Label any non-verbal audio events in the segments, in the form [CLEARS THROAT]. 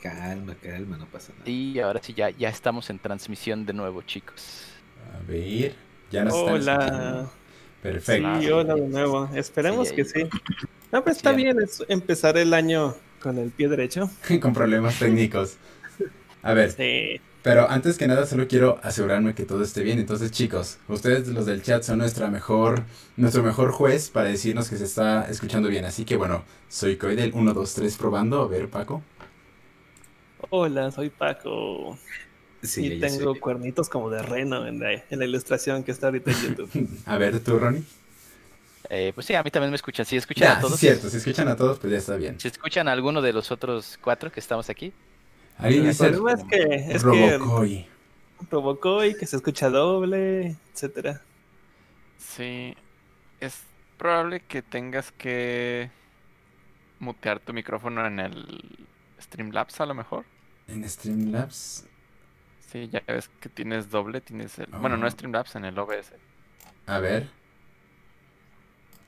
Calma, calma, no pasa nada. Y ahora sí, ya, ya estamos en transmisión de nuevo, chicos. A ver, ya nos Hola. Perfecto. Sí, hola de nuevo. Esperemos Sí, que sí. No, pero está Sí, bien es empezar el año con el pie derecho. [LAUGHS] Con problemas técnicos. A ver, Sí. pero antes que nada solo quiero asegurarme que todo esté bien. Entonces, chicos, ustedes los del chat son nuestra mejor, nuestro mejor juez para decirnos que se está escuchando bien. Así que bueno, soy Coidel 1, 2, 3 probando. A ver, Paco. Hola, soy Paco. Sí, y tengo cuernitos como de reno en la, en la ilustración que está ahorita en YouTube. [LAUGHS] A ver, tú, Ronnie. Eh, pues sí, a mí también me escuchan. ¿Sí escuchan Ya, a sí todos? es cierto, si escuchan a todos, pues ya está bien. ¿Se escuchan a alguno de los otros cuatro que estamos aquí? Alguien el dice problema es que, es que Robocoy. provocó y que se escucha doble, etcétera. Sí, es probable que tengas que mutear tu micrófono en el Streamlabs a lo mejor. En Streamlabs. Sí, ya ves que tienes doble, tienes el... Bueno, no Ah. Streamlabs, en el OBS. A ver,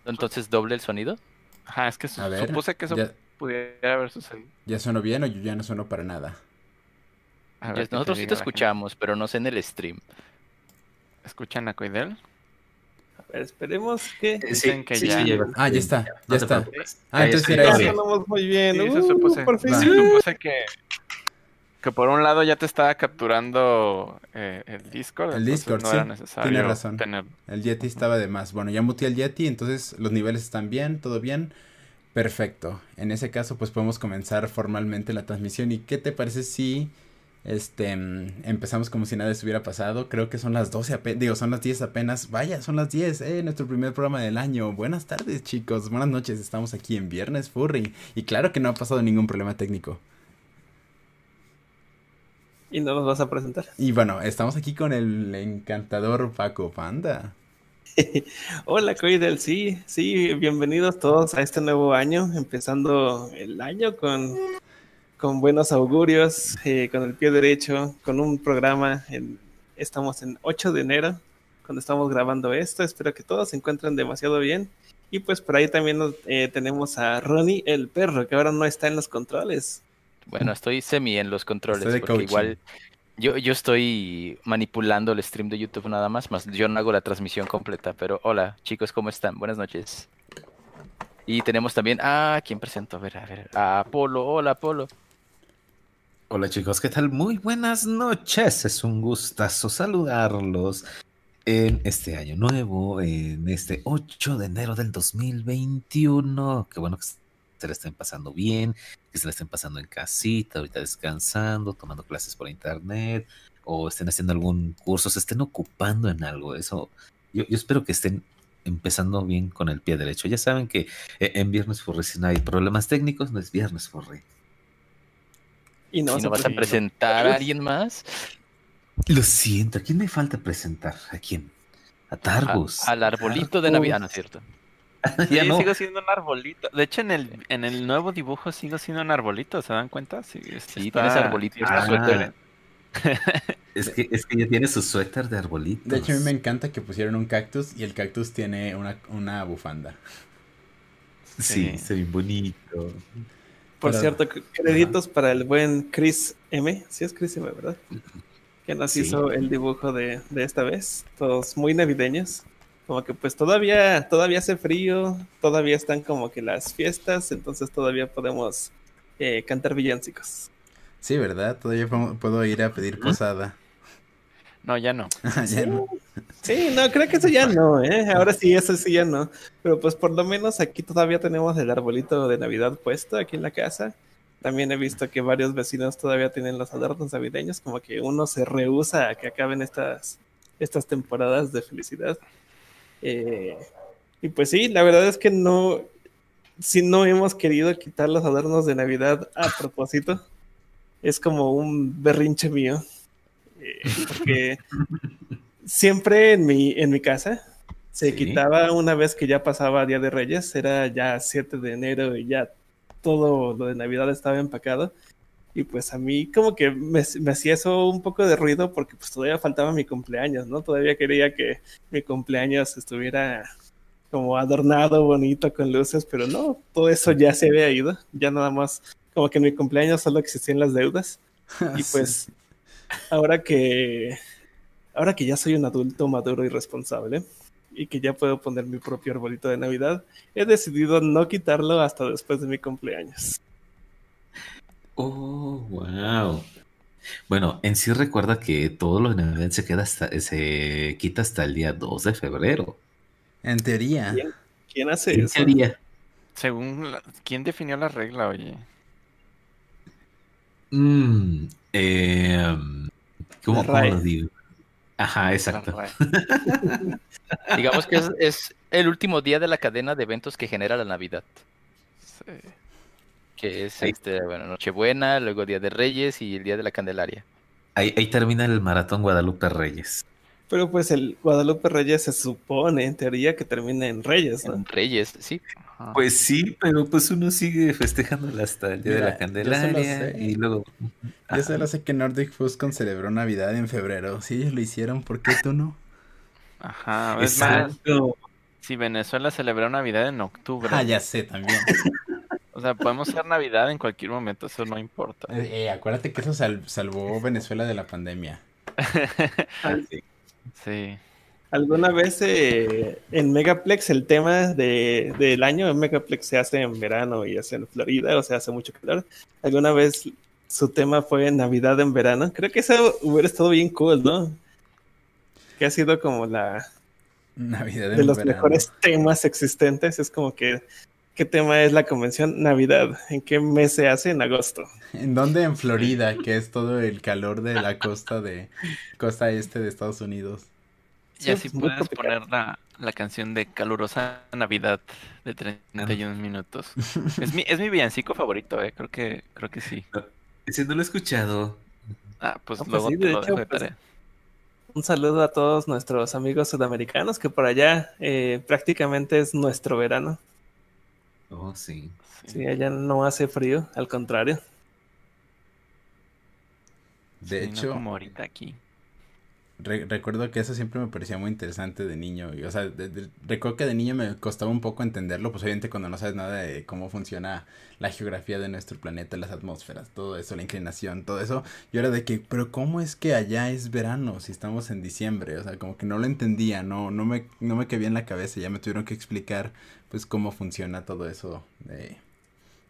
Entonces, ¿doble el sonido? Ajá, es que su- a ver. supuse que eso Ya, pudiera haber sucedido. ya sueno bien o yo ya no sueno para nada. A ver te Nosotros sí te gente. escuchamos, pero no sé en el stream. ¿Escuchan a Coidel? A ver, esperemos que... Eh, Dicen que ya. Ah, ya está, ya No está. Ah, entonces era ese. muy bien. Sí, se Uh, supuse. por fin. Va. Sí, supuse que, [LAUGHS] que por un lado ya te estaba capturando eh, el Discord. El Discord, no sí, era necesario tiene razón. tener. El Yeti estaba de más. Bueno, ya muteé el Yeti, entonces los niveles están bien, todo bien. Perfecto. En ese caso, pues podemos comenzar formalmente la transmisión. ¿Y qué te parece si este empezamos como si nada estuviera pasado? Creo que son las 12 apenas, digo, son las 10 apenas. Vaya, son las 10, eh, nuestro primer programa del año. Buenas tardes, chicos. Buenas noches. Estamos aquí en Viernes Furry y claro que no ha pasado ningún problema técnico. Y no nos vas a presentar. Y bueno, estamos aquí con el encantador Paco Panda. [LAUGHS] Hola, Coidel, sí, sí, bienvenidos todos a este nuevo año, empezando el año con, con buenos augurios, eh, con el pie derecho, con un programa, en- estamos en 8 de enero, cuando estamos grabando esto, espero que todos se encuentren demasiado bien. Y pues por ahí también nos- eh, tenemos a Ronnie el perro, que ahora no está en los controles. Bueno, estoy semi en los controles, Estoy de porque coaching. igual yo, yo estoy manipulando el stream de YouTube nada más, más yo no hago la transmisión completa, pero hola chicos, ¿cómo están? Buenas noches. Y tenemos también, ah, ¿quién presento? A ver, a ver, a Apolo, hola Apolo. Hola chicos, ¿qué tal? Muy buenas noches. Es un gustazo saludarlos en este año nuevo, en este 8 de enero del 2021. Qué bueno que se le estén pasando bien, que se le estén pasando en casita, ahorita descansando, tomando clases por internet, o estén haciendo algún curso, se estén ocupando en algo. Eso, yo, yo espero que estén empezando bien con el pie derecho. Ya saben que eh, en Viernes Furry si no hay problemas técnicos, no es Viernes Furry. Y no, si no vas a presentar. a alguien más, Lo siento, ¿a quién me falta presentar? ¿A quién? A a- Targus. al arbolito de. Navidad, ¿no es cierto? [LAUGHS] Sí, Ya no. sigo siendo un arbolito. De hecho, en el, en el nuevo dibujo sigo siendo un arbolito, ¿se dan cuenta? Sí, este Sí, está- tienes arbolito y está Ah. suéter. [LAUGHS] Es que, es que ya tiene su suéter de arbolito. De hecho, a mí me encanta que pusieron un cactus y el cactus tiene una, una bufanda. Sí, Sí. se ve bonito. Por Pero- cierto, créditos para el buen Chris M. Sí es Chris M, ¿verdad? Que nos Sí. hizo el dibujo de, de esta vez. Todos muy navideños. Como que pues todavía, todavía hace frío, todavía están como que las fiestas, entonces todavía podemos eh, cantar villancicos. Sí, ¿verdad? Todavía puedo- ir a pedir posada. No, ya no. [LAUGHS] Ya no. Sí, no, creo que eso ya no, ¿eh? Ahora sí, eso sí ya no. Pero pues por lo menos aquí todavía tenemos el arbolito de Navidad puesto aquí en la casa. También he visto que varios vecinos todavía tienen los adornos navideños, como que uno se rehúsa a que acaben estas, estas temporadas de felicidad. Eh, y pues sí, la verdad es que no, si no hemos querido quitar los adornos de Navidad a propósito, es como un berrinche mío. Eh, porque siempre en mi, en mi casa se Sí. quitaba una vez que ya pasaba Día de Reyes, era ya 7 de enero y ya todo lo de Navidad estaba empacado. Y pues a mí como que me, me hacía eso un poco de ruido porque pues todavía faltaba mi cumpleaños, ¿no? Todavía quería que mi cumpleaños estuviera como adornado, bonito, con luces, pero no, todo eso ya se había ido. Ya nada más como que en mi cumpleaños solo existían las deudas. [LAUGHS] Y Sí. pues, ahora que, ahora que ya soy un adulto maduro y responsable y que ya puedo poner mi propio arbolito de Navidad, he decidido no quitarlo hasta después de mi cumpleaños. Oh, wow. Bueno, en sí recuerda que todo lo de Navidad se queda hasta, se quita hasta el día 2 de febrero. En teoría. Bien. ¿Quién hace ¿Quién eso? sería? Según la- ¿Quién definió la regla, oye? Mm, eh, ¿cómo, La cómo RAE. lo digo? Ajá, exacto. Digamos que es, es el último día de la cadena de eventos que genera la Navidad. Sí. Que es este, bueno, Nochebuena, luego Día de Reyes y el Día de la Candelaria. Ahí, ahí termina el maratón Guadalupe Reyes. Pero pues el Guadalupe Reyes se supone, en teoría, que termina en Reyes, ¿no? En Reyes, sí. Ajá. Pues sí, pero pues uno sigue festejándola hasta el día Mira, de la yo Candelaria sé- y luego... Yo Ajá. solo sé que Nordic Fuscon celebró Navidad en febrero. Si ellos lo hicieron, ¿por qué tú no? Ajá. Es más, si Venezuela celebró Navidad en octubre, Ah, ya sé también. [LAUGHS] o sea, podemos hacer Navidad en cualquier momento, eso no importa. Eh, eh, acuérdate que eso sal- salvó Venezuela de la pandemia. [LAUGHS] Sí. Alguna vez eh, en Megaplex el tema de, del año en Megaplex se hace en verano y es en Florida, o sea, hace mucho calor. Alguna vez su tema fue Navidad en verano. Creo que eso hubiera estado bien cool, ¿no? Que ha sido como la Navidad de en los verano. mejores temas existentes. Es como que, ¿qué tema es la convención? Navidad. ¿En qué mes se hace? En agosto. ¿En dónde? En Florida, que es todo el calor de la costa de costa este de Estados Unidos. Y así puedes poner la, la canción de Calurosa Navidad de 31 minutos. Es mi, es mi villancico favorito, eh. Creo que, creo que sí. Ese no lo he escuchado. Ah, pues No, pues luego sí, te de lo hecho, dejo de pues. Un saludo a todos nuestros amigos sudamericanos, que por allá eh, prácticamente es nuestro verano. Oh, sí. Sí. Sí, allá no hace frío, al contrario. De Sí, no hecho, como ahorita aquí. re- recuerdo que eso siempre me parecía muy interesante de niño. y, o sea, de- de- recuerdo que de niño me costaba un poco entenderlo, pues obviamente cuando no sabes nada de cómo funciona la geografía de nuestro planeta, las atmósferas, todo eso, la inclinación, todo eso. Yo era de que, pero ¿cómo es que allá es verano si estamos en diciembre? O sea, como que no lo entendía, no, no me, no me cabía en la cabeza. Ya me tuvieron que explicar, pues, cómo funciona todo eso de,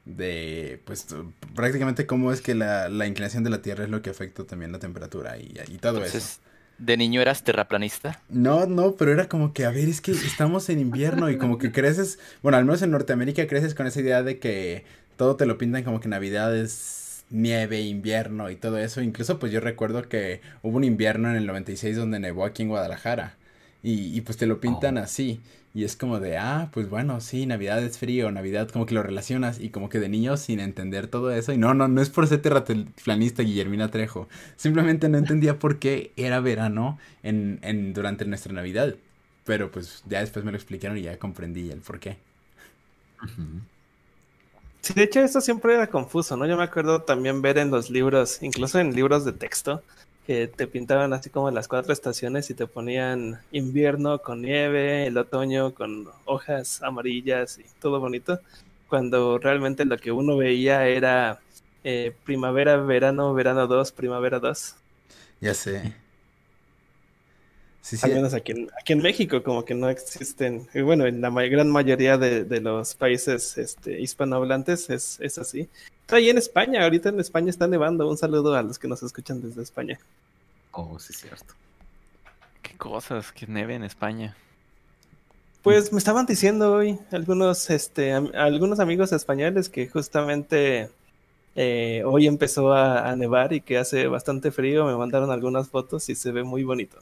de pues, prácticamente cómo es que la, la inclinación de la Tierra es lo que afecta también la temperatura y, y todo eso. Entonces, ¿de niño eras terraplanista? No, no, pero era como que, a ver, es que estamos en invierno y como que creces, bueno, al menos en Norteamérica creces con esa idea de que todo te lo pintan como que Navidad es nieve, invierno y todo eso. Incluso pues yo recuerdo que hubo un invierno en el 96 donde nevó aquí en Guadalajara y, y pues te lo pintan Oh. así. Y es como de, ah, pues bueno, sí, Navidad es frío, Navidad como que lo relacionas y como que de niño sin entender todo eso. Y no, no, no es por ser terraplanista Guillermina Trejo. Simplemente no entendía por qué era verano en, en, durante nuestra Navidad. Pero pues ya después me lo explicaron y ya comprendí el por qué. Sí, de hecho, esto siempre era confuso, ¿no? Yo me acuerdo también ver en los libros, incluso en libros de texto, que te pintaban así como las cuatro estaciones y te ponían invierno con nieve, el otoño con hojas amarillas y todo bonito, cuando realmente lo que uno veía era eh, primavera, verano, verano 2, primavera 2. Ya sé. Sí, sí. Al menos aquí en, aquí en México, como que no existen, y bueno, en la gran mayoría de, de los países este, hispanohablantes es, es así. Ahí en España, ahorita en España está nevando. Un saludo a los que nos escuchan desde España. Oh, sí, cierto. Qué cosas, que nieve en España. Pues me estaban diciendo hoy algunos, este, am- algunos amigos españoles que justamente eh, hoy empezó a, a nevar y que hace bastante frío. Me mandaron algunas fotos y se ve muy bonito.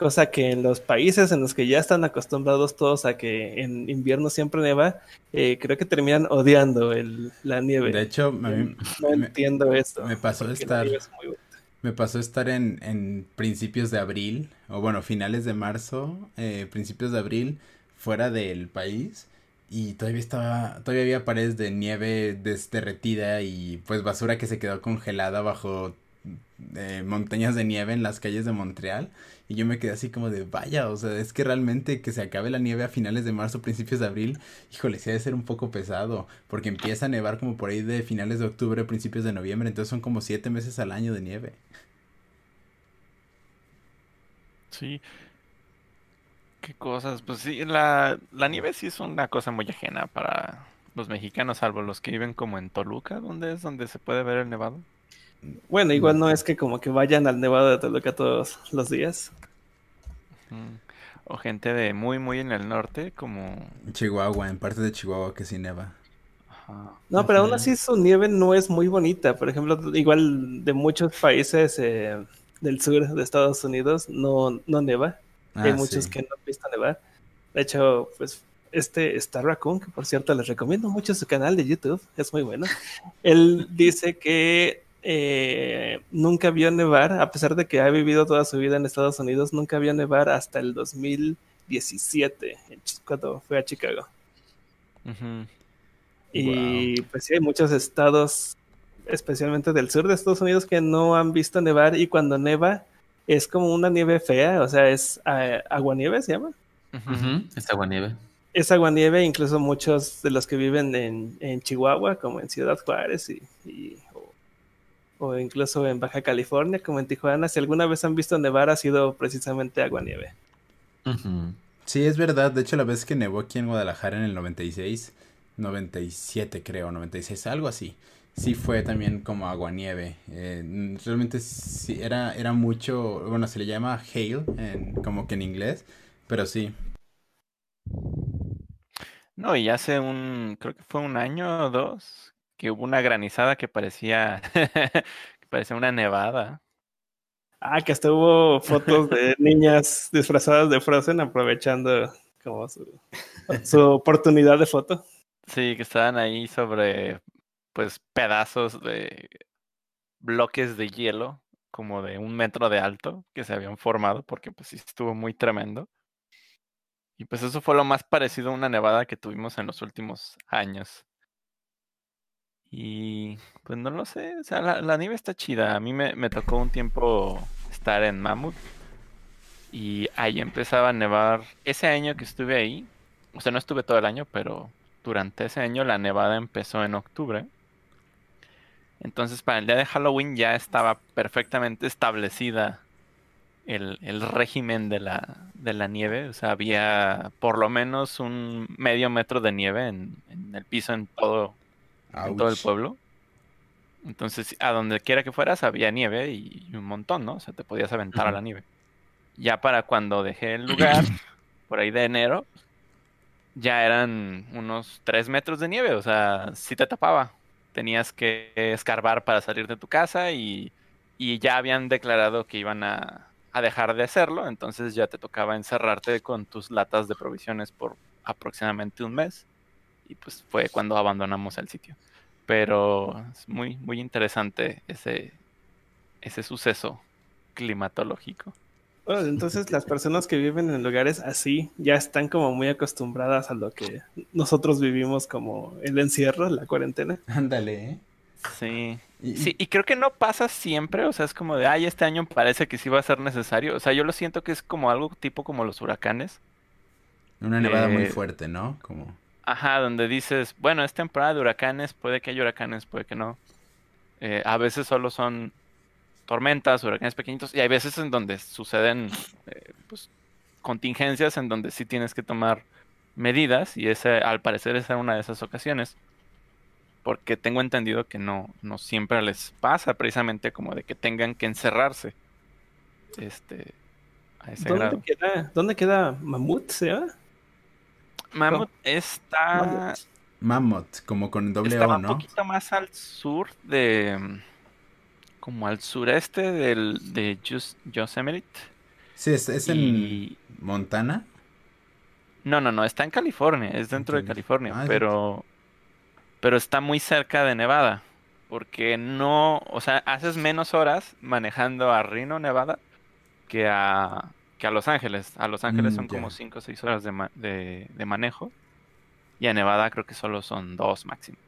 Cosa que en los países en los que ya están acostumbrados todos a que en invierno siempre neva, eh, creo que terminan odiando el, la nieve. De hecho, mí- no me- entiendo esto. me pasó estar- es. Me pasó estar en, en principios de abril, o bueno, finales de marzo, eh, principios de abril, fuera del país, y todavía estaba, todavía había paredes de nieve derretida y pues basura que se quedó congelada bajo eh, montañas de nieve en las calles de Montreal. Y yo me quedé así como de, vaya, o sea, es que realmente que se acabe la nieve a finales de marzo, principios de abril, híjole, sí ha de ser un poco pesado, porque empieza a nevar como por ahí de finales de octubre, principios de noviembre, entonces son como siete meses al año de nieve. Sí. Qué cosas. Pues sí, la, la nieve sí es una cosa muy ajena para los mexicanos, salvo los que viven como en Toluca, donde es donde se puede ver el nevado. Bueno, igual no es que como que vayan al Nevado de Toluca todos los días. O gente de muy, muy en el norte, como... Chihuahua, en parte de Chihuahua que sí neva. Ajá. No, pero aún así su nieve no es muy bonita. Por ejemplo, igual de muchos países eh, del sur de Estados Unidos no, no neva. Hay Ah, muchos sí. que no han visto nevar. De hecho, pues este Star Raccoon, que por cierto les recomiendo mucho su canal de YouTube, es muy bueno. Él dice que eh, nunca vio nevar, a pesar de que ha vivido toda su vida en Estados Unidos, nunca vio nevar hasta el 2017, en Ch- cuando fue a Chicago. Y pues sí, hay muchos estados, especialmente del sur de Estados Unidos, que no han visto nevar y cuando neva es como una nieve fea, o sea, es eh, aguanieve, se llama. Ujú, Es aguanieve. Es aguanieve, incluso muchos de los que viven en, en Chihuahua, como en Ciudad Juárez y, y- o, incluso en Baja California, como en Tijuana, si alguna vez han visto nevar ha sido precisamente aguanieve. Ujú. Sí, es verdad. De hecho, la vez que nevó aquí en Guadalajara en el 96, 97 creo, 96, algo así. Sí fue también como aguanieve. Eh, realmente sí, era, era mucho, bueno, se le llama hail, en- como que en inglés, pero sí. No, y hace un, creo que fue un año o dos, que hubo una granizada que parecía, [LAUGHS] que parecía una nevada. Ah, que hasta hubo fotos de niñas disfrazadas de Frozen aprovechando como su, su oportunidad de foto. Sí, que estaban ahí sobre, pues, pedazos de bloques de hielo, como de un metro de alto, que se habían formado, porque pues sí estuvo muy tremendo. Y pues eso fue lo más parecido a una nevada que tuvimos en los últimos años. Y pues no lo sé, o sea, la, la nieve está chida. A mí me, me tocó un tiempo estar en Mammoth y ahí empezaba a nevar. Ese año que estuve ahí, o sea, no estuve todo el año, pero durante ese año la nevada empezó en octubre. Entonces para el día de Halloween ya estaba perfectamente establecida el, el régimen de la, de la nieve. O sea, había por lo menos un medio metro de nieve en, en el piso en todo, en todo el pueblo. Entonces, a donde quiera que fueras había nieve y, y un montón, ¿no? O sea, te podías aventar a la nieve. Ya para cuando dejé el lugar, [CLEARS THROAT] por ahí de enero, ya eran unos 3 metros de nieve, o sea, sí te tapaba. Tenías que escarbar para salir de tu casa y, y ya habían declarado que iban a, a dejar de hacerlo, entonces ya te tocaba encerrarte con tus latas de provisiones por aproximadamente un mes. Y pues fue cuando abandonamos el sitio. Pero es muy, muy interesante ese, ese suceso climatológico. Bueno, entonces las personas que viven en lugares así ya están como muy acostumbradas a lo que nosotros vivimos como el encierro, la cuarentena. Ándale, ¿eh? Sí. Y- Sí, y creo que no pasa siempre, o sea, es como de, ay, este año parece que sí va a ser necesario. O sea, yo lo siento que es como algo tipo como los huracanes. Una nevada muy Eh, fuerte, ¿no? Como... Ajá, donde dices, bueno, es temporada de huracanes, puede que haya huracanes, puede que no. Eh, a veces solo son tormentas, huracanes pequeñitos, y hay veces en donde suceden eh, pues, contingencias en donde sí tienes que tomar medidas, y ese, al parecer esa era una de esas ocasiones. Porque tengo entendido que no, no siempre les pasa precisamente como de que tengan que encerrarse. Este, a ese grado. ¿Dónde queda, ¿Dónde queda Mamut, se llama? Mammoth está. Mammoth. Como con doble O, un ¿no? poquito más al sur de. Como al sureste del, de Yos- Yosemite. Sí, es, es en Y. Montana. No, no, no, está en California, es dentro de. California, Ah, es pero. Pero está muy cerca de Nevada. Porque no. O sea, haces menos horas manejando a Reno, Nevada, que a. que a Los Ángeles. A Los Ángeles Mm, son ya. como 5 o 6 horas de, ma- de, de manejo. Y a Nevada creo que solo son dos máximo.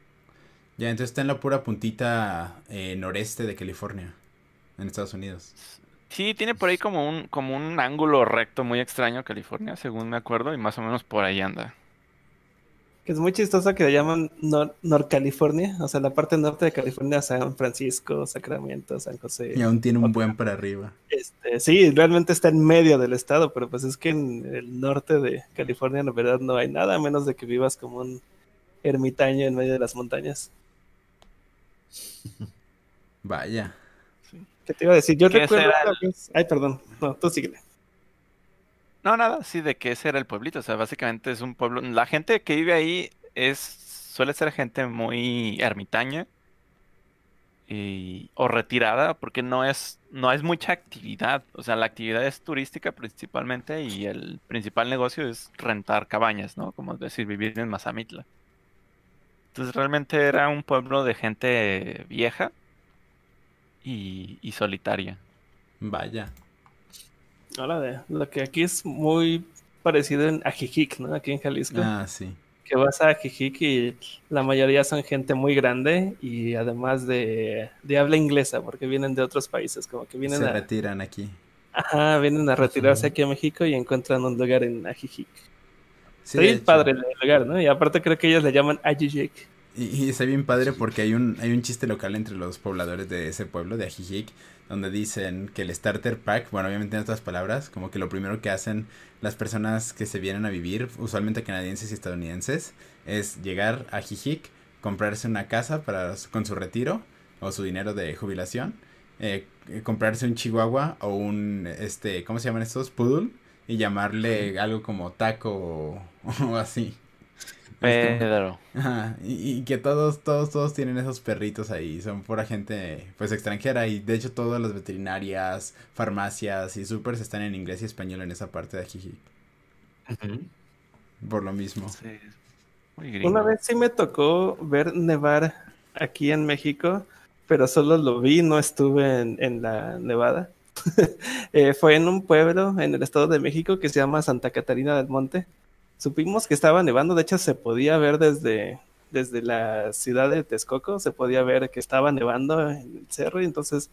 Ya, entonces está en la pura puntita eh, noreste de California. en Estados Unidos. Sí, tiene por ahí como un, como un ángulo recto muy extraño California, según me acuerdo, y más o menos por ahí anda. Que es muy chistoso que le llaman Nor Norcalifornia, o sea, la parte norte de California, San Francisco, Sacramento, San José. Y aún tiene un buen para arriba. Este, sí, realmente está en medio del estado, pero pues es que en el norte de California en verdad no hay nada, a menos de que vivas como un ermitaño en medio de las montañas. Vaya. ¿Qué te iba a decir? Yo ¿Qué recuerdo será Ay, perdón. No, tú síguele. No, nada, sí, de que ese era el pueblito. O sea, básicamente es un pueblo. La gente que vive ahí es suele ser gente muy ermitaña y, o retirada, porque no es, no es mucha actividad. O sea, la actividad es turística principalmente y el principal negocio es rentar cabañas, ¿no? Como decir, vivir en Mazamitla. Entonces realmente era un pueblo de gente vieja y, y solitaria. Vaya. Ahora de lo que aquí es muy parecido en Ajijic, ¿no? Aquí en Jalisco. Ah, sí. Que vas a Ajijic y la mayoría son gente muy grande y además de, de habla inglesa, porque vienen de otros países, como que vienen Se a, retiran aquí. ajá, vienen a retirarse aquí a México y encuentran un lugar en Ajijic. Sí, bien hecho. padre el lugar, ¿no? Y aparte creo que ellos le llaman Ajijic. Y, y está bien padre porque hay un, hay un chiste local entre los pobladores de ese pueblo, de Ajijic, donde dicen que el starter pack, bueno, obviamente en otras palabras, como que lo primero que hacen las personas que se vienen a vivir, usualmente canadienses y estadounidenses, es llegar a Ajijic, comprarse una casa para, con su retiro o su dinero de jubilación, eh, comprarse un chihuahua o un, este, ¿cómo se llaman estos? Poodle, y llamarle algo como taco o, [LAUGHS] o así. Es como- Pedro. Ajá, y, y que todos, todos, todos tienen esos perritos ahí, son pura gente pues extranjera y de hecho todas las veterinarias, farmacias y supers están en inglés y español en esa parte de Ajijic, por lo mismo. Sí, muy. Una vez sí me tocó ver nevar aquí en México, pero solo lo vi, no estuve en, en la nevada. [LAUGHS] Eh, fue en un pueblo en el Estado de México que se llama Santa Catarina del Monte. Supimos que estaba nevando, de hecho se podía ver desde, desde la ciudad de Texcoco, se podía ver que estaba nevando en el cerro y entonces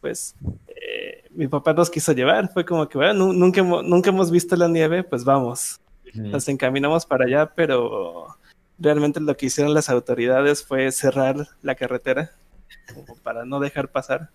pues eh, mi papá nos quiso llevar, fue como que bueno, nu- nunca, nunca hemos visto la nieve, pues vamos. Nos encaminamos para allá, pero realmente lo que hicieron las autoridades fue cerrar la carretera como para no dejar pasar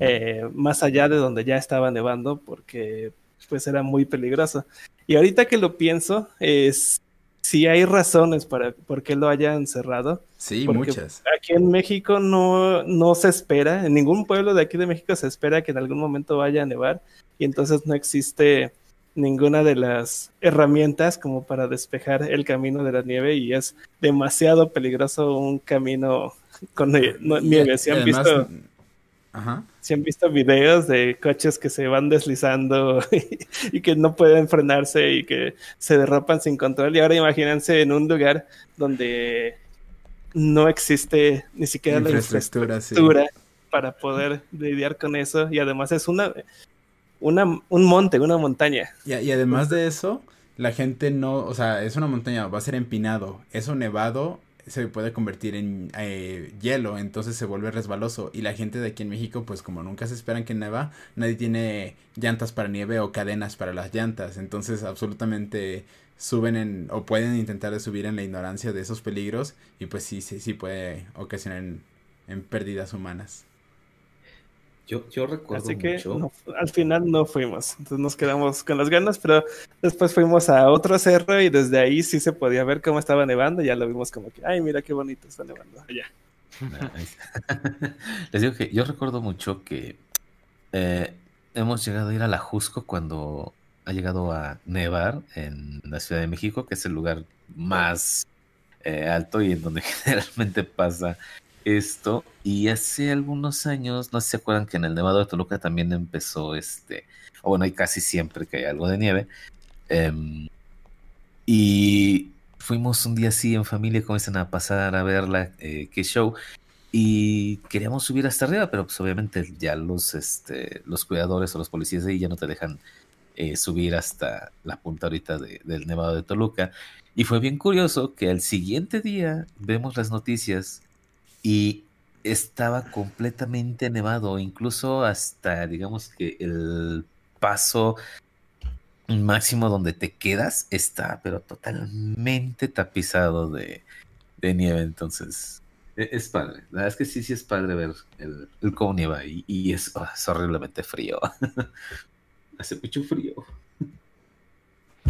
eh, más allá de donde ya estaba nevando porque pues era muy peligroso. Y ahorita que lo pienso, es si hay razones para por qué lo hayan cerrado. Sí, muchas. Aquí en México no, no se espera, en ningún pueblo de aquí de México se espera que en algún momento vaya a nevar y entonces no existe ninguna de las herramientas como para despejar el camino de la nieve y es demasiado peligroso un camino con nieve. Si han, además- visto, Ajá. si han visto videos de coches que se van deslizando [LAUGHS] y, que no pueden frenarse y que se derrapan sin control y ahora imagínense en un lugar donde no existe ni siquiera la Infraestructura, sí. para poder lidiar con eso y además es una, una un monte, una montaña. Y, y además de eso, la gente no, o sea, es una montaña, va a ser empinado. Eso nevado se puede convertir en eh, hielo, entonces se vuelve resbaloso. Y la gente de aquí en México, pues como nunca se esperan que neva, nadie tiene llantas para nieve o cadenas para las llantas. Entonces absolutamente suben en, o pueden intentar de subir en la ignorancia de esos peligros. Y pues sí, sí, sí puede ocasionar en, en pérdidas humanas. Yo, yo recuerdo Así que mucho. no, al final no fuimos, entonces nos quedamos con las ganas, pero después fuimos a otro cerro y desde ahí sí se podía ver cómo estaba nevando, y ya lo vimos como que, ay, mira qué bonito está nevando allá. Nice. [LAUGHS] Les digo que yo recuerdo mucho que eh, hemos llegado a ir a la Jusco cuando ha llegado a nevar en la Ciudad de México, que es el lugar más eh, alto y en donde [LAUGHS] generalmente pasa esto. Y hace algunos años, no sé si se acuerdan que en el Nevado de Toluca también empezó este, o bueno, hay casi siempre que hay algo de nieve. Em, y fuimos un día así en familia, comienzan a pasar a verla, eh, qué show. Y queríamos subir hasta arriba, pero pues obviamente ya los, este, los cuidadores o los policías de ahí ya no te dejan eh, subir hasta la punta ahorita de- del Nevado de Toluca. Y fue bien curioso que al siguiente día vemos las noticias y estaba completamente nevado, incluso hasta, digamos que el paso máximo donde te quedas está, pero totalmente tapizado de, nieve, entonces e- es padre. La verdad es que sí, sí es padre ver el, cómo nieva y, y es, oh, es horriblemente frío. [LAUGHS] Hace mucho frío.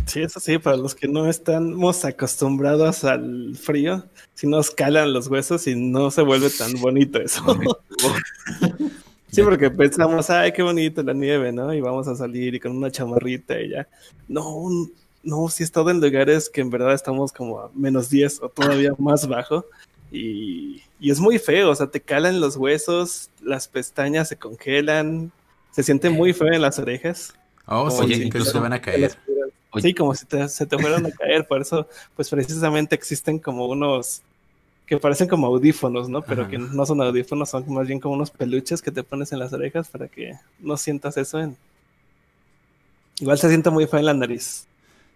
Sí, eso sí, para los que no estamos acostumbrados al frío, si nos calan los huesos y no se vuelve tan bonito eso. [LAUGHS] [LAUGHS] Sí, porque pensamos, ay, qué bonito la nieve, ¿no? Y vamos a salir y con una chamarrita y ya. No, no, si he estado en lugares que en verdad estamos como a menos 10 o todavía más bajo. Y, y es muy feo, o sea, te calan los huesos, las pestañas se congelan, se siente muy feo en las orejas. Oh, sí, incluso- se van a caer. Oye. Sí, como si te- se te fueran a caer, por eso, pues precisamente existen como unos que parecen como audífonos, ¿no? Pero Ajá. que no son audífonos, son más bien como unos peluches que te pones en las orejas para que no sientas eso en... Igual se siente muy feo en la nariz.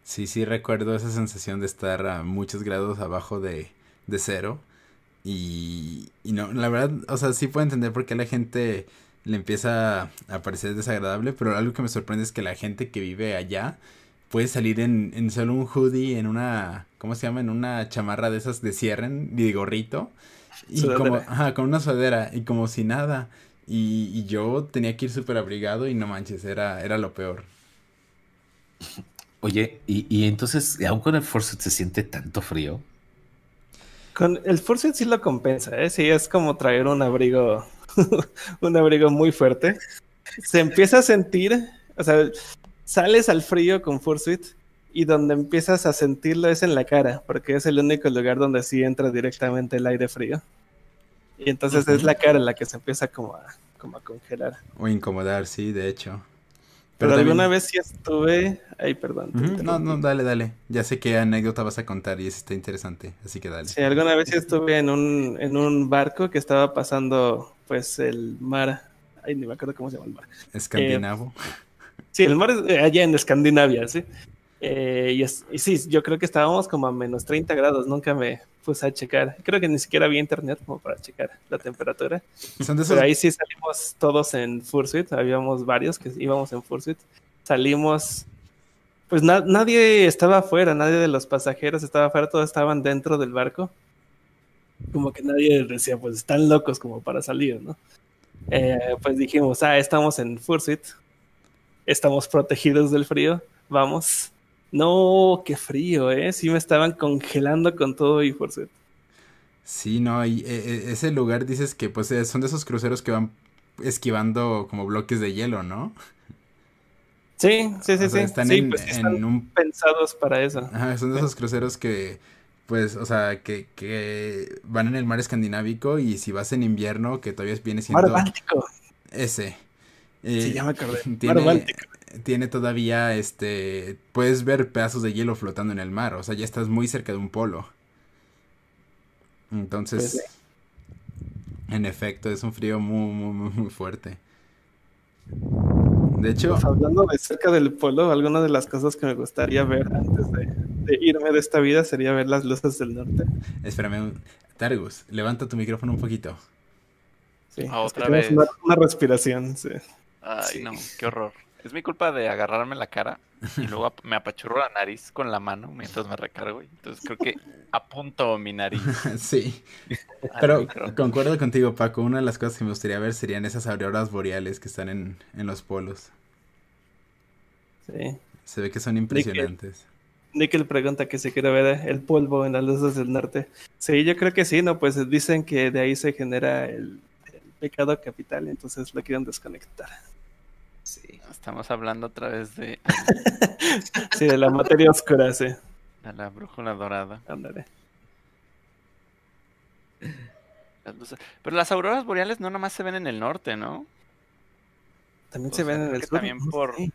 Sí, sí, recuerdo esa sensación de estar a muchos grados abajo de, de cero. Y, y no, la verdad, o sea, sí puedo entender por qué la gente le empieza a parecer desagradable, pero algo que me sorprende es que la gente que vive allá puede salir en, en solo un hoodie, en una, ¿cómo se llama? En una chamarra de esas de cierren y de gorrito. Y Sudadera. como, ajá, con una sudadera y como si nada. Y, y yo tenía que ir súper abrigado y no manches, era, era lo peor. Oye, y, y entonces, aún con el Force se siente tanto frío. Con el Fursuit sí lo compensa, ¿eh? Sí, es como traer un abrigo, [LAUGHS] un abrigo muy fuerte. Se empieza a sentir, o sea, sales al frío con Fursuit y donde empiezas a sentirlo es en la cara, porque es el único lugar donde sí entra directamente el aire frío. Y entonces es la cara la que se empieza como a, como a congelar. O incomodar, sí, de hecho. Pero, también- alguna vez sí estuve... Ay, perdón. No, no, dale, dale. Ya sé qué anécdota vas a contar y eso está interesante, así que dale. Sí, alguna vez sí estuve en un, en un barco que estaba pasando, pues, el mar. Ay, ni me acuerdo cómo se llama el mar. Escandinavo. Sí, el mar es eh, allá en Escandinavia, sí. Eh, y, es- y sí, yo creo que estábamos como a menos 30 grados. Nunca me puse a checar. Creo que ni siquiera había internet como para checar la temperatura. Son de esos. Pero ahí sí salimos todos en Fursuit. Habíamos varios que íbamos en Fursuit. Salimos. Pues na- nadie estaba afuera, nadie de los pasajeros estaba afuera, todos estaban dentro del barco. Como que nadie decía, pues están locos como para salir, ¿no? Eh, pues dijimos, ah, estamos en Fursuit, estamos protegidos del frío, vamos. No, qué frío, ¿eh? Sí me estaban congelando con todo y Fursuit. Sí, no, y eh, eh, ese lugar dices que pues eh, son de esos cruceros que van esquivando como bloques de hielo, ¿no? Sí, sí, sí, O sea, están Sí, en, pues, sí en están un pensados para eso. Ajá, son de esos cruceros que, pues, o sea, que, que van en el mar escandinávico y si vas en invierno, que todavía viene Mar siendo Báltico. ese. Eh, acordé. [LAUGHS] Mar tiene, tiene todavía, este, puedes ver pedazos de hielo flotando en el mar, o sea, ya estás muy cerca de un polo. Entonces, Pues en efecto, es un frío muy, muy, muy, muy fuerte. De hecho, Pues, hablando de cerca del polo, alguna de las cosas que me gustaría ver antes de, de irme de esta vida sería ver las luces del norte. espérame, un- Targus, levanta tu micrófono un poquito. Sí, Ah, otra vez. Una, una respiración, sí. Ay, Sí. no, qué horror. Es mi culpa de agarrarme la cara y luego ap- me apachurro la nariz con la mano mientras me recargo. y Entonces creo que apunto mi nariz. [LAUGHS] Sí. Pero micro. concuerdo contigo, Paco. Una de las cosas que me gustaría ver serían esas auroras boreales que están en, en los polos. sí. Se ve que son impresionantes. Nickel pregunta que si quiere ver el polvo en las luces del norte. Sí, yo creo que sí, ¿no? Pues dicen que de ahí se genera el pecado capital, entonces lo quieren desconectar. Sí. Estamos hablando otra vez de, [LAUGHS] Sí, de la materia oscura, sí. de la brújula dorada. Ándale. Pero las auroras boreales no nomás se ven en el norte, ¿no? También O se sea, ven en el sur. también por- Sí.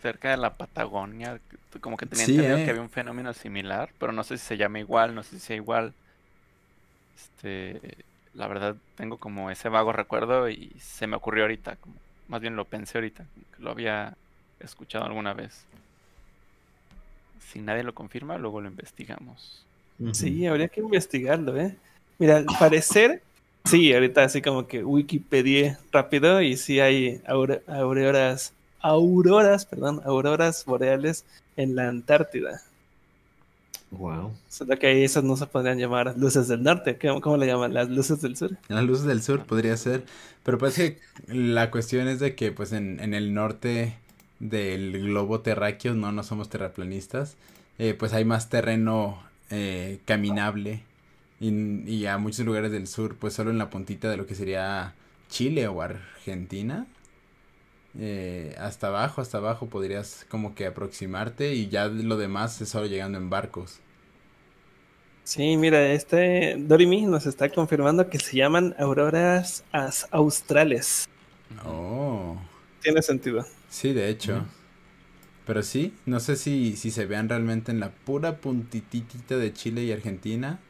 Cerca de la Patagonia. Como que tenía Sí, entendido eh. que había un fenómeno similar, pero no sé si se llama igual, no sé si sea igual. Este, la verdad tengo como ese vago recuerdo y se me ocurrió ahorita, como, más bien lo pensé ahorita, como que lo había escuchado alguna vez. Si nadie lo confirma, luego lo investigamos. Sí, habría que investigarlo, ¿eh? Mira, al parecer, Sí, ahorita así como que Wikipedia rápido y sí hay auroras, auroras, perdón, auroras boreales en la Antártida. Wow. Solo que ahí esas no se podrían llamar luces del norte. ¿Cómo, cómo le llaman? ¿Las luces del sur? Las luces del sur podría ser, pero pues que la cuestión es de que pues en, en el norte del globo terráqueo no, no somos terraplanistas, eh, pues hay más terreno eh, caminable y, y a muchos lugares del sur pues solo en la puntita de lo que sería Chile o Argentina. eh, hasta abajo, hasta abajo podrías como que aproximarte y ya lo demás es solo llegando en barcos. Sí, mira, este Dorimi nos está confirmando que se llaman auroras as- australes. Oh. Tiene sentido. Sí, de hecho. Pero sí, no sé si, si se vean realmente en la pura puntitita de Chile y Argentina.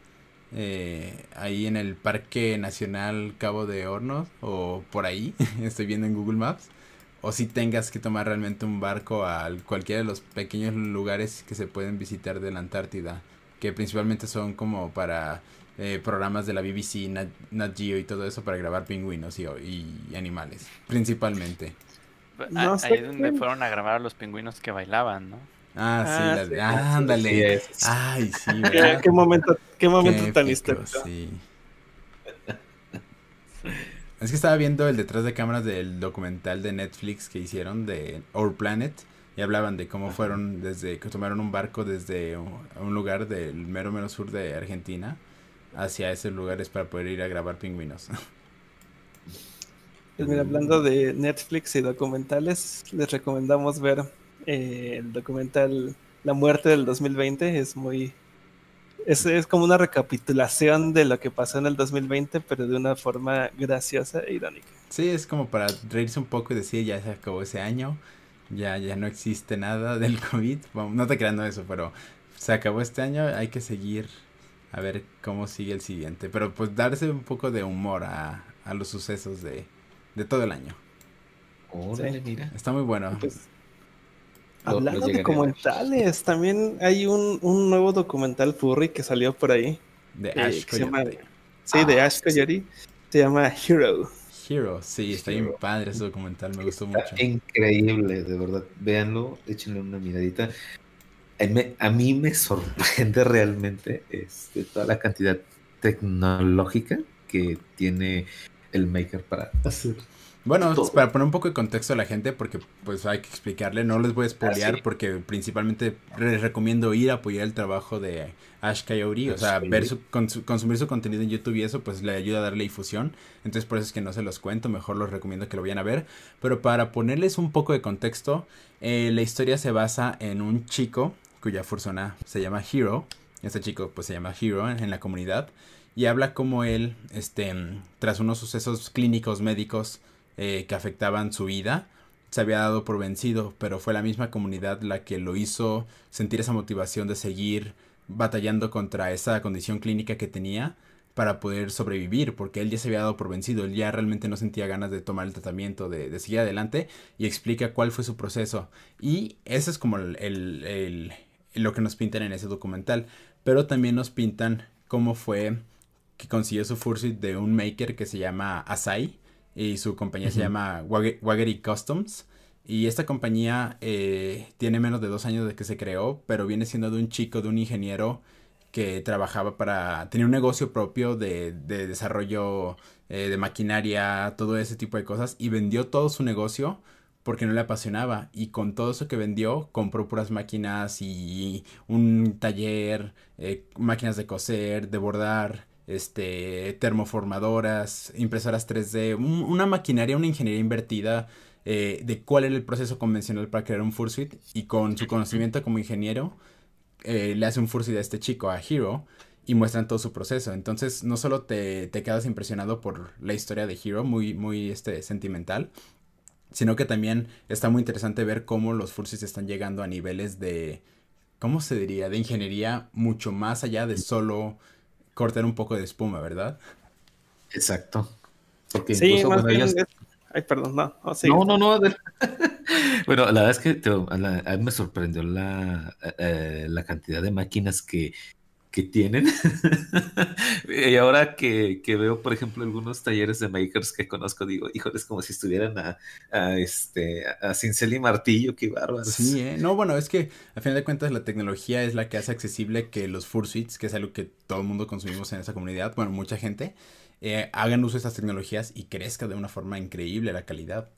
eh, ahí en el Parque Nacional Cabo de Hornos o por ahí, [LAUGHS] estoy viendo en Google Maps. O si tengas que tomar realmente un barco a cualquiera de los pequeños lugares que se pueden visitar de la Antártida. Que principalmente son como para eh, programas de la BBC, Nat, Nat Geo y todo eso para grabar pingüinos y, y animales. Principalmente. No Ah, sé Ahí es donde fueron a grabar a los pingüinos que bailaban, ¿no? Ah, sí, Ah, la sí, de- sí, ah, ándale. sí. Ay, sí, [LAUGHS] ¿Qué, ¿verdad? qué momento, qué momento Qué tan histórico. sí. Es que estaba viendo el detrás de cámaras del documental de Netflix que hicieron de Our Planet y hablaban de cómo fueron desde que tomaron un barco desde un un lugar del mero mero sur de Argentina hacia esos lugares para poder ir a grabar pingüinos. [LAUGHS] Pues mira, hablando de Netflix y documentales, les recomendamos ver eh, el documental La muerte del 2020. Es muy. Es, es como una recapitulación de lo que pasó en el 2020, pero de una forma graciosa e irónica. Sí, es como para reírse un poco y decir ya se acabó ese año, ya, ya no existe nada [LAUGHS] del COVID. Bueno, no te creando eso, pero se acabó este año, hay que seguir a ver cómo sigue el siguiente. Pero pues darse un poco de humor a, a los sucesos de, de todo el año. Órale, Sí. mira. Está muy bueno. Pues, hablando de documentales, también hay un, un nuevo documental furry que salió por ahí. De eh, Ash llama- Coyote. Sí, de Ah, Ash Coyote. Se llama Hero. Hero, sí, está bien padre ese documental, me gustó mucho. Está increíble, de verdad. Véanlo, échenle una miradita. A mí, a mí me sorprende [LAUGHS] realmente este, toda la cantidad tecnológica que tiene el maker para hacer. Bueno, Todo. para poner un poco de contexto a la gente, porque pues hay que explicarle, no les voy a spoilear Ah, sí. porque principalmente les recomiendo ir a apoyar el trabajo de Ash Coyote, o sea, ver su, consu- consumir su contenido en YouTube y eso pues le ayuda a darle difusión, entonces por eso es que no se los cuento, mejor los recomiendo que lo vayan a ver, pero para ponerles un poco de contexto, eh, la historia se basa en un chico cuya persona se llama Hero, este chico pues se llama Hero en, en la comunidad, y habla como él, este, tras unos sucesos clínicos médicos, eh, que afectaban su vida, se había dado por vencido, pero fue la misma comunidad la que lo hizo sentir esa motivación de seguir batallando contra esa condición clínica que tenía para poder sobrevivir, porque él ya se había dado por vencido, él ya realmente no sentía ganas de tomar el tratamiento, de, de seguir adelante, y explica cuál fue su proceso. Y eso es como el, el- el- lo que nos pintan en ese documental, pero también nos pintan cómo fue que consiguió su fursuit de un maker que se llama Asai, y su compañía se llama Wagger- Waggery Customs. Y esta compañía eh, tiene menos de dos años de que se creó, pero viene siendo de un chico, de un ingeniero que trabajaba para... tenía un negocio propio de, de desarrollo eh, de maquinaria, todo ese tipo de cosas, y vendió todo su negocio porque no le apasionaba. Y con todo eso que vendió, compró puras máquinas y un taller, eh, máquinas de coser, de bordar, este, termoformadoras, impresoras 3D, un- una maquinaria, una ingeniería invertida eh, de cuál era el proceso convencional para crear un fursuit y con su conocimiento como ingeniero eh, le hace un fursuit a este chico, a Hero, y muestran todo su proceso. Entonces no solo te, te quedas impresionado por la historia de Hero, muy, muy este, sentimental, sino que también está muy interesante ver cómo los fursuits están llegando a niveles de, ¿cómo se diría? De ingeniería mucho más allá de solo cortar un poco de espuma, ¿verdad? Exacto. Porque Sí, incluso, más bueno, bien. ellos- es- Ay, perdón, no. no, sí. No, no, no. [LAUGHS] bueno, la verdad es que te- a, la- a mí me sorprendió la, eh, la cantidad de máquinas que, que tienen. [LAUGHS] y ahora que, que, veo, por ejemplo, algunos talleres de makers que conozco, digo, híjole, es como si estuvieran a, a este, a cincel y martillo, qué bárbaros. Sí, ¿eh? no, bueno, es que a final de cuentas la tecnología es la que hace accesible que los fursuits, que es algo que todo el mundo consumimos en esa comunidad, bueno, mucha gente, eh, hagan uso de estas tecnologías y crezca de una forma increíble la calidad.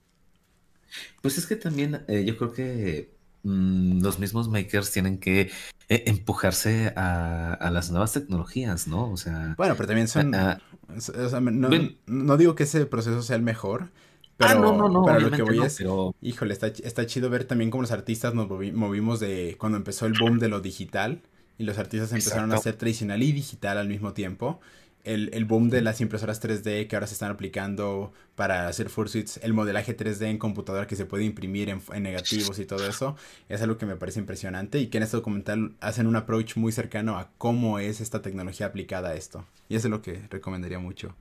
Pues es que también eh, yo creo que mm, los mismos makers tienen que eh, empujarse a, a, las nuevas tecnologías, ¿no? O sea. Bueno, pero también son. Uh, o sea, no, no, digo que ese proceso sea el mejor. Pero, ah, no, no, no, pero lo que voy es, pero... híjole, está, está chido ver también cómo los artistas nos movi movimos de cuando empezó el boom de lo digital y los artistas empezaron Exacto. a ser tradicional y digital al mismo tiempo. El, el, boom de las impresoras 3D que ahora se están aplicando para hacer fursuits, el modelaje 3D en computadora que se puede imprimir en, en, negativos y todo eso, es algo que me parece impresionante y que en este documental hacen un approach muy cercano a cómo es esta tecnología aplicada a esto. Y eso es lo que recomendaría mucho.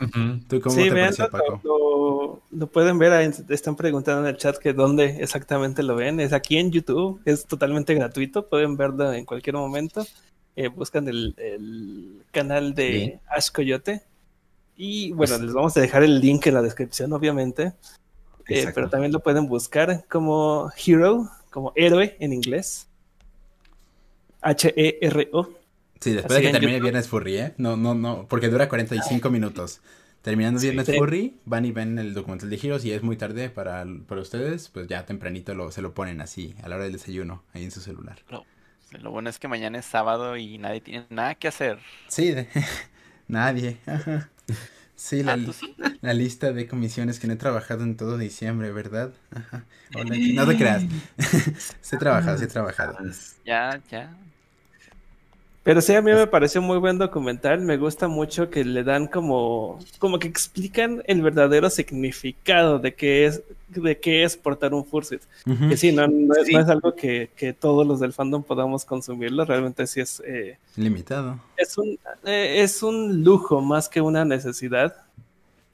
Uh -huh. ¿Tú cómo sí, te vean, pareció, Paco? Lo, lo, pueden ver, ahí, están preguntando en el chat que dónde exactamente lo ven. Es aquí en YouTube, es totalmente gratuito, pueden verlo en cualquier momento. Eh, buscan el, el, canal de Bien. Ash Coyote. Y bueno, pues, les vamos a dejar el link en la descripción, obviamente. Eh, pero también lo pueden buscar como Hero, como héroe en inglés. H-E-R-O. Sí, después Así de que termine YouTube. Viernes Furry, ¿eh? No, no, no, porque dura 45 minutos. Terminando Viernes sí, Furry, van y ven el documental de Heroes y es muy tarde para, para ustedes, pues ya tempranito lo, se lo ponen así, a la hora del desayuno, ahí en su celular. Lo, lo bueno es que mañana es sábado y nadie tiene nada que hacer. Sí, de, [LAUGHS] nadie. Sí, la, ah, sí? [LAUGHS] la, lista de comisiones que no he trabajado en todo diciembre, ¿verdad? Ajá. Hola, no te creas. [LAUGHS] sí he trabajado, sí he trabajado. Ya, ya. Pero sí, a mí me pareció muy buen documental. Me gusta mucho que le dan como, como que explican el verdadero significado de qué es, de qué es portar un fursuit. Uh -huh. Que sí, no, no, sí. no es algo que, que, todos los del fandom podamos consumirlo. Realmente sí es eh, limitado. Es un, eh, es un lujo más que una necesidad.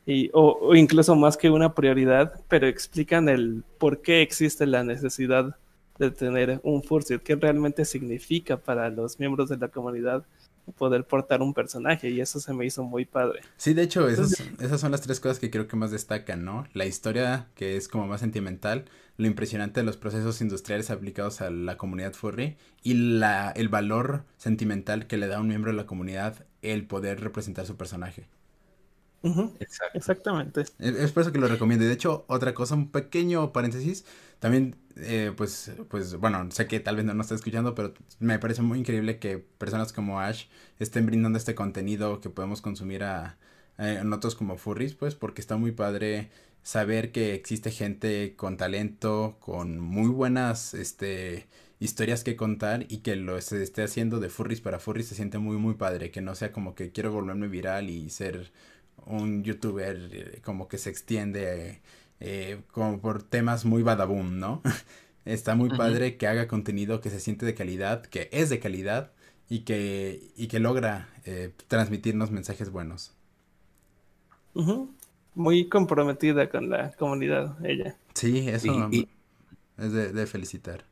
Y, o, o incluso más que una prioridad, pero explican el por qué existe la necesidad de tener un fursuit, qué realmente significa para los miembros de la comunidad poder portar un personaje y eso se me hizo muy padre. Sí, de hecho, esos, esas son las tres cosas que creo que más destacan, ¿no? La historia, que es como más sentimental, lo impresionante de los procesos industriales aplicados a la comunidad furry y la, el valor sentimental que le da a un miembro de la comunidad el poder representar su personaje. Uh -huh. Exacto. Exactamente. Es, es, por eso que lo recomiendo. Y de hecho, otra cosa, un pequeño paréntesis, también, eh, pues, pues, bueno, sé que tal vez no nos está escuchando, pero me parece muy increíble que personas como Ash estén brindando este contenido que podemos consumir a, a nosotros como furries, pues, porque está muy padre saber que existe gente con talento, con muy buenas, este, historias que contar y que lo se esté haciendo de furries para furries se siente muy, muy padre, que no sea como que quiero volverme viral y ser un youtuber eh, como que se extiende eh, como por temas muy badaboom, ¿no? [LAUGHS] Está muy uh -huh. padre que haga contenido que se siente de calidad, que es de calidad y que, y que logra eh, transmitirnos mensajes buenos. Uh -huh. Muy comprometida con la comunidad, ella. Sí, eso y, y... es de, de felicitar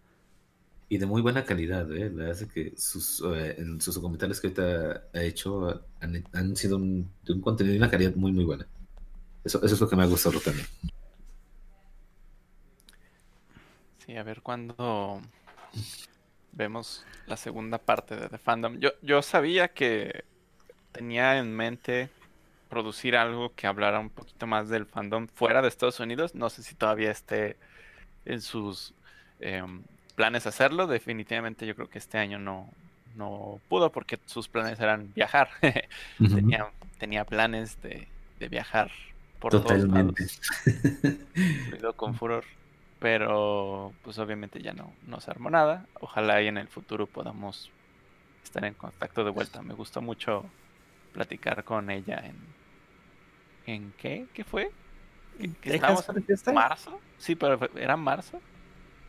y de muy buena calidad, ¿eh? La verdad es que sus, eh, sus documentales que ahorita ha hecho han, sido un, de un contenido y una calidad muy, muy buena. Eso, es lo que me ha gustado también. Sí, a ver cuándo vemos la segunda parte de The Fandom. Yo, yo sabía que tenía en mente producir algo que hablara un poquito más del fandom fuera de Estados Unidos. No sé si todavía esté en sus eh, planes hacerlo. Definitivamente yo creo que este año no, no pudo porque sus planes eran viajar. [LAUGHS] uh -huh. tenía, tenía planes de, de viajar por Totalmente. todos lados. con furor. Pero pues obviamente ya no, no se armó nada. Ojalá y en el futuro podamos estar en contacto de vuelta. Me gustó mucho platicar con ella en... ¿En qué? ¿Qué fue? ¿Qué estábamos en marzo? Sí, pero era marzo.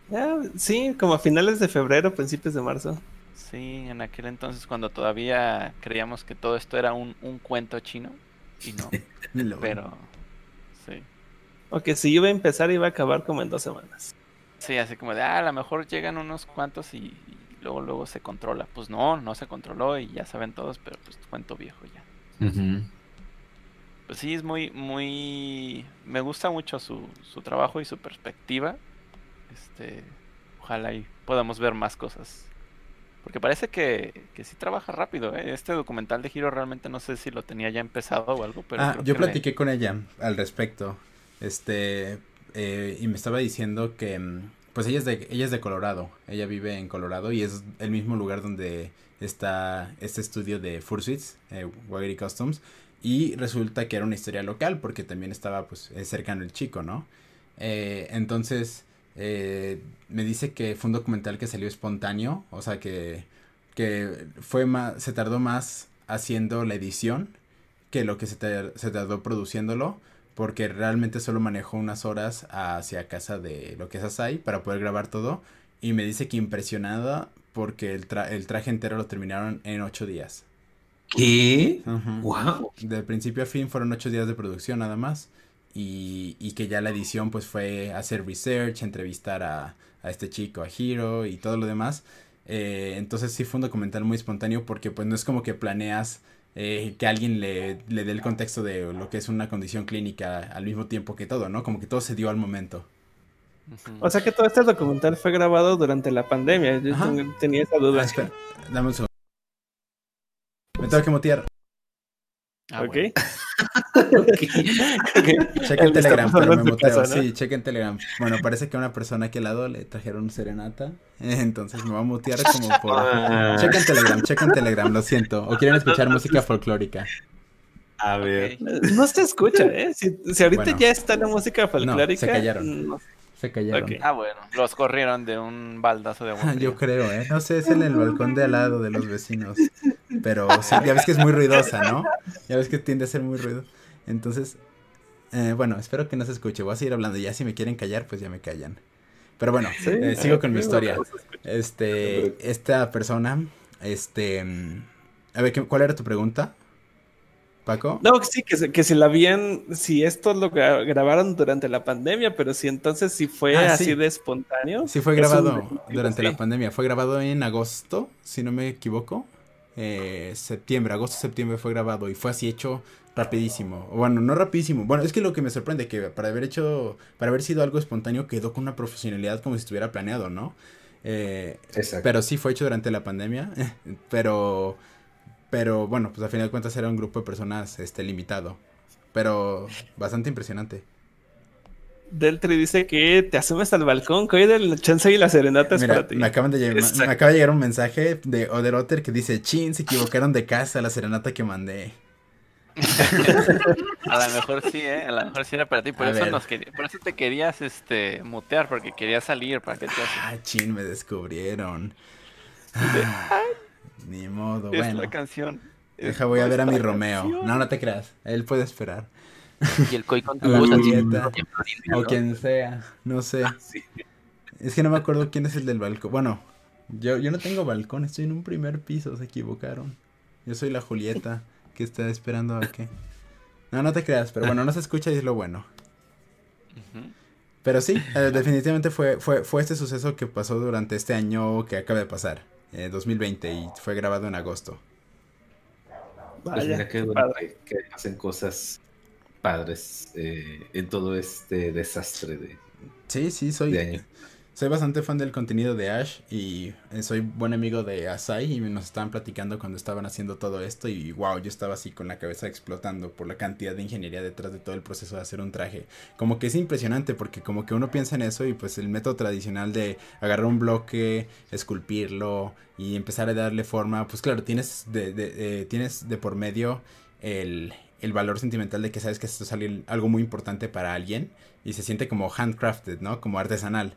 Yeah, sí, como a finales de febrero, principios de marzo. Sí, en aquel entonces cuando todavía creíamos que todo esto era un, un cuento chino. Y no. [LAUGHS] pero, sí. Ok, si iba a empezar iba a acabar como en dos semanas. Sí, así como de, ah, a lo mejor llegan unos cuantos y, y luego luego se controla. Pues no, no se controló y ya saben todos, pero pues cuento viejo ya. Ujú. Pues sí, es muy, muy... Me gusta mucho su, su trabajo y su perspectiva. Este, ojalá y podamos ver más cosas. Porque parece que, que sí trabaja rápido, ¿eh? Este documental de Hiro realmente no sé si lo tenía ya empezado o algo, pero ah, yo platiqué con ella al respecto. Este, eh, y me estaba diciendo que, mm, pues ella es de, ella es de Colorado. Ella vive en Colorado y es el mismo lugar donde está este estudio de Fursuits, eh, Waggery Customs. Y resulta que era una historia local porque también estaba, pues, eh, cercano el chico, ¿no? Eh, entonces, eh, me dice que fue un documental que salió espontáneo, o sea que, que fue más, se tardó más haciendo la edición que lo que se, tar- se tardó produciéndolo, porque realmente solo manejó unas horas hacia casa de lo que es Asai para poder grabar todo, y me dice que impresionada porque el, tra- el traje entero lo terminaron en ocho días. ¿Qué? Wow. De principio a fin fueron ocho días de producción nada más. Y, y que ya la edición pues fue hacer research, entrevistar a, a este chico, a Hiro y todo lo demás. Eh, entonces sí fue un documental muy espontáneo porque pues no es como que planeas eh, que alguien le, le dé el contexto de lo que es una condición clínica al mismo tiempo que todo, ¿no? Como que todo se dio al momento. O sea que todo este documental fue grabado durante la pandemia. Yo Ajá. tenía esa duda. Ah, espera, dame un segundo. Me tengo que mutear. Ah, ¿Ok? bueno. [LAUGHS] Ok. Checa en Él está Telegram, pero me muteo. casa, ¿no? Sí, checa en Telegram. Bueno, parece que a una persona aquí al lado le trajeron serenata. [LAUGHS] Entonces me va a mutear como por. Ah, Checa en Telegram, checa en Telegram, lo siento. O quieren escuchar música folclórica. a ver. No se escucha, ¿eh? Si, si ahorita Bueno. ya está la música folclórica. se callaron. no. Se callaron. Ok. Ah, bueno, los corrieron de un baldazo de agua. [LAUGHS] Yo creo, ¿eh? No sé, es en el balcón de al lado de los vecinos. Pero sí, ya ves que es muy ruidosa, ¿no? Ya ves que tiende a ser muy ruido. Entonces, eh, bueno, espero que no se escuche. Voy a seguir hablando. Ya si me quieren callar, pues ya me callan. Pero bueno, Sí, eh, sigo con mi historia. Este, esta persona, este, mm, a ver, ¿qué- ¿cuál era tu pregunta, Paco? No, que sí, que, se- que si la habían, si esto lo gra- grabaron durante la pandemia, pero si entonces si fue Ah, así sí. de espontáneo. Sí, fue es un grabado durante sí. la pandemia. Fue grabado en agosto, si no me equivoco. Eh, septiembre, agosto, septiembre fue grabado y fue así hecho rapidísimo. Bueno, no rapidísimo. Bueno, es que lo que me sorprende que para haber hecho, para haber sido algo espontáneo quedó con una profesionalidad como si estuviera planeado, ¿no? Eh, Exacto. Pero sí fue hecho durante la pandemia. [LAUGHS] pero, pero bueno, pues a final de cuentas era un grupo de personas este, limitado. Pero bastante impresionante. Deltri dice que te asumes al balcón, que hoy del chance y la serenata es Mira, para ti. me, acaban de llegar, me- acaba de llegar un mensaje de Oderotter que dice, chin, se equivocaron de casa la serenata que mandé. [LAUGHS] A lo mejor sí, ¿eh? A lo mejor sí era para ti. Por A eso, ver. nos quería- por eso te querías este, mutear, porque querías salir. ¿Para qué te haces? Ah, chin, me descubrieron. Ah, ni modo, es bueno. la canción. Deja, voy a ver a mi Romeo. canción. No, no te creas, él puede esperar. Y el Koi con [LAUGHS] tu O ¿no? quien sea, no sé. Sí. Es que no me acuerdo quién es el del balcón. Bueno, yo, yo no tengo balcón, estoy en un primer piso, se equivocaron. Yo soy la Julieta que está esperando a que... No, no te creas, pero bueno, no se escucha y es lo bueno. Pero sí, eh, definitivamente fue, fue, fue este suceso que pasó durante este año que acaba de pasar, eh, 2020, y fue grabado en agosto. Pues Vaya, mira qué qué bueno padre. que, que hacen cosas padres eh, en todo este desastre de, Sí, sí, soy, de año. Soy bastante fan del contenido de Ash y eh, soy buen amigo de Asai y nos estaban platicando cuando estaban haciendo todo esto y wow, yo estaba así con la cabeza explotando por la cantidad de ingeniería detrás de todo el proceso de hacer un traje. Como que es impresionante porque como que uno piensa en eso y pues el método tradicional de agarrar un bloque, esculpirlo y empezar a darle forma, pues claro, tienes de, de- eh, tienes de por medio el, el valor sentimental de que sabes que esto es algo muy importante para alguien y se siente como handcrafted, ¿no? Como artesanal.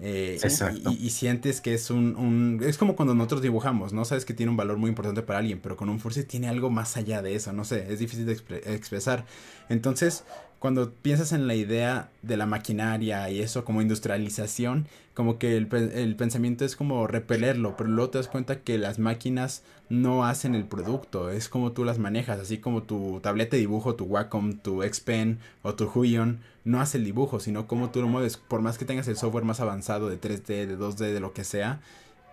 Eh, Exacto. Y, y sientes que es un, un- Es como cuando nosotros dibujamos, ¿no? Sabes que tiene un valor muy importante para alguien, pero con un Fursi tiene algo más allá de eso, no sé, es difícil de expre- expresar. Entonces, cuando piensas en la idea de la maquinaria y eso como industrialización, como que el, el pensamiento es como repelerlo, pero luego te das cuenta que las máquinas no hacen el producto, es como tú las manejas, así como tu tableta de dibujo, tu Wacom, tu Xpen o tu Huion no hace el dibujo, sino cómo tú lo mueves, por más que tengas el software más avanzado de 3D, de 2D, de lo que sea,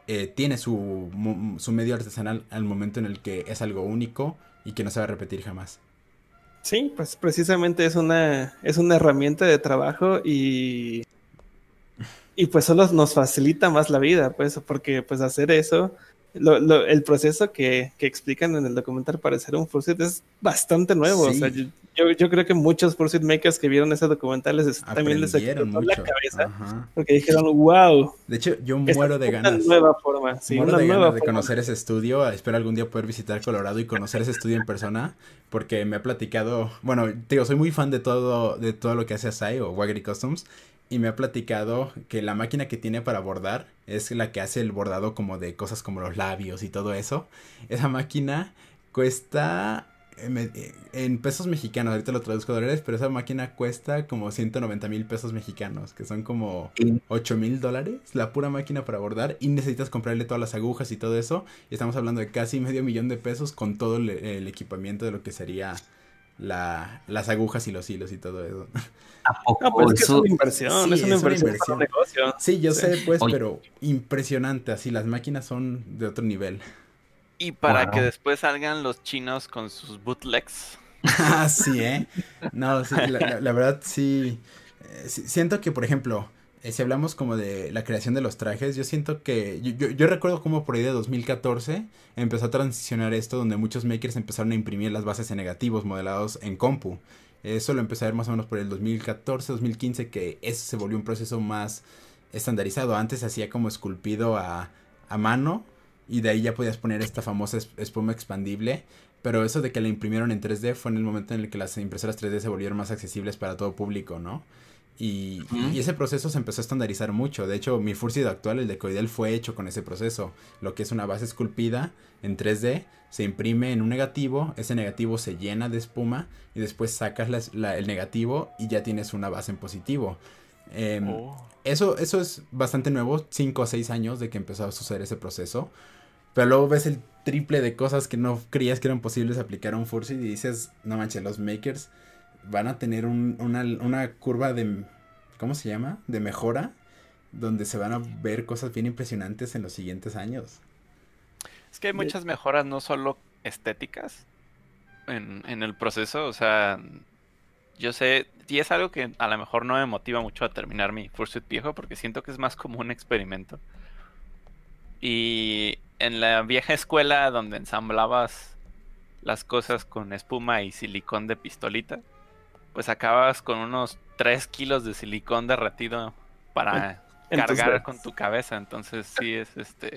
eh, tiene su, su medio artesanal al momento en el que es algo único y que no se va a repetir jamás. Sí, pues precisamente es una, es una herramienta de trabajo y, y pues solo nos facilita más la vida, pues, porque pues hacer eso, lo- lo- el proceso que, que explican en el documental para hacer un Fursuit es bastante nuevo. Sí. O sea, yo, yo- yo creo que muchos Fursuit makers que vieron ese documental les, también les explotó mucho. la cabeza Ajá. porque dijeron, wow, De hecho, yo muero de ganas. una nueva forma, sí, Muero una de nueva ganas de forma. conocer ese estudio. Espero algún día poder visitar Colorado y conocer ese estudio en persona. Porque me ha platicado. Bueno, te digo, soy muy fan de todo, de todo lo que hace Asai o Waggery Customs. Y me ha platicado que la máquina que tiene para bordar es la que hace el bordado como de cosas como los labios y todo eso. Esa máquina cuesta en pesos mexicanos, ahorita lo traduzco a dólares, pero esa máquina cuesta como 190 mil pesos mexicanos, que son como 8 mil dólares la pura máquina para bordar y necesitas comprarle todas las agujas y todo eso. Y estamos hablando de casi medio millón de pesos con todo el, el equipamiento de lo que sería la, las agujas y los hilos y todo eso. ¿A [LAUGHS] poco No, pues es que es eso- una inversión, Sí, es una es una inversión, para un negocio. Sí, yo Sí. sé, pues, Oye. pero impresionante. Así, las máquinas son de otro nivel. Y para Wow. que después salgan los chinos con sus bootlegs. Ah, [LAUGHS] sí, ¿eh? [LAUGHS] No, sí, la, la- la verdad sí, eh, sí, Siento que, por ejemplo, eh, si hablamos como de la creación de los trajes, yo siento que... Yo, yo, yo recuerdo como por ahí de 2014 empezó a transicionar esto donde muchos makers empezaron a imprimir las bases en negativos modelados en compu. Eso lo empecé a ver más o menos por el 2014, 2015, que eso se volvió un proceso más estandarizado. Antes se hacía como esculpido a, a mano y de ahí ya podías poner esta famosa es- espuma expandible. Pero eso de que la imprimieron en 3D fue en el momento en el que las impresoras 3D se volvieron más accesibles para todo público, ¿no? Y, y ese proceso se empezó a estandarizar mucho. De hecho, mi Fursid actual, el de Coidel, fue hecho con ese proceso. Lo que es una base esculpida en 3D, se imprime en un negativo, ese negativo se llena de espuma y después sacas la- la- el negativo y ya tienes una base en positivo. Em, Oh. eso, eso es bastante nuevo, 5 o 6 años de que empezó a suceder ese proceso. Pero luego ves el triple de cosas que no creías que eran posibles aplicar a un Fursuit y dices, no manches, los makers van a tener un- una, una curva de, ¿cómo se llama? De mejora, donde se van a ver cosas bien impresionantes en los siguientes años. Es que hay muchas mejoras, no solo estéticas, en, en el proceso. O sea, yo sé, y es algo que a lo mejor no me motiva mucho a terminar mi Fursuit viejo, porque siento que es más como un experimento. Y en la vieja escuela donde ensamblabas las cosas con espuma y silicón de pistolita, pues acabas con unos 3 kilos de silicón derretido para cargar con tu cabeza. Entonces sí es este.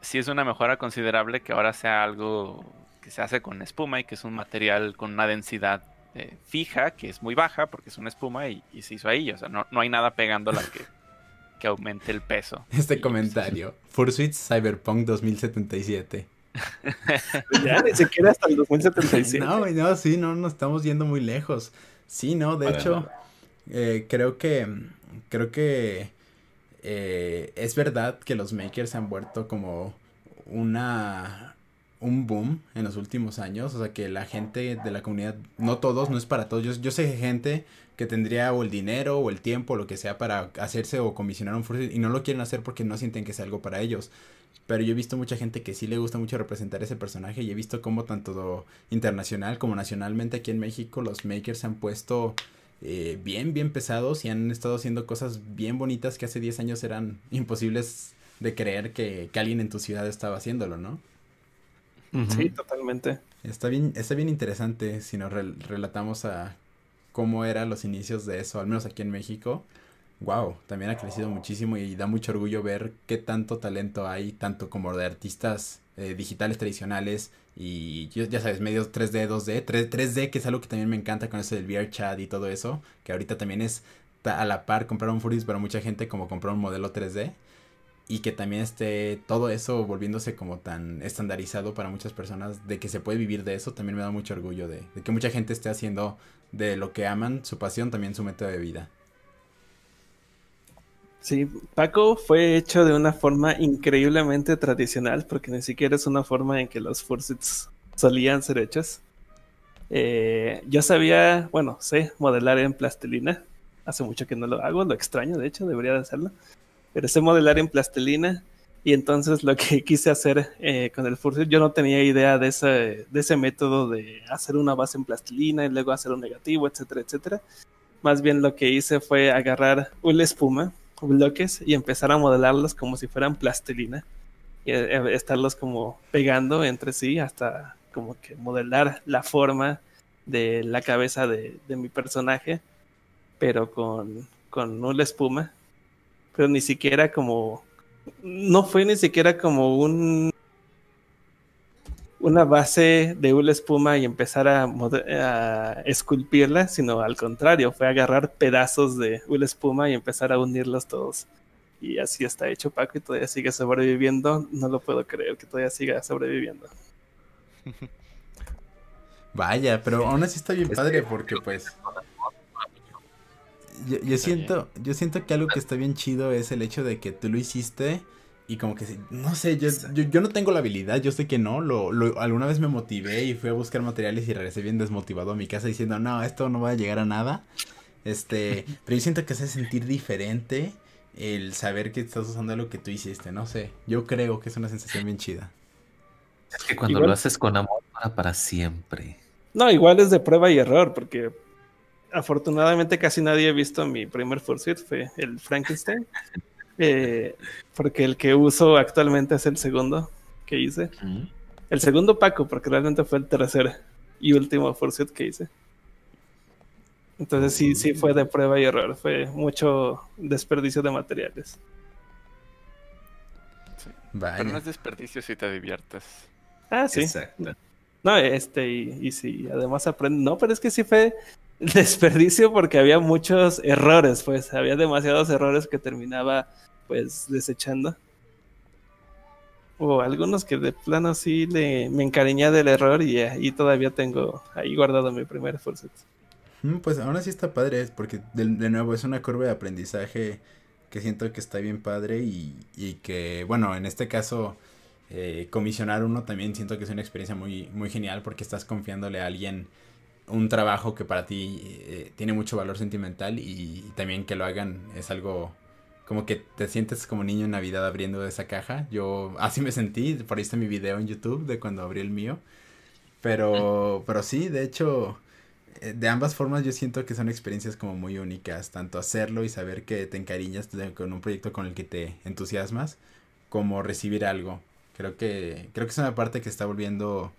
Sí es una mejora considerable que ahora sea algo que se hace con espuma y que es un material con una densidad eh, fija, que es muy baja porque es una espuma y, y se hizo ahí. O sea, no, no hay nada pegándola que, que aumente el peso. [LAUGHS] Este Y, pues, comentario, Fursuit Cyberpunk 2077. Ya ni siquiera hasta el 2077. No, no, sí, no nos estamos yendo muy lejos. Sí, no, de hecho, eh, creo que, creo que eh, es verdad que los makers se han vuelto como una, un boom en los últimos años. O sea, que la gente de la comunidad, no todos, no es para todos. Yo, yo sé gente que tendría o el dinero o el tiempo, lo que sea, para hacerse o comisionar un Fursuit y no lo quieren hacer porque no sienten que sea algo para ellos. Pero yo he visto mucha gente que sí le gusta mucho representar ese personaje y he visto cómo tanto internacional como nacionalmente aquí en México los makers se han puesto eh, bien, bien pesados y han estado haciendo cosas bien bonitas que hace 10 años eran [LAUGHS] imposibles de creer que, que alguien en tu ciudad estaba haciéndolo, ¿no? Sí, totalmente. Está bien, está bien interesante si nos rel- relatamos a cómo eran los inicios de eso, al menos aquí en México. Wow, también ha crecido muchísimo y da mucho orgullo ver qué tanto talento hay, tanto como de artistas eh, digitales tradicionales y ya sabes, medios 3D, 2D, 3, 3D, que es algo que también me encanta con eso del VR chat y todo eso, que ahorita también es a la par comprar un Furries para mucha gente como comprar un modelo 3D y que también esté todo eso volviéndose como tan estandarizado para muchas personas de que se puede vivir de eso, también me da mucho orgullo de que mucha gente esté haciendo de lo que aman, su pasión, también su método de vida. Sí, Paco fue hecho de una forma increíblemente tradicional, porque ni siquiera es una forma en que los Fursuits solían ser hechos. Eh, yo sabía, bueno, sé modelar en plastilina. Hace mucho que no lo hago, lo extraño, de hecho, debería de hacerlo. pero sé modelar en plastilina. Y entonces lo que [LAUGHS] quise hacer eh, con el Fursuit, yo no tenía idea de ese, de ese método de hacer una base en plastilina y luego hacer un negativo, etcétera, etcétera. Más bien lo que hice fue agarrar una espuma, bloques, y empezar a modelarlos como si fueran plastilina. Y eh, estarlos como pegando entre sí hasta como que modelar la forma de la cabeza de, de mi personaje, pero con, con una espuma. Pero ni siquiera como no fue ni siquiera como un una base de una espuma y empezar a, a, esculpirla, sino al contrario, fue agarrar pedazos de una espuma y empezar a unirlos todos. Y así está hecho Paco y todavía sigue sobreviviendo. No lo puedo creer que todavía siga sobreviviendo. [LAUGHS] Vaya, pero aún así está bien padre porque pues yo, yo siento, yo siento que algo que está bien chido es el hecho de que tú lo hiciste y como que, no sé, yo, yo, yo no tengo la habilidad, yo sé que no, lo, lo, alguna vez me motivé y fui a buscar materiales y regresé bien desmotivado a mi casa diciendo, no, esto no va a llegar a nada. Este, [LAUGHS] pero yo siento que hace sentir diferente el saber que estás usando lo que tú hiciste, no sé, yo creo que es una sensación bien chida. Es que cuando igual, lo haces con amor, para, para siempre. No, igual es de prueba y error, porque afortunadamente casi nadie ha visto mi primer Fursuit, fue el Frankenstein. [LAUGHS] Eh, porque el que uso actualmente es el segundo que hice. Mm. El segundo Paco, porque realmente fue el tercer y último Fursuit que hice. Entonces sí, sí fue de prueba y error, fue mucho desperdicio de materiales. Sí. Pero no es desperdicio si te diviertes. Ah, sí. Exacto. No, este, y, y sí, además aprende. No, pero es que sí fue [LAUGHS] desperdicio porque había muchos errores, pues había demasiados errores que terminaba pues desechando. O algunos que de plano sí le, me encariñé del error y ahí todavía tengo ahí guardado mi primer Fursuit. Pues aún así está padre, porque de, de, nuevo es una curva de aprendizaje que siento que está bien padre y, y que, bueno, en este caso, eh, comisionar uno también siento que es una experiencia muy, muy genial porque estás confiándole a alguien un trabajo que para ti eh, tiene mucho valor sentimental y, y, también que lo hagan es algo como que te sientes como niño en Navidad abriendo esa caja. Yo así me sentí, por ahí está mi video en YouTube de cuando abrí el mío. Pero, pero sí, de hecho, eh, de ambas formas yo siento que son experiencias como muy únicas, tanto hacerlo y saber que te encariñas con un proyecto con el que te entusiasmas, como recibir algo. Creo que, creo que es una parte que está volviendo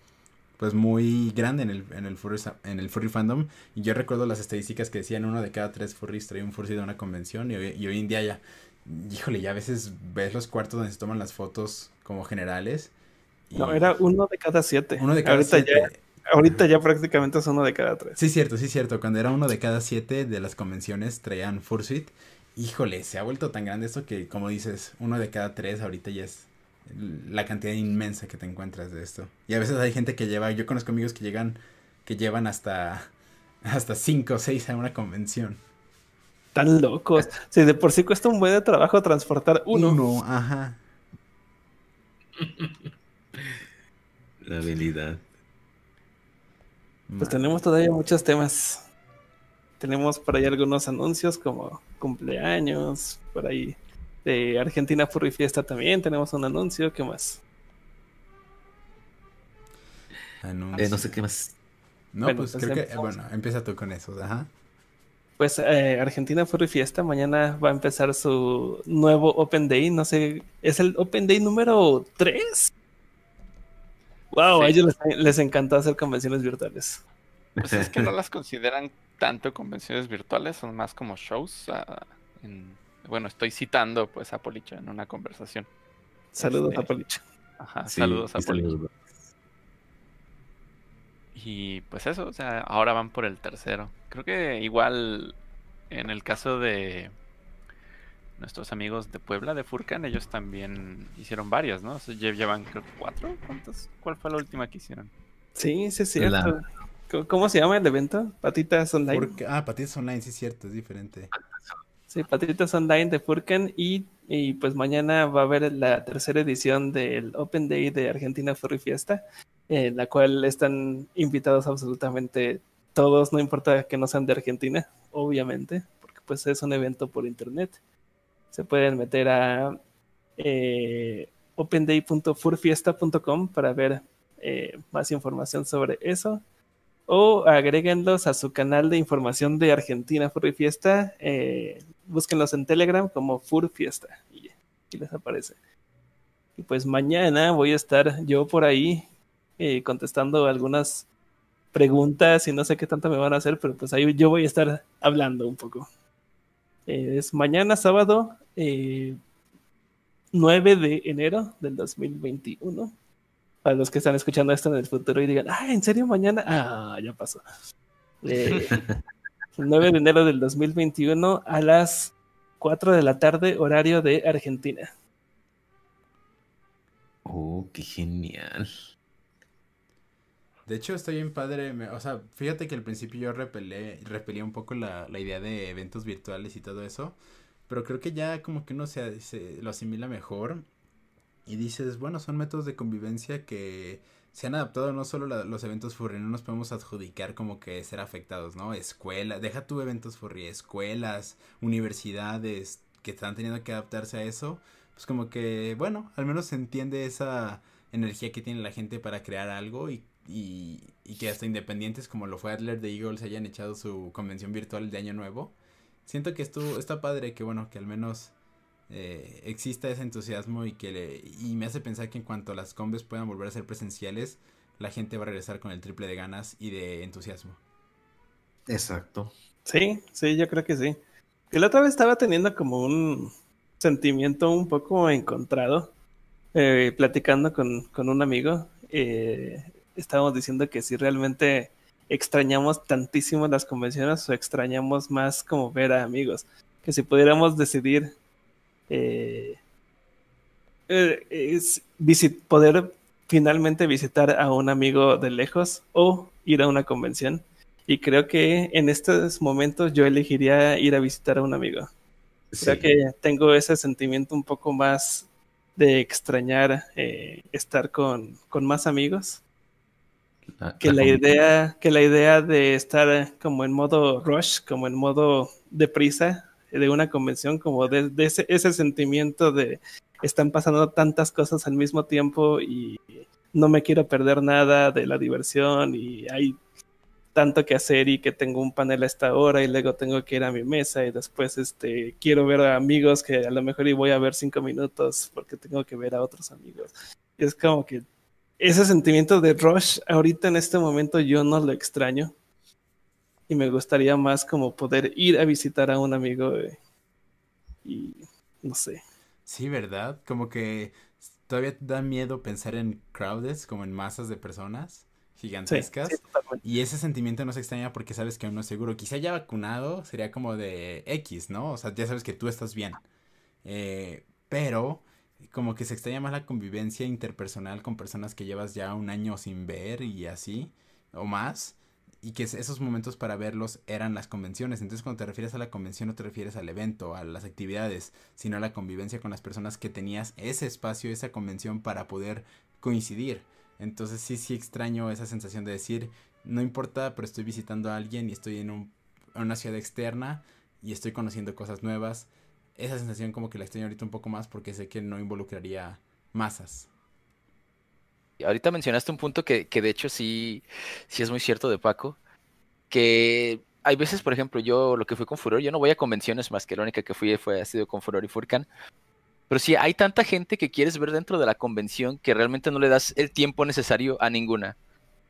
pues muy grande en el, en el, furry, en el furry fandom. Y yo recuerdo las estadísticas que decían uno de cada tres furries trae un furry de una convención. Y hoy, y hoy en día ya, híjole, ya a veces ves los cuartos donde se toman las fotos como generales. Y... No, era uno de cada siete. Uno de cada ahorita siete. Ya, ahorita ya prácticamente es uno de cada tres. Sí, cierto, sí, cierto. Cuando era uno de cada siete de las convenciones traían fursuit. Híjole, se ha vuelto tan grande esto que, como dices, uno de cada tres ahorita ya es la cantidad inmensa que te encuentras de esto. Y a veces hay gente que lleva, yo conozco amigos que llegan, que llevan hasta, hasta cinco o seis a una convención. Tan locos. Si sí, de por sí cuesta un buen de trabajo transportar uno. Uno, ajá. [LAUGHS] La habilidad. Pues tenemos todavía muchos temas. Tenemos por ahí algunos anuncios como cumpleaños, por ahí de Argentina Furry Fiesta también tenemos un anuncio. ¿Qué más? Eh, no sé qué más. No, bueno, pues, pues creo que, bueno, empieza tú con eso, ajá. Pues eh, Argentina Furry Fiesta mañana va a empezar su nuevo Open Day, no sé, es el Open Day número 3. Wow, sí. a ellos les, les encantó hacer convenciones virtuales. Pues es que no [LAUGHS] las consideran tanto convenciones virtuales, son más como shows. Uh, en bueno, estoy citando pues a Policha en una conversación. Saludos este, a Policha. Ajá, sí, saludos a Policha. Saludos. Y pues eso, o sea, ahora van por el tercero. Creo que igual en el caso de nuestros amigos de Puebla, de Furcan, ellos también hicieron varios, ¿no? O sea, llevan creo cuatro. ¿Cuántos? ¿Cuál fue la última que hicieron? Sí, sí, sí. La... ¿Cómo se llama el evento? Patitas Online. Furca... Ah, Patitas Online, sí es cierto, es diferente. Sí, Patitas Online de Furcan y, y, pues mañana va a haber la tercera edición del Open Day de Argentina Furry Fiesta, en la cual están invitados absolutamente todos, no importa que no sean de Argentina, obviamente, porque pues es un evento por internet. se pueden meter a eh, openday.furfiesta.com para ver eh, más información sobre eso. O agréguenlos a su canal de información de Argentina Furry Fiesta. Eh, búsquenlos en Telegram como Furfiesta. Y aquí les aparece. Y pues mañana voy a estar yo por ahí eh, contestando algunas preguntas y no sé qué tanto me van a hacer, pero pues ahí yo voy a estar hablando un poco. Eh, es mañana sábado eh, 9 de enero del 2021. Para los que están escuchando esto en el futuro y digan, ah, ¿en serio mañana? Ah, ya pasó. [LAUGHS] Eh, 9 de enero del 2021 a las 4 de la tarde, horario de Argentina. Oh, qué genial. De hecho, estoy bien padre. me- o sea, fíjate que al principio yo repelé, repelé un poco la, la idea de eventos virtuales y todo eso. Pero creo que ya como que uno se, se lo asimila mejor. Y dices, bueno, son métodos de convivencia que se han adaptado no solo los eventos furry, no nos podemos adjudicar como que ser afectados, ¿no? Escuela, deja tu eventos furry, escuelas, universidades que están teniendo que adaptarse a eso. Pues como que, bueno, al menos se entiende esa energía que tiene la gente para crear algo y, y, y que hasta independientes como lo fue Adler de Eagles hayan echado su convención virtual de Año Nuevo. Siento que esto está padre, que bueno, que al menos eh, exista ese entusiasmo y que le- y me hace pensar que en cuanto las combes puedan volver a ser presenciales, la gente va a regresar con el triple de ganas y de entusiasmo. Exacto. Sí, sí, yo creo que sí. Que la otra vez estaba teniendo como un sentimiento un poco encontrado, eh, platicando con, con un amigo. eh, estábamos diciendo que si realmente extrañamos tantísimo las convenciones o extrañamos más como ver a amigos. Que si pudiéramos decidir eh, es visit- poder finalmente visitar a un amigo de lejos o ir a una convención. Y creo que en estos momentos yo elegiría ir a visitar a un amigo. Creo Sí. que tengo ese sentimiento un poco más de extrañar eh, estar con, con más amigos La- que la la idea que la idea de estar como en modo rush, como en modo deprisa de una convención, como de, ese, ese sentimiento de están pasando tantas cosas al mismo tiempo y no me quiero perder nada de la diversión y hay tanto que hacer y que tengo un panel a esta hora y luego tengo que ir a mi mesa y después este quiero ver a amigos que a lo mejor y voy a ver cinco minutos porque tengo que ver a otros amigos. Es como que ese sentimiento de rush ahorita en este momento yo no lo extraño y me gustaría más como poder ir a visitar a un amigo eh, y no sé. Sí, ¿verdad? Como que todavía te da miedo pensar en crowds, como en masas de personas gigantescas. sí. Y ese sentimiento no se extraña porque sabes que aún no es seguro. Quizá ya vacunado sería como de X, ¿no? O sea, ya sabes que tú estás bien. Eh, pero como que se extraña más la convivencia interpersonal con personas que llevas ya un año sin ver y así, o más. Y que es- esos momentos para verlos eran las convenciones. Entonces cuando te refieres a la convención no te refieres al evento, a las actividades, sino a la convivencia con las personas que tenías ese espacio, esa convención para poder coincidir. Entonces sí, sí extraño esa sensación de decir, no importa, pero estoy visitando a alguien y estoy en, un- en una ciudad externa y estoy conociendo cosas nuevas. Esa sensación como que la extraño ahorita un poco más porque sé que no involucraría masas. Ahorita mencionaste un punto que, que de hecho sí, sí es muy cierto de Paco, que hay veces, por ejemplo, yo lo que fui con Furor, yo no voy a convenciones más que la única que fui fue ha sido con Furor y Furcan, pero sí hay tanta gente que quieres ver dentro de la convención que realmente no le das el tiempo necesario a ninguna.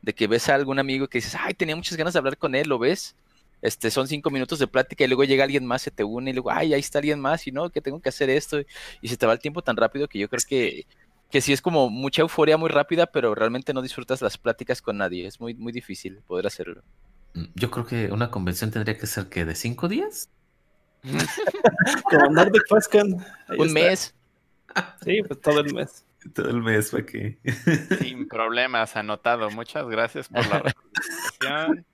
De que ves a algún amigo que dices, ay, tenía muchas ganas de hablar con él, lo ves, este, son cinco minutos de plática y luego llega alguien más, se te une y luego, ay, ahí está alguien más y no, que tengo que hacer esto y se te va el tiempo tan rápido que yo creo que que sí es como mucha euforia muy rápida, pero realmente no disfrutas las pláticas con nadie. Es muy, muy difícil poder hacerlo. Mm, Yo creo que una convención tendría que ser que de cinco días. [LAUGHS] Como Nordic ahí Un está. mes. Sí, pues todo el mes. Todo el mes para que. Sin problemas, anotado. Muchas gracias por la recomendación.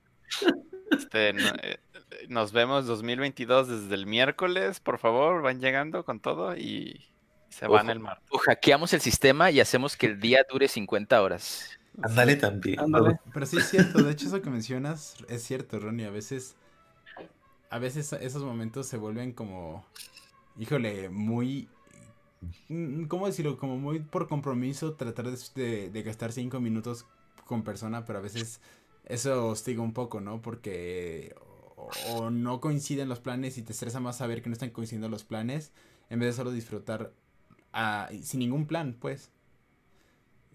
Este, no- eh, nos vemos 2022 desde el miércoles. Por favor, van llegando con todo y se van Ojo. el martes. O hackeamos el sistema y hacemos que el día dure 50 horas. Ándale también. Ándale. Pero sí es cierto, de hecho eso que mencionas es cierto, Ronnie, a veces a veces esos momentos se vuelven como híjole, muy... mm, ¿Cómo decirlo? Como muy por compromiso tratar de, de- de gastar cinco minutos con persona, pero a veces eso hostiga un poco, ¿no? Porque o, o no coinciden los planes y te estresa más saber que no están coincidiendo los planes en vez de solo disfrutar ah, y sin ningún plan, pues.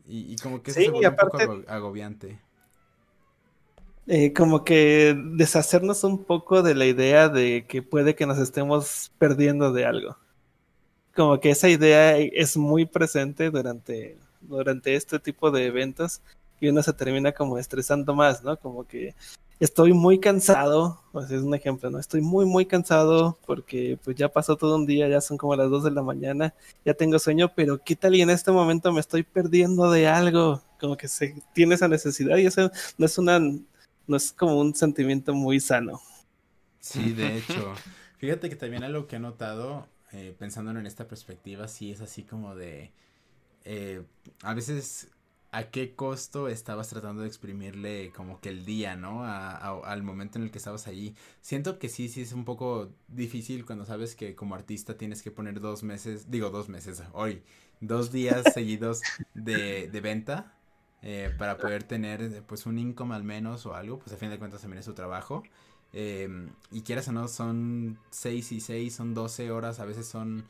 Y, y como que eso Sí, se vuelve un poco aparte- ago- agobiante. Eh, como que deshacernos un poco de la idea de que puede que nos estemos perdiendo de algo. Como que esa idea es muy presente durante, durante este tipo de eventos y uno se termina como estresando más, ¿no? Como que estoy muy cansado, pues es un ejemplo, ¿no? Estoy muy, muy cansado porque pues ya pasó todo un día, ya son como las 2 de la mañana, ya tengo sueño, pero ¿qué tal y en este momento me estoy perdiendo de algo? Como que se tiene esa necesidad y eso no es una no es como un sentimiento muy sano. Sí, de [LAUGHS] hecho. Fíjate que también algo que he notado, eh, pensándolo en esta perspectiva, sí es así como de... eh, a veces, ¿a qué costo estabas tratando de exprimirle como que el día, ¿no? A- a- al momento en el que estabas allí. Siento que sí, sí es un poco difícil cuando sabes que como artista tienes que poner dos meses, digo dos meses, hoy, dos días [LAUGHS] seguidos de, de venta. eh, para poder tener pues un income al menos o algo, pues a fin de cuentas también es su trabajo. Eh, y quieras o no, son 6 y 6, son 12 horas, a veces son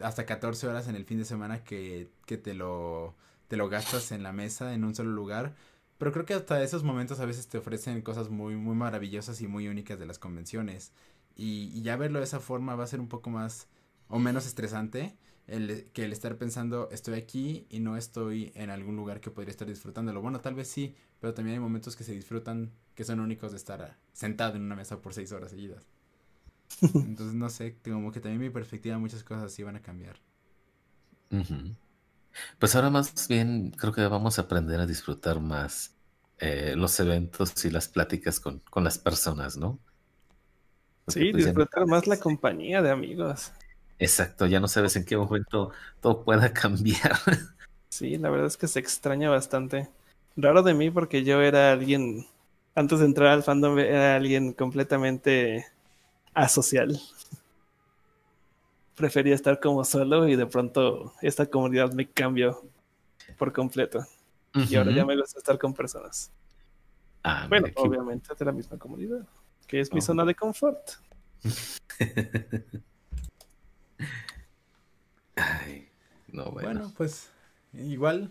hasta 14 horas en el fin de semana que, que te, lo, te lo gastas en la mesa, en un solo lugar. Pero creo que hasta esos momentos a veces te ofrecen cosas muy, muy maravillosas y muy únicas de las convenciones. Y, y ya verlo de esa forma va a ser un poco más o menos estresante el, que el estar pensando estoy aquí y no estoy en algún lugar que podría estar disfrutándolo. Bueno, tal vez sí, pero también hay momentos que se disfrutan que son únicos de estar sentado en una mesa por seis horas seguidas. [LAUGHS] Entonces, no sé, como que también mi perspectiva, muchas cosas sí van a cambiar. Ujú. Pues ahora más bien creo que vamos a aprender a disfrutar más eh, los eventos y las pláticas con, con las personas, ¿no? Porque, Sí, pues, no disfrutar más la compañía de amigos. Exacto, ya no sabes en qué momento todo pueda [LAUGHS] cambiar. Sí, la verdad es que se extraña bastante. Raro de mí porque yo era alguien, antes de entrar al fandom, era alguien completamente asocial. Prefería estar como solo y de pronto esta comunidad me cambió por completo. Y ahora ya me gusta estar con personas. Ah, Bueno, mira, qué- obviamente de la misma comunidad, que es mi Oh. zona de confort. [LAUGHS] Ay, no, bueno. Bueno, pues igual,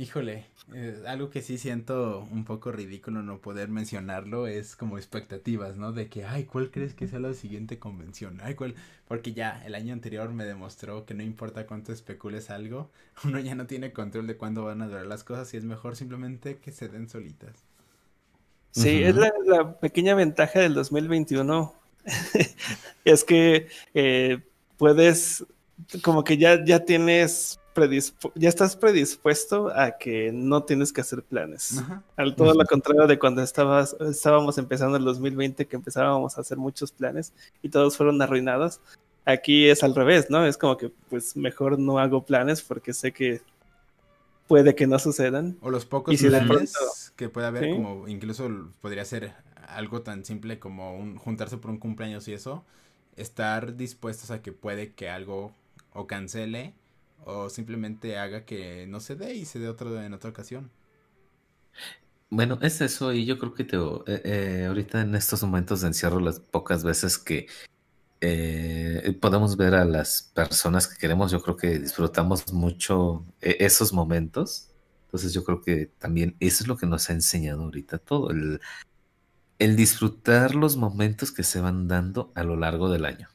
híjole, eh, algo que sí siento un poco ridículo no poder mencionarlo es como expectativas, ¿no? De que, ay, ¿cuál crees que sea la siguiente convención? Ay, ¿cuál? Porque ya el año anterior me demostró que no importa cuánto especules algo, [LAUGHS] uno ya no tiene control de cuándo van a durar las cosas y es mejor simplemente que se den solitas. Sí, es la, la pequeña ventaja del 2021. [LAUGHS] es que eh, puedes, como que ya, ya tienes, ya estás predispuesto a que no tienes que hacer planes. Ajá. Al todo lo contrario de cuando estabas, estábamos empezando el 2020, que empezábamos a hacer muchos planes y todos fueron arruinados. Aquí es al revés, ¿no? Es como que pues mejor no hago planes porque sé que puede que no sucedan. O los pocos Y si de planes que puede haber, Sí. como incluso podría ser algo tan simple como un, juntarse por un cumpleaños y eso, estar dispuestos a que puede que algo o cancele o simplemente haga que no se dé y se dé otro en otra ocasión. Bueno, es eso, y yo creo que te, eh, eh, ahorita en estos momentos de encierro, las pocas veces que eh, podemos ver a las personas que queremos, yo creo que disfrutamos mucho esos momentos. Entonces yo creo que también eso es lo que nos ha enseñado ahorita todo, el, el disfrutar los momentos que se van dando a lo largo del año.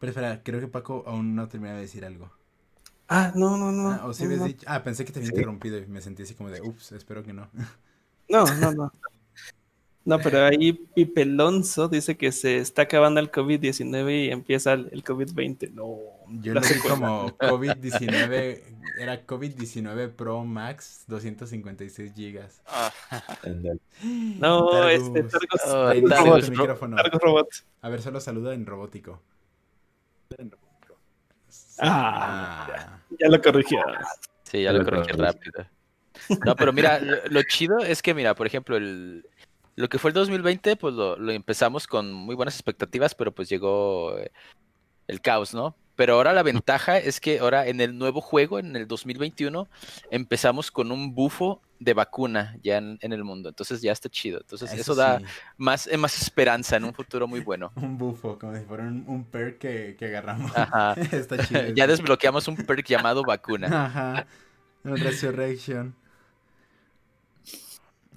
Pero espera, creo que Paco aún no termina de decir algo. Ah, no, no, no. Ah, o si no, habías no. dicho- ah, pensé que te había Sí. interrumpido y me sentí así como de, ups, espero que no. No, no, no. No, pero ahí Pipe Alonso dice que se está acabando el COVID-19 y empieza el, el COVID-20. No. Yo lo vi como COVID-19, era COVID-19 Pro Max 256 gigas. Ah, No, Targus. este Targus, Robot. micrófono. Targus Robot. A ver, solo saluda en robótico. Ah, Ah. Ya lo corrigió. Sí, ya lo corregí rápido. No, pero mira, lo, lo chido es que, mira, por ejemplo, el, lo que fue el 2020, pues lo, lo empezamos con muy buenas expectativas, pero pues llegó eh, el caos, ¿no? Pero ahora la ventaja es que ahora en el nuevo juego, en el 2021, empezamos con un bufo de vacuna ya en, en el mundo. Entonces ya está chido. Entonces eso, da sí. más, eh, más esperanza en un futuro muy bueno. [LAUGHS] Un bufo, como si fuera un, un perk que, que agarramos. Ajá. [LAUGHS] Está [LAUGHS] chido. ya desbloqueamos un perk llamado vacuna. Ajá. Resurrection.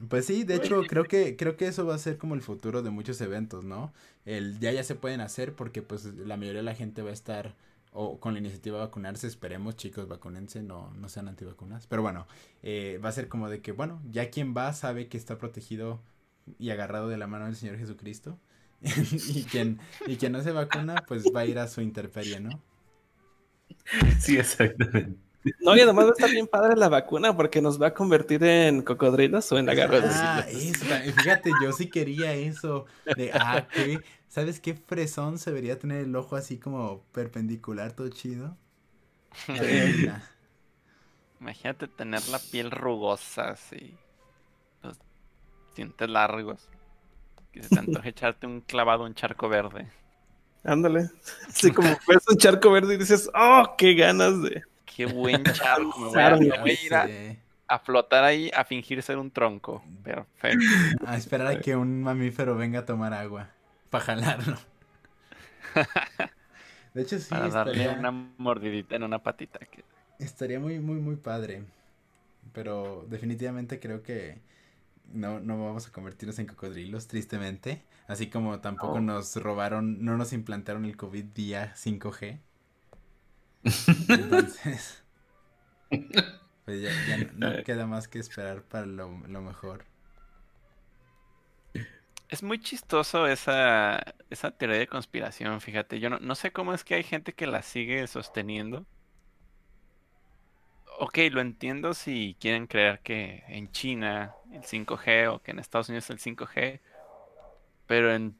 Pues sí, de hecho, creo que, creo que eso va a ser como el futuro de muchos eventos, ¿no? El ya ya se pueden hacer porque pues la mayoría de la gente va a estar o con la iniciativa de vacunarse, esperemos chicos, vacúnense, no, no sean antivacunas. Pero bueno, eh, va a ser como de que, bueno, ya quien va sabe que está protegido y agarrado de la mano del Señor Jesucristo. [LAUGHS] y quien, y quien no se vacuna, pues va a ir a su interperie, ¿no? Sí, exactamente. No, y además va a estar bien padre la vacuna porque nos va a convertir en cocodrilos o en lagartos. Ah, eso, fíjate, yo sí quería eso. De, ah, ¿qué? ¿Sabes qué fresón se debería tener el ojo así como perpendicular, todo chido? Imagínate tener la piel rugosa así. Los dientes largos. Que se te antoje [LAUGHS] echarte un clavado, un charco verde. Ándale. [LAUGHS] Así como ves un charco verde y dices, oh, qué ganas de. Qué buen [LAUGHS] charco. Me voy a, me voy a ir a, flotar ahí a fingir ser un tronco. Perfecto. [LAUGHS] A esperar a que un mamífero venga a tomar agua. Para jalarlo. [LAUGHS] De hecho, sí, Para darle estaría, una mordidita en una patita. que- estaría muy, muy, muy padre. Pero definitivamente creo que no, no vamos a convertirnos en cocodrilos, tristemente. Así como tampoco No. nos robaron, no nos implantaron el COVID vía 5G. Entonces, [LAUGHS] pues ya, ya no, no queda más que esperar para lo, lo mejor. Es muy chistoso esa, esa teoría de conspiración, fíjate. Yo no, no sé cómo es que hay gente que la sigue sosteniendo. Ok, lo entiendo si quieren creer que en China el 5G o que en Estados Unidos el 5G, pero en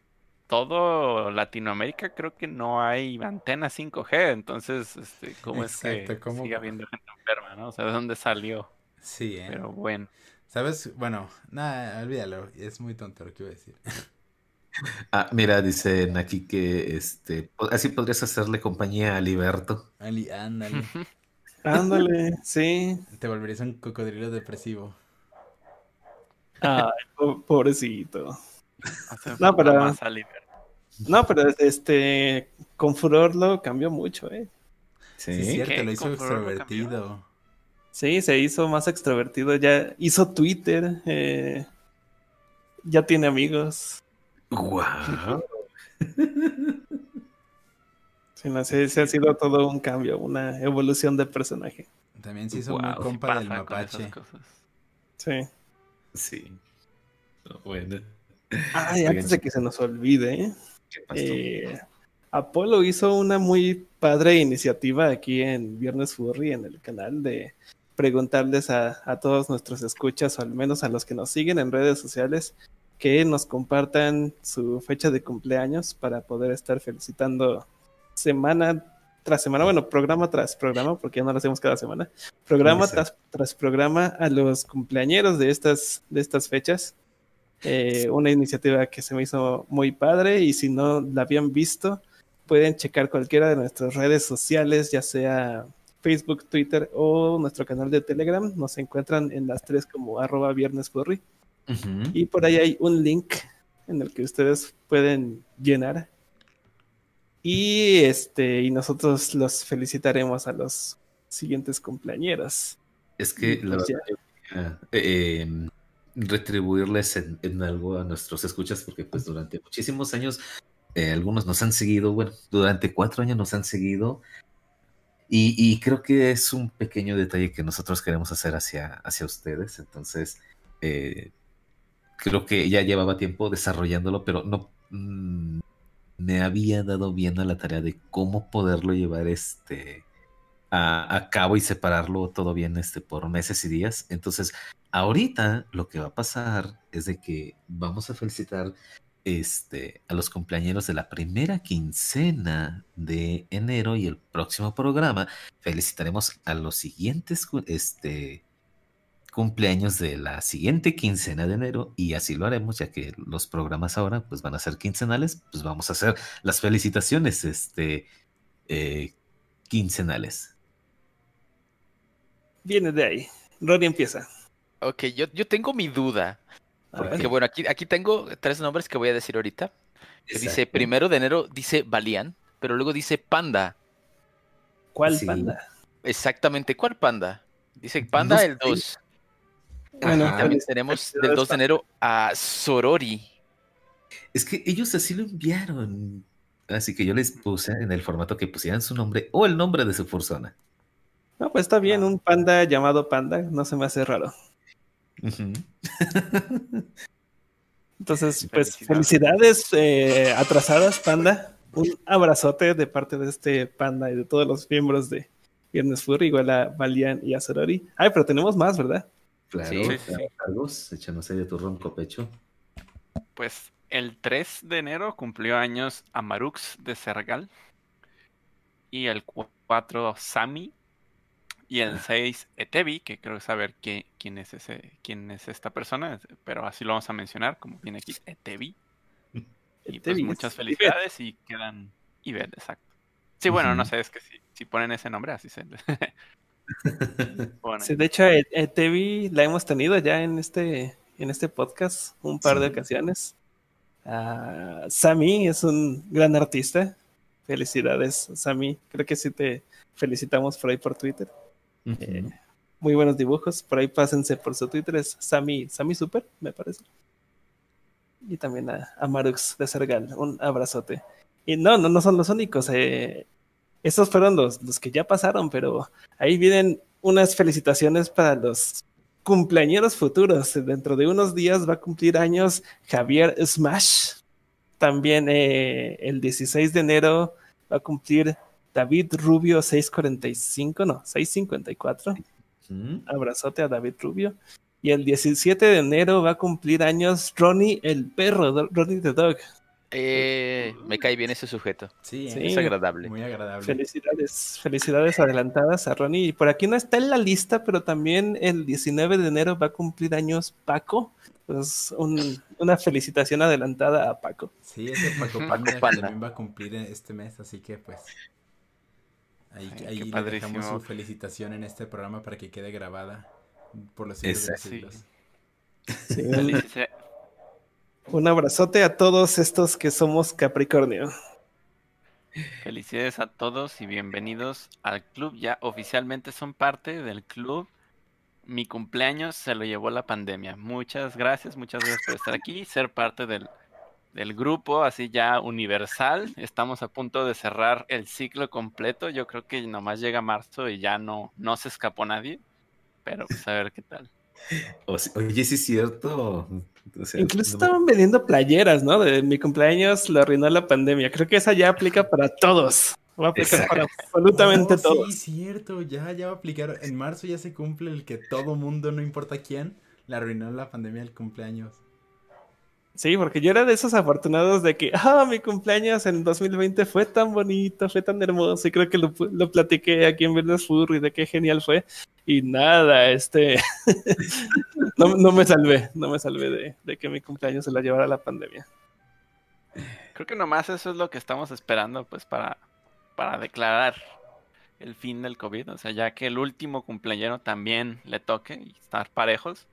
todo Latinoamérica creo que no hay antena 5G, entonces, este, ¿cómo es que ¿cómo- sigue habiendo gente enferma, no? O sea, ¿de dónde salió? Sí, ¿eh? Pero bueno. ¿Sabes? Bueno, nada, olvídalo. Es muy tonto lo que iba a decir. [LAUGHS] Ah, mira, dicen aquí que este, así podrías hacerle compañía a Liberto. Ali, ándale. [LAUGHS] Ándale, sí. Te volverías un cocodrilo depresivo. Ay, po- pobrecito. No, pero- más a Liber. No, pero este, con Furor lo cambió mucho, ¿eh? Sí, es Sí. cierto, ¿Qué? lo hizo ¿Con Furor lo extrovertido. Sí, se hizo más extrovertido, ya hizo Twitter, eh, ya tiene amigos. Guau. [LAUGHS] Sí, no, sí, sí ha sido todo un cambio, una evolución de personaje. También se hizo Guau, muy compa del mapache. Sí. Sí. No, Bueno. Ay, antes de que se nos olvide, ¿eh? Eh, Apolo hizo una muy padre iniciativa aquí en Viernes Furry en el canal de preguntarles a, a todos nuestros escuchas, o al menos a los que nos siguen en redes sociales, que nos compartan su fecha de cumpleaños para poder estar felicitando semana tras semana, bueno, programa tras programa, porque ya no lo hacemos cada semana, programa tras, tras programa a los cumpleañeros de estas, de estas fechas. Eh, una iniciativa que se me hizo muy padre y si no la habían visto, pueden checar cualquiera de nuestras redes sociales, ya sea Facebook, Twitter o nuestro canal de Telegram. Nos encuentran en las tres como arroba viernesfurry. Ujú. Y por ahí hay un link en el que ustedes pueden llenar. Y este, y nosotros los felicitaremos a los siguientes cumpleañeros. Es que Pues verdad, eh, em, retribuirles en, algo a nuestros escuchas, porque pues durante muchísimos años, eh, algunos nos han seguido, bueno, durante cuatro años nos han seguido, y, y creo que es un pequeño detalle que nosotros queremos hacer hacia, hacia ustedes, entonces eh, creo que ya llevaba tiempo desarrollándolo, pero no mm, me había dado bien a la tarea de cómo poderlo llevar este a, cabo y separarlo todo bien este por meses y días. Entonces, ahorita lo que va a pasar es de que vamos a felicitar este a los cumpleañeros de la primera quincena de enero y el próximo programa felicitaremos a los siguientes este cumpleaños de la siguiente quincena de enero y así lo haremos ya que los programas ahora pues van a ser quincenales, pues vamos a hacer las felicitaciones este eh, quincenales. Viene de ahí. Ronnie empieza. Ok, yo, yo tengo mi duda. Porque bueno, aquí, aquí tengo tres nombres que voy a decir ahorita. Que dice primero de enero, dice Balian, pero luego dice Panda. ¿Cuál Sí. panda? Exactamente, ¿cuál Panda? Dice Panda el sé. 2. Bueno, Ajá. También tenemos del 2 de enero a Sorori. Es que ellos así lo enviaron. Así que yo les puse en el formato que pusieran su nombre o el nombre de su persona. No, pues está bien, un panda llamado panda, no se me hace raro. [LAUGHS] Entonces, pues Felicidades. felicidades eh, atrasadas, panda. Un abrazote de parte de este panda y de todos los miembros de Viernes Furry, igual a Valian y a Sorori. Ay, pero tenemos más, ¿verdad? Claro, Sí, sí, claro, sí. Carlos, échanos ahí de tu ronco pecho. Pues el 3 de enero cumplió años Amarux de Sergal. Y el 4 Sami. Y el 6 Etevi, que creo saber qué- quién es ese, quién es esta persona, pero así lo vamos a mencionar, como viene aquí, Etevi. Y pues muchas es felicidades y quedan Ibet, exacto. Sí, bueno, no sé, es que si, si ponen ese nombre, así se [LAUGHS] pone. Sí, de hecho, Etevi la hemos tenido ya en este, en este podcast un par de Sí. ocasiones. Ah, Sami es un gran artista. Felicidades, Sami. Creo que sí te felicitamos por ahí por Twitter. Eh, muy buenos dibujos. Por ahí pásense por su Twitter. Es Sami, Sami Super, me parece. Y también a, a Marux de Sergal. Un abrazote. Y no, no, no son los únicos. eh, estos fueron los, los que ya pasaron, pero ahí vienen unas felicitaciones para los cumpleañeros futuros. Dentro de unos días va a cumplir años Javier Smash. También eh, el 16 de enero va a cumplir David Rubio 645, no, 654. Ujú. Abrazote a David Rubio. Y el 17 de enero va a cumplir años Ronnie el perro, Ronnie the Dog. Eh, me cae bien ese sujeto. Sí, Sí. ¿eh? Es agradable. muy agradable. Felicidades, felicidades adelantadas a Ronnie. Y por aquí no está en la lista, pero también el 19 de enero va a cumplir años Paco. Pues un- una felicitación adelantada a Paco. Sí, ese Paco [LAUGHS] Paco Panda, también va a cumplir este mes, así que pues ahí, Ay, qué ahí le padrísimo. dejamos su felicitación en este programa para que quede grabada por los siglos de los Exacto. siglos. Sí, un abrazote a todos estos que somos Capricornio. Felicidades a todos y bienvenidos al club. Ya oficialmente son parte del club. Mi cumpleaños se lo llevó la pandemia. Muchas gracias, muchas gracias por estar aquí y ser parte del, del grupo, así ya universal. Estamos a punto de cerrar el ciclo completo. Yo creo que nomás llega marzo y ya no, no se escapó nadie. Pero pues a ver qué tal. Oye, sí es cierto. O sea, Incluso no me- estaban vendiendo playeras, ¿no? De mi cumpleaños lo arruinó la pandemia. Creo que esa ya aplica para todos. Va a aplicar Exacto. para absolutamente Oh, todos. Sí, cierto, ya, ya va a aplicar. En marzo ya se cumple el que todo mundo, no importa quién, le arruinó la pandemia del cumpleaños. Sí, porque yo era de esos afortunados de que, ah, mi cumpleaños en 2020 fue tan bonito, fue tan hermoso, y creo que lo, lo platiqué aquí en Viernes Furry de qué genial fue. Y nada, este, [LAUGHS] no, no me salvé, no me salvé de, de que mi cumpleaños se la llevara la pandemia. Creo que nomás eso es lo que estamos esperando, pues, para, para declarar el fin del COVID. O sea, ya que el último cumpleañero también le toque y estar parejos.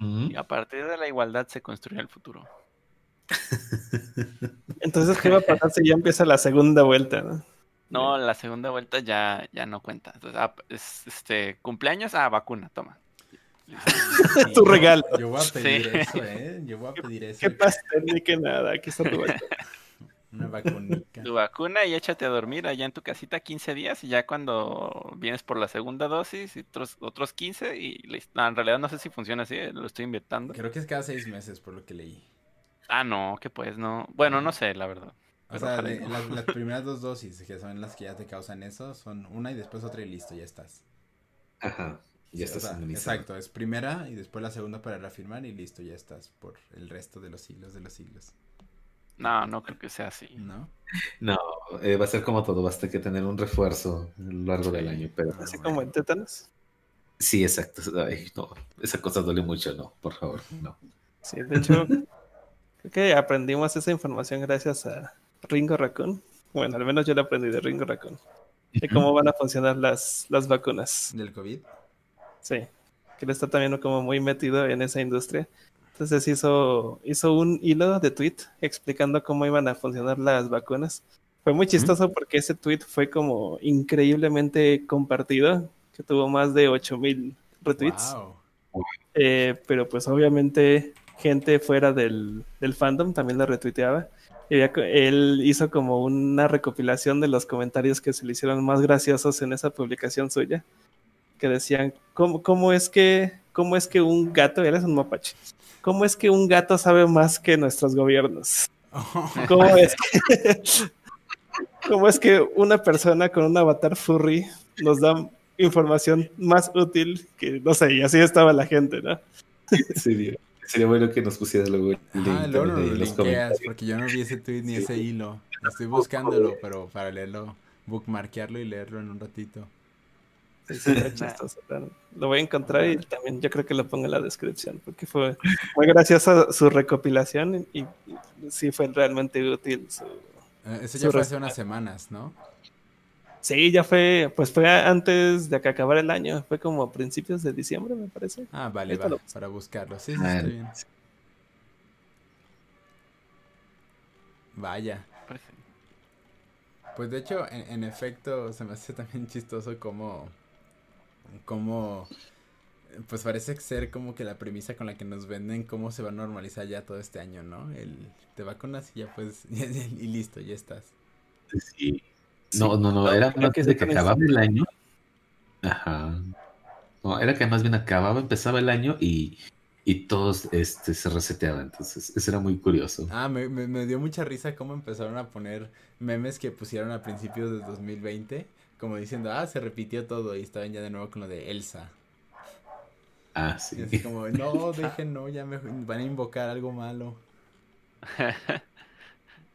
Y a partir de la igualdad se construye el futuro. [LAUGHS] Entonces, ¿qué va a pasar si ya empieza la segunda vuelta? no? No, la segunda vuelta ya, ya no cuenta. Entonces, ah, es- este, cumpleaños, ah, vacuna, toma. Sí, [LAUGHS] Tu regalo. Yo voy a pedir Sí. eso, ¿eh? Yo voy a pedir eso. ¿Qué pastel ni que nada? Aquí está tu vuelta. [LAUGHS] Una vacunica. Tu vacuna y échate a dormir allá en tu casita 15 días y ya cuando vienes por la segunda dosis y otros, otros 15 y listo. No, en realidad no sé si funciona así, eh, lo estoy inventando. Creo que es cada seis meses, por lo que leí. Ah, no, que pues no. Bueno, no sé, la verdad. O Pero sea, de- no. las, las [LAUGHS] primeras dos dosis, que son las que ya te causan eso, son una y después otra y listo, ya estás. Ajá. Ya Sí, o estás sea, inmunizado. Exacto, es primera y después la segunda para reafirmar y listo, ya estás por el resto de los siglos de los siglos. No, no creo que sea así. ¿No? [LAUGHS] No, eh, va a ser como todo, basta que tener un refuerzo a lo largo del año, pero Así bueno. como en tétanos. Sí, exacto. Ay, no, esa cosa duele mucho, no, por favor, no. Sí, de hecho, [LAUGHS] creo que aprendimos esa información gracias a Ringo Raccoon. Bueno, al menos yo la aprendí de Ringo Raccoon. De cómo van a funcionar las, las vacunas. Del COVID. Sí, que él está también como muy metido en esa industria. Entonces hizo, hizo un hilo de tweet explicando cómo iban a funcionar las vacunas. Fue muy chistoso porque ese tweet fue como increíblemente compartido, que tuvo más de 8000 retweets. Wow. Eh, pero pues obviamente gente fuera del, del fandom también lo retuiteaba. Y había co- él hizo como una recopilación de los comentarios que se le hicieron más graciosos en esa publicación suya, que decían, ¿cómo, cómo es, que, cómo es que un gato, él es un mapache, cómo es que un gato sabe más que nuestros gobiernos? [LAUGHS] ¿Cómo es que, [LAUGHS] cómo es que una persona con un avatar furry nos da información más útil que, no sé, y así estaba la gente, ¿no? Sería, sería bueno que nos pusiera luego el Ah, link ahí lo los linkeas, porque yo no vi ese tweet ni Sí. ese hilo. Estoy buscándolo, pero para leerlo, bookmarkearlo y leerlo en un ratito. Fue chistoso, Lo voy a encontrar y también yo creo que lo pongo en la descripción, porque fue muy graciosa su recopilación y, y sí fue realmente útil. su- Eh, Eso Su ya fue res- hace unas semanas, ¿no? Sí, ya fue, pues fue antes de que acabara el año, fue como a principios de diciembre, me parece. Ah, vale, Ahorita va, lo- para buscarlo. Sí, sí, Ah, está bien. Vaya. Pues, Pues de hecho, en, en efecto, se me hace también chistoso como, como, pues parece ser como que la premisa con la que nos venden cómo se va a normalizar ya todo este año, ¿no? El, te vacunas y ya pues, [LAUGHS] y listo, ya estás. Sí. No, no, no, era más que de que acababa el año. Ajá. No, era que más bien acababa, empezaba el año y, y todos este, se reseteaban. Entonces, eso era muy curioso. Ah, me, me, me dio mucha risa cómo empezaron a poner memes que pusieron a principios de 2020, como diciendo, ah, se repitió todo y estaban ya de nuevo con lo de Elsa. Ah, Y sí. así como, no, dejen, no, ya me van a invocar algo malo. [LAUGHS]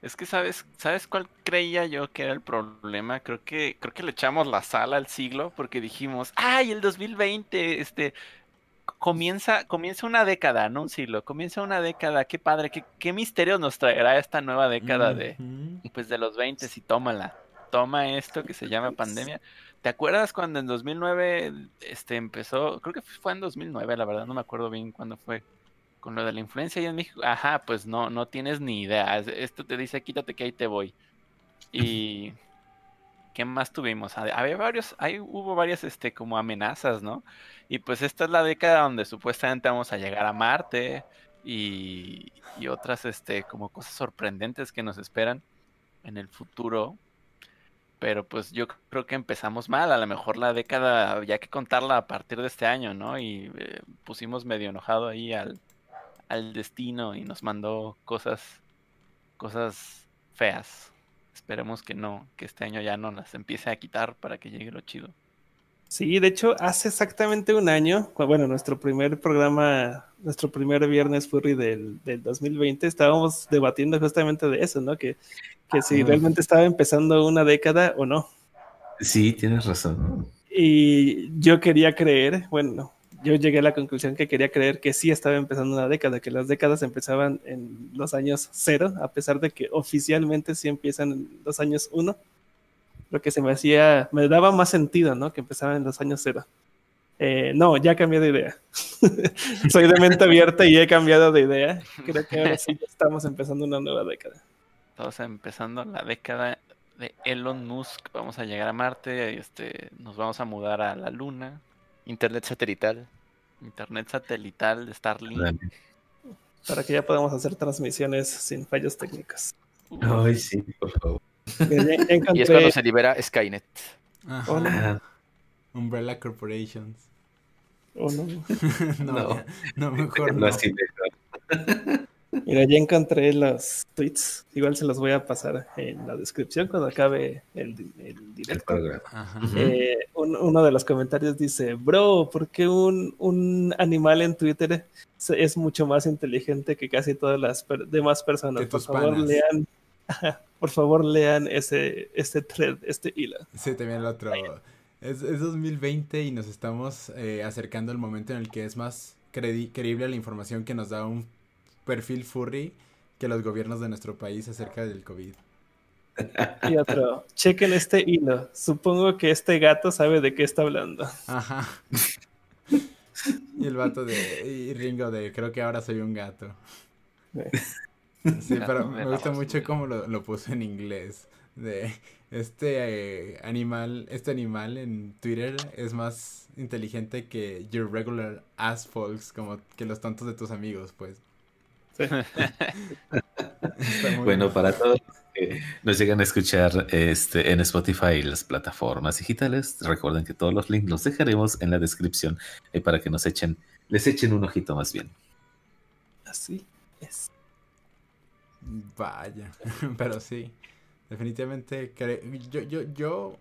Es que sabes, ¿sabes cuál creía yo que era el problema? Creo que, creo que le echamos la sala al siglo porque dijimos, ay, el 2020, este, comienza, comienza una década, no un siglo, comienza una década, qué padre, qué, qué misterios nos traerá esta nueva década de, pues de los 20 y tómala, toma esto que se llama pandemia. ¿Te acuerdas cuando en 2009 este empezó? Creo que fue en 2009, la verdad, no me acuerdo bien cuándo fue. Con lo de la influencia ahí en México. Ajá, pues no, no tienes ni idea. Es- Esto te dice, quítate que ahí te voy. Y ¿qué más tuvimos? Ha- Había varios, ahí hubo varias este como amenazas, ¿no? Y pues esta es la década donde supuestamente vamos a llegar a Marte y, y otras este como cosas sorprendentes que nos esperan en el futuro. Pero pues yo creo que empezamos mal, a lo mejor la década había que contarla a partir de este año, ¿no? Y eh, pusimos medio enojado ahí al, al destino y nos mandó cosas, cosas feas. Esperemos que no, que este año ya no las empiece a quitar para que llegue lo chido. Sí, de hecho, hace exactamente un año, bueno, nuestro primer programa, nuestro primer viernes furry del, del 2020, estábamos debatiendo justamente de eso, ¿no? Que, que si Ah. realmente estaba empezando una década o no. Sí, tienes razón. Y yo quería creer, bueno, yo llegué a la conclusión que quería creer que sí estaba empezando una década, que las décadas empezaban en los años cero, a pesar de que oficialmente sí empiezan en los años uno. Lo que se me hacía, me daba más sentido, ¿no? Que empezaban en los años cero. Eh, no, ya cambié de idea. [LAUGHS] Soy de mente abierta y he cambiado de idea. Creo que ahora sí estamos empezando una nueva década. Estamos empezando la década de Elon Musk. Vamos a llegar a Marte, este, nos vamos a mudar a la Luna. Internet satelital. Internet satelital de Starlink. Dale. Para que ya podamos hacer transmisiones sin fallos técnicos. Ay, sí, por favor. [LAUGHS] Y es cuando se libera Skynet. Hola. Ah, Umbrella Corporations. Oh, no. [LAUGHS] no, No. ya- no, mejor no, no. así de- Mira, ya encontré los tweets. Igual se los voy a pasar en la descripción cuando acabe el, el directo. Ajá. Eh, un- uno de los comentarios dice, bro, ¿por qué un, un animal en Twitter es mucho más inteligente que casi todas las per- demás personas? Por favor, panas. lean, [LAUGHS] por favor, lean ese, este thread, este hilo. Sí, también el otro. Es, es 2020 y nos estamos eh, acercando al momento en el que es más creíble la información que nos da un perfil furry que los gobiernos de nuestro país acerca del COVID. [LAUGHS] Y otro, chequen este hilo. Supongo que este gato sabe de qué está hablando. Ajá. Y el vato de y Ringo de creo que ahora soy un gato. Sí, pero me gusta mucho cómo lo, lo puso en inglés. De este eh, animal, este animal en Twitter es más inteligente que your regular ass folks, como que los tontos de tus amigos, pues. Sí. Bueno, para todos los que nos llegan a escuchar este, en Spotify y las plataformas digitales, recuerden que todos los links los dejaremos en la descripción eh, para que nos echen, les echen un ojito más bien. Así es. Vaya, [LAUGHS] pero sí, definitivamente cre- yo, yo, yo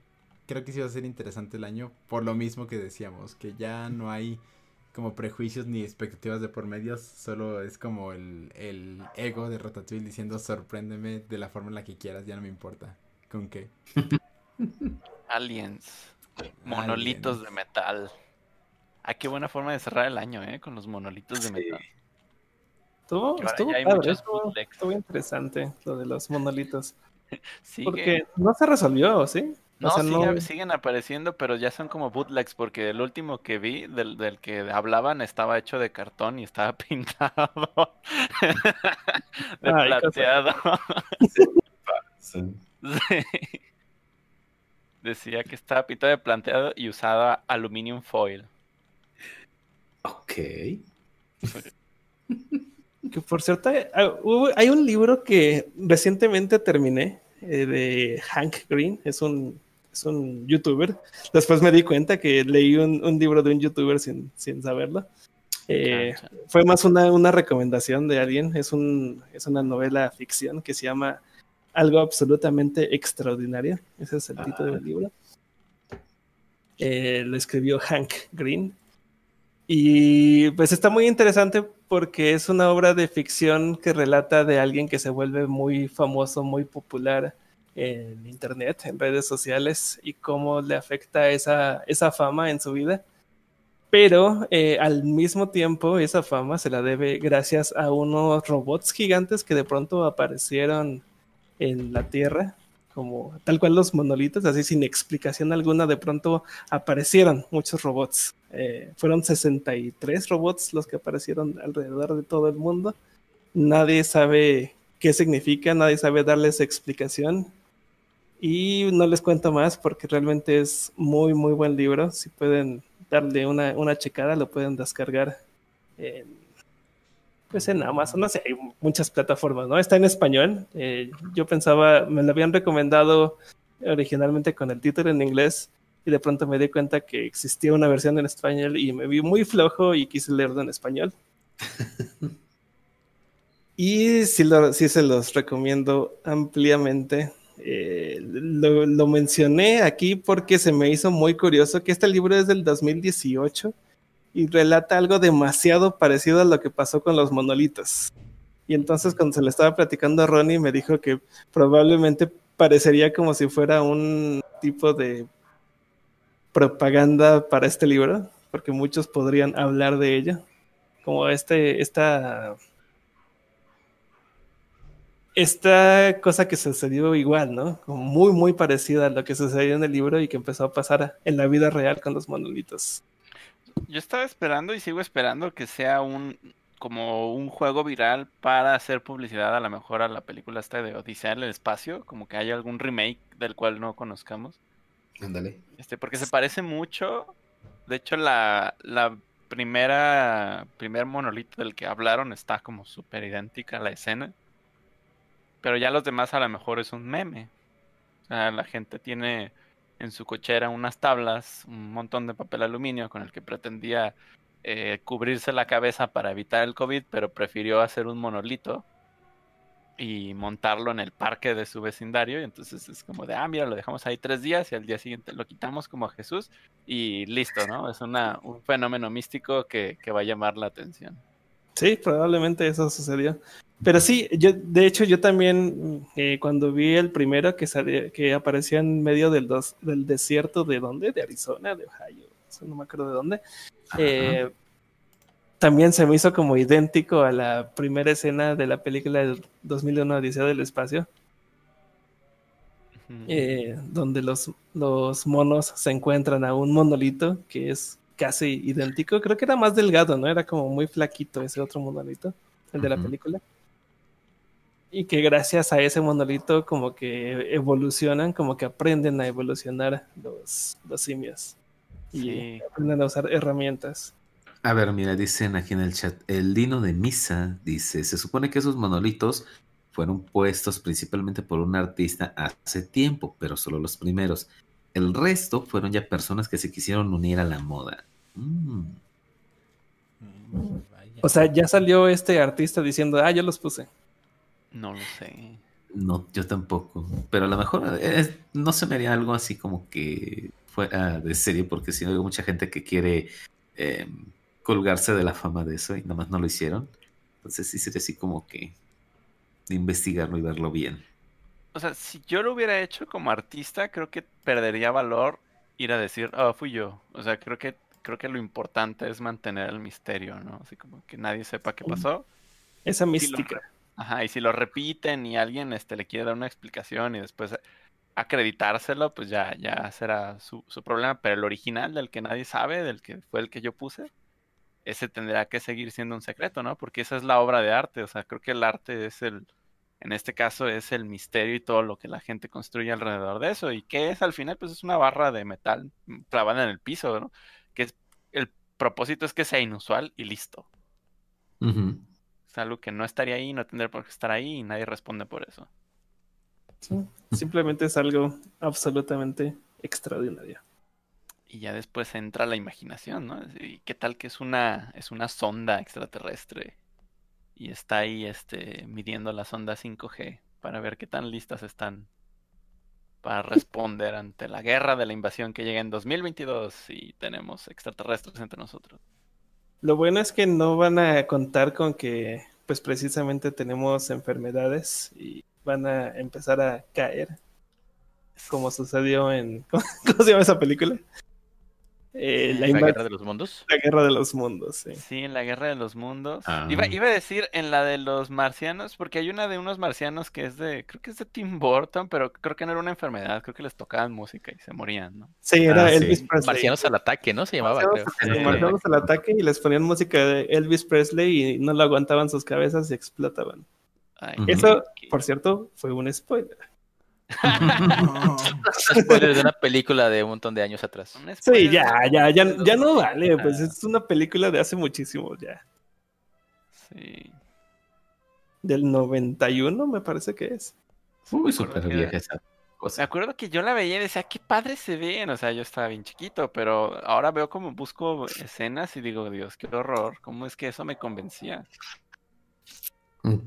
creo que sí va a ser interesante el año por lo mismo que decíamos, que ya no hay como prejuicios ni expectativas de por medio, solo es como el, el ego de Ratatouille diciendo sorpréndeme de la forma en la que quieras, ya no me importa con qué. [LAUGHS] Aliens. Monolitos Aliens. de metal. Ah, qué buena forma de cerrar el año, ¿eh? Con los monolitos de Sí. metal. Estuvo, ahora estuvo padre, estuvo, estuvo interesante lo de los monolitos. [LAUGHS] Porque no se resolvió, ¿sí? No, o sea, sigue- siguen apareciendo, pero ya son como bootlegs, porque el último que vi, del, del que hablaban, estaba hecho de cartón y estaba [LAUGHS] pintado de Ay, plateado. [LAUGHS] Sí. Sí. Decía que estaba pintado de plateado y usaba aluminium foil. Ok. Que por cierto, hay, hay un libro que recientemente terminé eh, de Hank Green, es un, es un youtuber. Después me di cuenta que leí un, un libro de un youtuber sin, sin saberlo. Eh, fue más una, una recomendación de alguien, es, un, es una novela ficción que se llama Algo absolutamente extraordinario, ese es el título del libro. Eh, lo escribió Hank Green. Y pues está muy interesante porque es una obra de ficción que relata de alguien que se vuelve muy famoso, muy popular en internet, en redes sociales, y cómo le afecta esa, esa fama en su vida. Pero eh, al mismo tiempo esa fama se la debe gracias a unos robots gigantes que de pronto aparecieron en la Tierra, como tal cual los monolitos, así sin explicación alguna, de pronto aparecieron muchos robots. Eh, fueron 63 robots los que aparecieron alrededor de todo el mundo. Nadie sabe qué significa, nadie sabe darles explicación. Y no les cuento más porque realmente es muy, muy buen libro. Si pueden darle una, una checada, lo pueden descargar en, pues en Amazon. No sé, hay muchas plataformas, ¿no? Está en español. Eh, yo pensaba, me lo habían recomendado originalmente con el título en inglés y de pronto me di cuenta que existía una versión en español y me vi muy flojo y quise leerlo en español. [LAUGHS] y sí, lo, sí se los recomiendo ampliamente. Eh, lo, lo, mencioné aquí porque se me hizo muy curioso que este libro es del 2018 y relata algo demasiado parecido a lo que pasó con los monolitos. Y entonces cuando se le estaba platicando a Ronnie me dijo que probablemente parecería como si fuera un tipo de propaganda para este libro, porque muchos podrían hablar de ello, como este, esta, esta cosa que sucedió igual, ¿no? Como muy, muy parecida a lo que sucedió en el libro y que empezó a pasar en la vida real con los monolitos. Yo estaba esperando y sigo esperando que sea un como un juego viral para hacer publicidad a lo mejor a la película esta de Odisea en el espacio, como que haya algún remake del cual no conozcamos. Ándale. Este, porque se parece mucho. De hecho, la, la primera primer monolito del que hablaron está como súper idéntica a la escena. Pero ya los demás a lo mejor es un meme. O sea, la gente tiene en su cochera unas tablas, un montón de papel aluminio con el que pretendía eh, cubrirse la cabeza para evitar el COVID, pero prefirió hacer un monolito y montarlo en el parque de su vecindario. Y entonces es como de, ah, mira, lo dejamos ahí tres días y al día siguiente lo quitamos como a Jesús y listo, ¿no? Es una, un fenómeno místico que, que va a llamar la atención. Sí, probablemente eso sucedió. Pero sí, yo, de hecho, yo también, eh, cuando vi el primero que salía, que aparecía en medio del, dos, del desierto, ¿de dónde? De Arizona, de Ohio, no me acuerdo de dónde. Eh, también se me hizo como idéntico a la primera escena de la película del 2001 Odisea del Espacio, eh, donde los, los monos se encuentran a un monolito que es casi idéntico. Creo que era más delgado, ¿no? Era como muy flaquito ese otro monolito, el de la película. Y que gracias a ese monolito como que evolucionan, como que aprenden a evolucionar los, los simios. Y aprenden a usar herramientas. A ver, mira, dicen aquí en el chat, el Dino de Misa dice, se supone que esos monolitos fueron puestos principalmente por un artista hace tiempo, pero solo los primeros. El resto fueron ya personas que se quisieron unir a la moda. Mm. Mm. O sea, ya salió este artista diciendo, ah, yo los puse. No lo sé. No, yo tampoco. Pero a lo mejor eh, no se me haría algo así como que fuera de serie, porque si no hay mucha gente que quiere eh, colgarse de la fama de eso y nada más no lo hicieron. Entonces sí sería así como que de investigarlo y verlo bien. O sea, si yo lo hubiera hecho como artista, creo que perdería valor ir a decir, oh, fui yo. O sea, creo que creo que lo importante es mantener el misterio, ¿no? Así como que nadie sepa qué pasó. Esa lo mística. Ajá, y si lo repiten y alguien este, le quiere dar una explicación y después acreditárselo, pues ya, ya será su, su problema. Pero el original del que nadie sabe, del que fue el que yo puse, ese tendrá que seguir siendo un secreto, ¿no? Porque esa es la obra de arte. O sea, creo que el arte es el, en este caso, es el misterio y todo lo que la gente construye alrededor de eso. ¿Y qué es al final? Pues es una barra de metal clavada en el piso, ¿no? Propósito es que sea inusual y listo. Es algo que no estaría ahí, no tendría por qué estar ahí y nadie responde por eso. Sí, Simplemente es algo absolutamente extraordinario. Y ya después entra la imaginación, ¿no? ¿Y qué tal que es una, es una sonda extraterrestre? Y está ahí este, midiendo la sonda 5G para ver qué tan listas están para responder ante la guerra de la invasión que llega en 2022 y tenemos extraterrestres entre nosotros. Lo bueno es que no van a contar con que, pues precisamente tenemos enfermedades y van a empezar a caer, como sucedió en, ¿cómo, [LAUGHS] cómo se llama esa película? Eh, la, guerra de los mundos. la guerra de los mundos, sí. Sí, en la guerra de los mundos. Ah. Iba, iba a decir en la de los marcianos, porque hay una de unos marcianos que es de, creo que es de Tim Burton, pero creo que no era una enfermedad, creo que les tocaban música y se morían, ¿no? Sí, era Ah, sí. Elvis Presley. Marcianos al ataque, ¿no? Se llamaba, creo. Marcianos, Sí. Marcianos al ataque y les ponían música de Elvis Presley y no lo aguantaban sus cabezas y explotaban. Ay. Eso, qué- por cierto, fue un spoiler. No. De una película de un montón de años atrás. Sí, ya, ya, ya, ya no vale, pues 80. es una película de hace muchísimo ya. Sí. Del 91 me parece que es. Me Uy, que- vieja esa Me cosa. acuerdo que yo la veía y decía, qué padre se ven. O sea, yo estaba bien chiquito, pero ahora veo como busco escenas y digo, Dios, qué horror. ¿Cómo es que eso me convencía?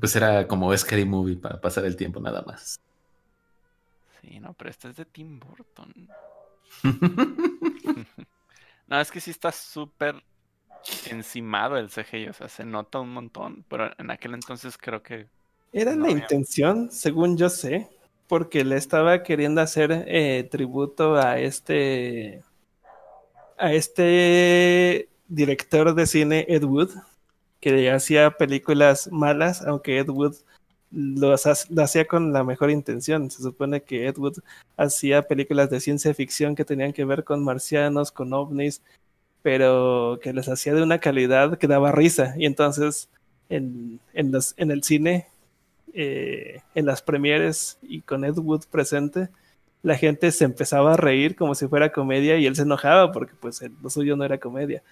Pues era como Scary Movie para pasar el tiempo nada más. Sí, no, pero esta es de Tim Burton. [LAUGHS] [LAUGHS] No, es que sí está súper encimado el CGI, o sea, se nota un montón, pero en aquel entonces creo que Era No, la intención, según yo sé, porque le estaba queriendo hacer eh, tributo a este a este director de cine Ed Wood, que hacía películas malas, aunque Ed Wood lo, lo hacía con la mejor intención. Se supone que Ed Wood hacía películas de ciencia ficción que tenían que ver con marcianos, con ovnis, pero que les hacía de una calidad que daba risa. Y entonces en, en el cine eh, en las premieres y con Ed Wood presente, la gente se empezaba a reír como si fuera comedia y él se enojaba porque pues el- lo suyo no era comedia.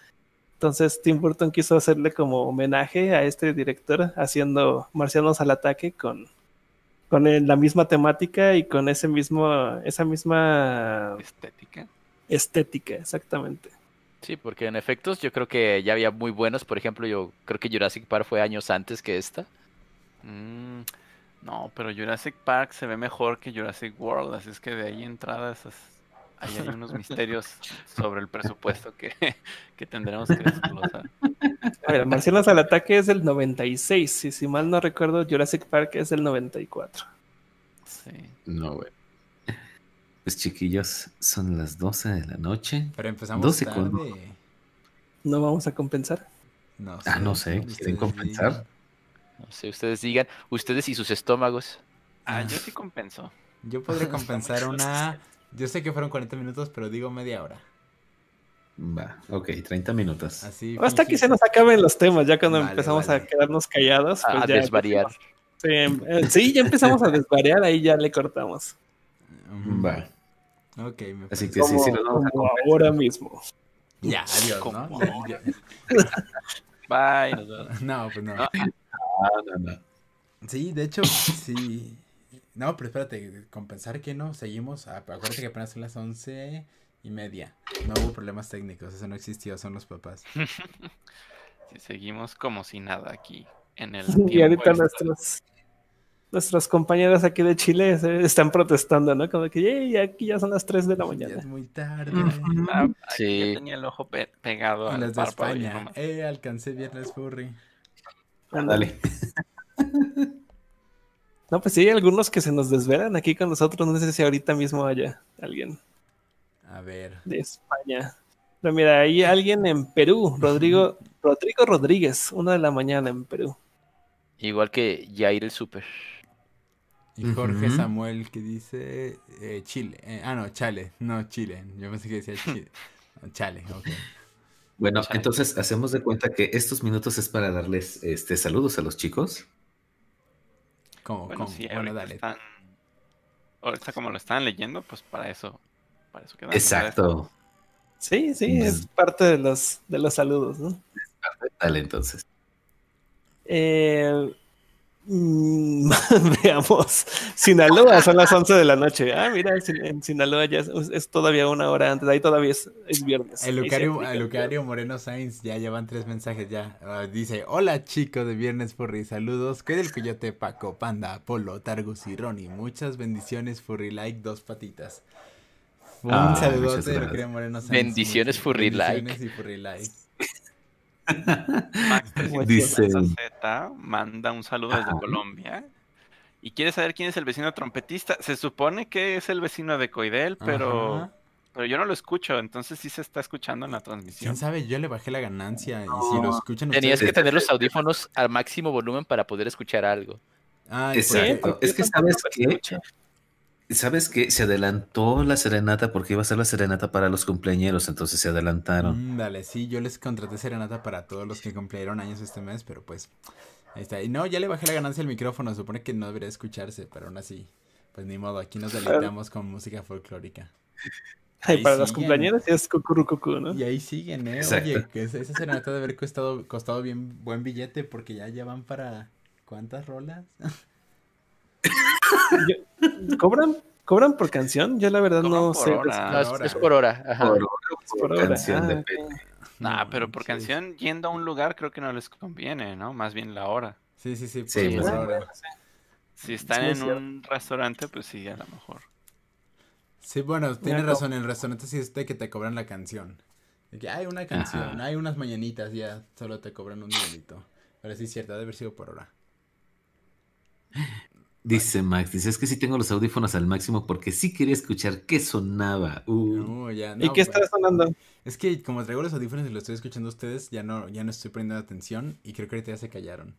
Entonces Tim Burton quiso hacerle como homenaje a este director haciendo Marcianos al ataque con, con el- la misma temática y con ese mismo, esa misma estética. estética, exactamente. Sí, porque en efectos yo creo que ya había muy buenos. Por ejemplo, yo creo que Jurassic Park fue años antes que esta. Mm, no, pero Jurassic Park se ve mejor que Jurassic World, así es que de ahí entrada esas, ahí hay unos [LAUGHS] misterios sobre el presupuesto que, [LAUGHS] que tendremos que desglosar. A ver, Marcianos al ataque es del 96. Y si mal no recuerdo, Jurassic Park es del 94. Sí. No, güey. Pues chiquillos, son las 12 de la noche. Pero empezamos 12 tarde. con- No vamos a compensar. No Ah, no sé, ¿quieren compensar? digan. No sé, ustedes digan, ustedes y sus estómagos. Ah, yo sí compenso. Yo podría [LAUGHS] compensar una... Yo sé que fueron 40 minutos, pero digo media hora. Va, ok, 30 minutos. Así. Hasta que se nos acaben los temas, ya cuando Vale, empezamos vale. a quedarnos callados. Pues a ya desvariar. Sí, eh, sí, ya empezamos a desvariar, ahí ya le cortamos. Va. Ok, me Así parece. que sí, Como, sí, nos vamos a ahora mismo. Ya, adiós, ¿no? Bye. [LAUGHS] No, pues no. No, Ah, no, no. Sí, de hecho, sí. No, pero espérate, compensar que no, seguimos. Ah, Acuérdate que apenas son las once y media. No hubo problemas técnicos, eso no existió, son los papás. [LAUGHS] seguimos como si nada aquí en el Y ahorita extra. nuestros, nuestros compañeros aquí de Chile se- están protestando, ¿no? Como que "Yey, aquí ya son las 3 de la Ya mañana. es muy tarde. Ah, aquí Sí. ya tenía el ojo pe- pegado Y al los de España. Eh, alcancé viernes furry. Dale. [LAUGHS] No, pues sí, hay algunos que se nos desvelan aquí con nosotros. No sé si ahorita mismo haya alguien A ver. de España. Pero mira, hay alguien en Perú, Rodrigo, Rodrigo Rodríguez, una de la mañana en Perú. Igual que Jair el Super. Y Jorge. Samuel que dice eh, Chile. Eh, ah, no, Chale. No, Chile. Yo pensé que decía Chile. [LAUGHS] No, Chale, ok. Bueno, Chale. entonces hacemos de cuenta que estos minutos es para darles este saludos a los chicos. ¿Cómo? Bueno, ¿Cómo? sí, Bueno, ahorita dale. están. Ahorita como lo están leyendo, pues para eso. Para eso quedamos. Exacto. Sí, sí, Mm. es parte de los, de los saludos, ¿no? Dale, entonces. Eh, mm, [LAUGHS] veamos. Sinaloa, son las 11 de la noche. Ah, mira, en, Sinaloa ya es, es todavía una hora antes. Ahí todavía es, es viernes. El Lucario, el Lucario Moreno Sainz ya llevan tres mensajes ya. Ah, dice, hola chico de Viernes Furry, saludos. Que del Coyote, Paco, Panda, Apolo, Targus y Ronnie. Muchas bendiciones Furry Like, dos patitas. Un Ah, saludote de. Lucario Moreno Sainz. Bendiciones, Furry Like. bendiciones y Furry Like. Max [LAUGHS] Dice- 350Z manda un saludo desde Ajá. Colombia. Y quiere saber quién es el vecino trompetista. Se supone que es el vecino de Coidel, pero, Ajá. pero yo no lo escucho. Entonces sí se está escuchando en la ¿Quién transmisión. sabe? Yo le bajé la ganancia y si lo escuchan Tenías que tener los audífonos al máximo volumen para poder escuchar algo. Ay, Exacto. porque- Es que sabes que. Sabes que se adelantó la serenata porque iba a ser la serenata para los cumpleañeros, entonces se adelantaron. Mm, dale, sí, yo les contraté serenata para todos los que cumplieron años este mes, pero pues ahí está. Y no, ya le bajé la ganancia al micrófono, se supone que no debería escucharse, pero aún así, pues ni modo, aquí nos deleitamos con música folclórica. Ay, para los siguen. cumpleaños es cucurucucú, ¿no? Y ahí siguen, ¿eh? Exacto. Oye, que esa, esa serenata debe haber costado, costado bien buen billete porque ya llevan para... ¿Cuántas rolas? [LAUGHS] [LAUGHS] Yo- ¿Cobran, ¿Cobran por canción? Yo la verdad Cobran no sé. hora. No, es, hora. es por hora. Ajá. Por, hora. canción Ah. Nah, No pero por canción, yendo a un lugar, creo que no les conviene, ¿no? Más bien la hora. Sí, sí, sí, por, Sí, por pues, hora. Si están Sí, en cierto. un restaurante, pues sí, a lo mejor. Sí, bueno, tiene Ya, razón, en el restaurante sí es de que te cobran la canción. De que hay una canción, Ajá. hay unas mañanitas, ya solo te cobran un dinerito. Pero sí es cierto, ha de haber sido por hora. Dice Max, dice, es que sí tengo los audífonos al máximo porque sí quería escuchar qué sonaba. Uh, No, ya, ¿Y no, qué pues, está sonando? Es que como traigo los audífonos y lo estoy escuchando a ustedes, ya no, ya no estoy poniendo atención y creo que ahorita ya se callaron.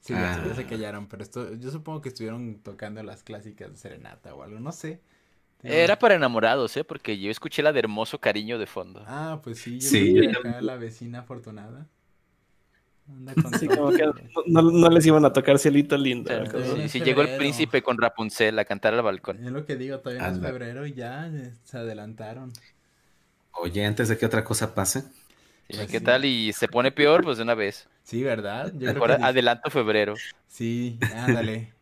Sí, ya, Ah. ya se callaron, pero esto, yo supongo que estuvieron tocando las clásicas de Serenata o algo, no sé. Tengo- Era para enamorados, ¿eh? Porque yo escuché la de hermoso cariño de fondo. Ah, pues sí, yo Sí, acá la vecina afortunada. Anda con Sí, todo. como que no, no les iban a tocar cielito lindo. Si llegó el príncipe con Rapunzel a cantar al balcón. Es lo que digo, todavía no es febrero y ya eh, se adelantaron. Oye, antes de que otra cosa pase, Sí, Pues ¿Qué sí. tal? Y se pone peor, pues de una vez. Sí, ¿verdad? Yo creo que adelanto febrero. Sí, ándale.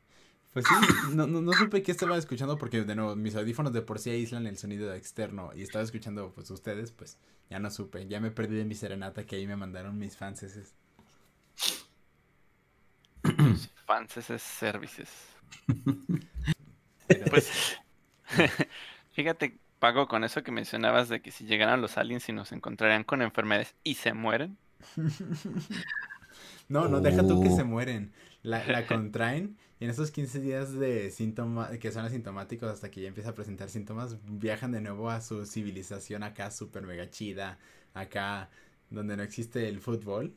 Pues sí, no, no, no supe qué estaba escuchando porque de nuevo mis audífonos de por sí aíslan el sonido externo y estaba escuchando pues ustedes, pues ya no supe, ya me perdí de mi serenata que ahí me mandaron mis fans. Fans es services. [LAUGHS] Pues, [LAUGHS] fíjate, Pago, con eso que mencionabas de que si llegaran los aliens y nos encontrarían con enfermedades y se mueren, [LAUGHS] No, no, deja tú que Oh. se mueren. La, la contraen y en esos 15 días de síntomas, que son asintomáticos hasta que ya empieza a presentar síntomas, viajan de nuevo a su civilización acá súper mega chida, acá donde no existe el fútbol.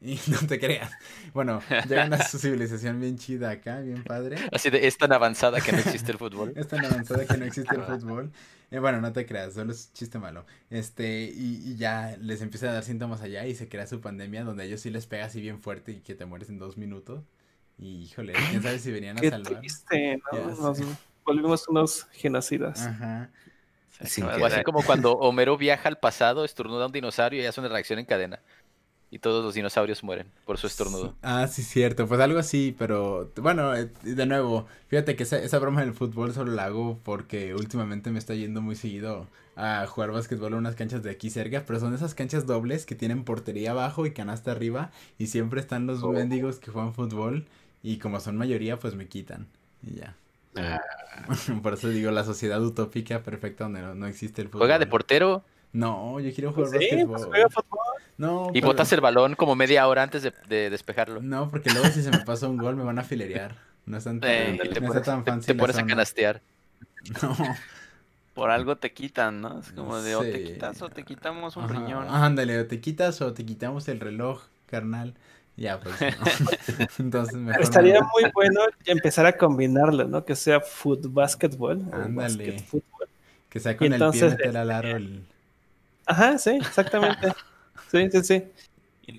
Y [LAUGHS] no te creas. Bueno, llegan a su [LAUGHS] civilización bien chida acá, bien padre. Así de, es tan avanzada que no existe el fútbol. Es tan avanzada que no existe el fútbol. Eh, bueno, no te creas, solo es chiste malo. Este, y, y ya les empieza a dar síntomas allá y se crea su pandemia donde a ellos sí les pega así bien fuerte y que te mueres en dos minutos. Y híjole, quién sabe si venían a Qué salvar. triste, ¿no? Ya Nos sé. volvimos unos genocidas. Ajá. Sin así como cuando Homero viaja al pasado, estornuda un dinosaurio y hace una reacción en cadena. Y todos los dinosaurios mueren por su estornudo. Ah, sí, cierto. Pues algo así, pero bueno, eh, de nuevo, fíjate que esa, esa broma del fútbol solo la hago porque últimamente me está yendo muy seguido a jugar básquetbol a unas canchas de aquí cerca, pero son esas canchas dobles que tienen portería abajo y canasta arriba y siempre están los Oh. mendigos que juegan fútbol y como son mayoría, pues me quitan y ya. Ah, [LAUGHS] Por eso digo, la sociedad utópica perfecta donde no, no existe el fútbol. Juega de portero No, yo quiero jugar Sí, pues juega fútbol. No, y pero- botas el balón como media hora antes de, de despejarlo. No, porque luego si se me pasa un gol me van a filerear. No es tan, Eh, no Y te está pones, tan te- fancy te la pones a canastear. No. Por algo te quitan, ¿no? Es como de o te quitas o te quitamos un Ajá, riñón. Ándale, o te quitas o te quitamos el reloj, carnal. Ya, pues. no. [LAUGHS] Entonces mejor. Estaría no. muy bueno empezar a combinarlo, ¿no? Que sea foot basketball o Ándale. Que sea con Y el pie meter al aro el. Ajá, sí, exactamente. Sí, sí, sí.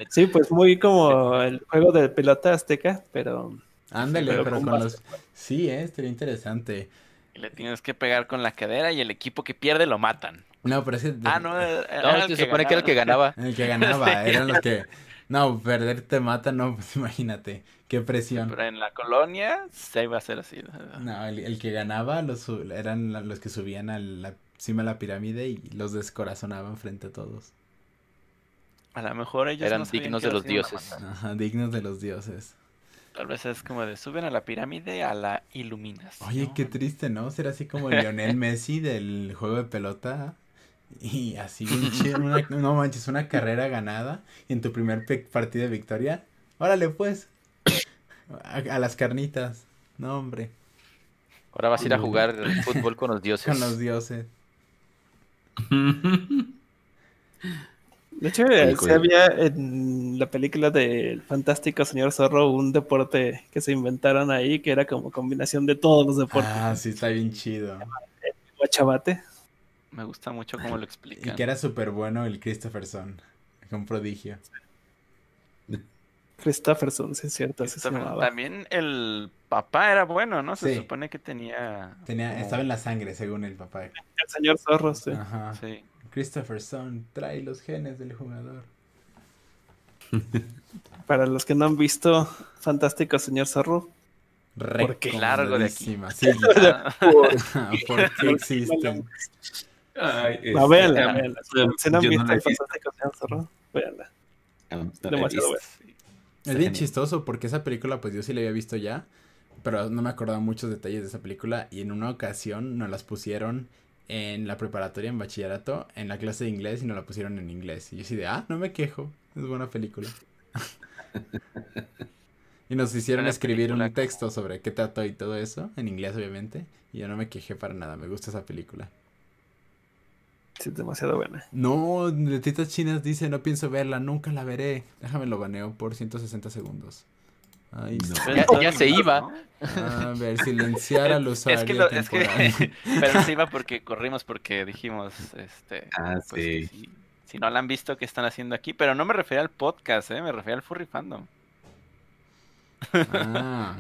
Sí, pues muy como el juego de pelota azteca, pero Ándale, pero pero con con los. Sí, eh, estaría interesante. y le tienes que pegar con la cadera y el equipo que pierde lo matan. No, pero es que. Ah, no, era, [LAUGHS] No, se supone que era el que ganaba. El que ganaba, [LAUGHS] eran los que. No, perder te mata, no, pues imagínate. Qué presión. Pero en la colonia se iba a ser así. No, el, el que ganaba los, su- eran los que subían a la cima de la pirámide y los descorazonaban frente a todos. A lo mejor ellos Eran no dignos de los dioses. Ajá, dignos de los dioses. Tal vez es como de suben a la pirámide a la iluminas. Oye, qué triste, ¿no? Ser así como el Lionel [LAUGHS] Messi del juego de pelota. Y así bien chido, una- no manches, una carrera ganada y en tu primer partido de victoria. Órale, pues. A, a las carnitas. No, hombre. Ahora vas a ir a jugar [LAUGHS] fútbol con los dioses. Con los dioses. [LAUGHS] de hecho Oye, sí había en la película del fantástico señor zorro un deporte que se inventaron ahí que era como combinación de todos los deportes. Ah, sí, está bien chido. Guachabate. Me gusta mucho cómo lo Y explican. que era súper bueno el Christopherson. Un prodigio. Christopherson, sí es cierto, se Christopher-. También el papá era bueno, ¿no? Se Sí. supone que tenía. Tenía, como- estaba en la sangre, según el papá. El señor zorro, sí. Ajá. Sí. Christopherson, trae los genes del jugador. [LAUGHS] Para los que no han visto Fantástico Señor Zorro, ¿Por qué? Largo de aquí. Sí, [LAUGHS] [LAUGHS] ¿por qué existen? Ay, no, este, véanla, ah, véanla. Si no han visto el. Fantástico Señor Zorro, véanla. Ah, no Demasiado. Es bien chistoso porque esa película, pues yo sí la había visto ya, pero no me acordaba muchos detalles de esa película y en una ocasión nos las pusieron en la preparatoria, en bachillerato, en la clase de inglés y nos la pusieron en inglés. Y yo así de, ah, no me quejo, es buena película. [LAUGHS] y nos hicieron Buena escribir un texto sobre qué trató y todo eso, en inglés obviamente, y yo no me quejé para nada, me gusta esa película. Sí, es demasiado buena. No, Letitas Chinas dice, no pienso verla, nunca la veré. Déjame lo baneo por 160 segundos. Ahí No. Ya- ya se iba. ¿no? A ver, silenciar al [LAUGHS] usuario Es que, lo- es que [LAUGHS] pero se iba porque corrimos porque dijimos, este, Ah, pues que sí. si, si no la han visto, ¿qué están haciendo aquí? Pero no me refería al podcast, ¿eh? Me refería al Furry Fandom. Ah,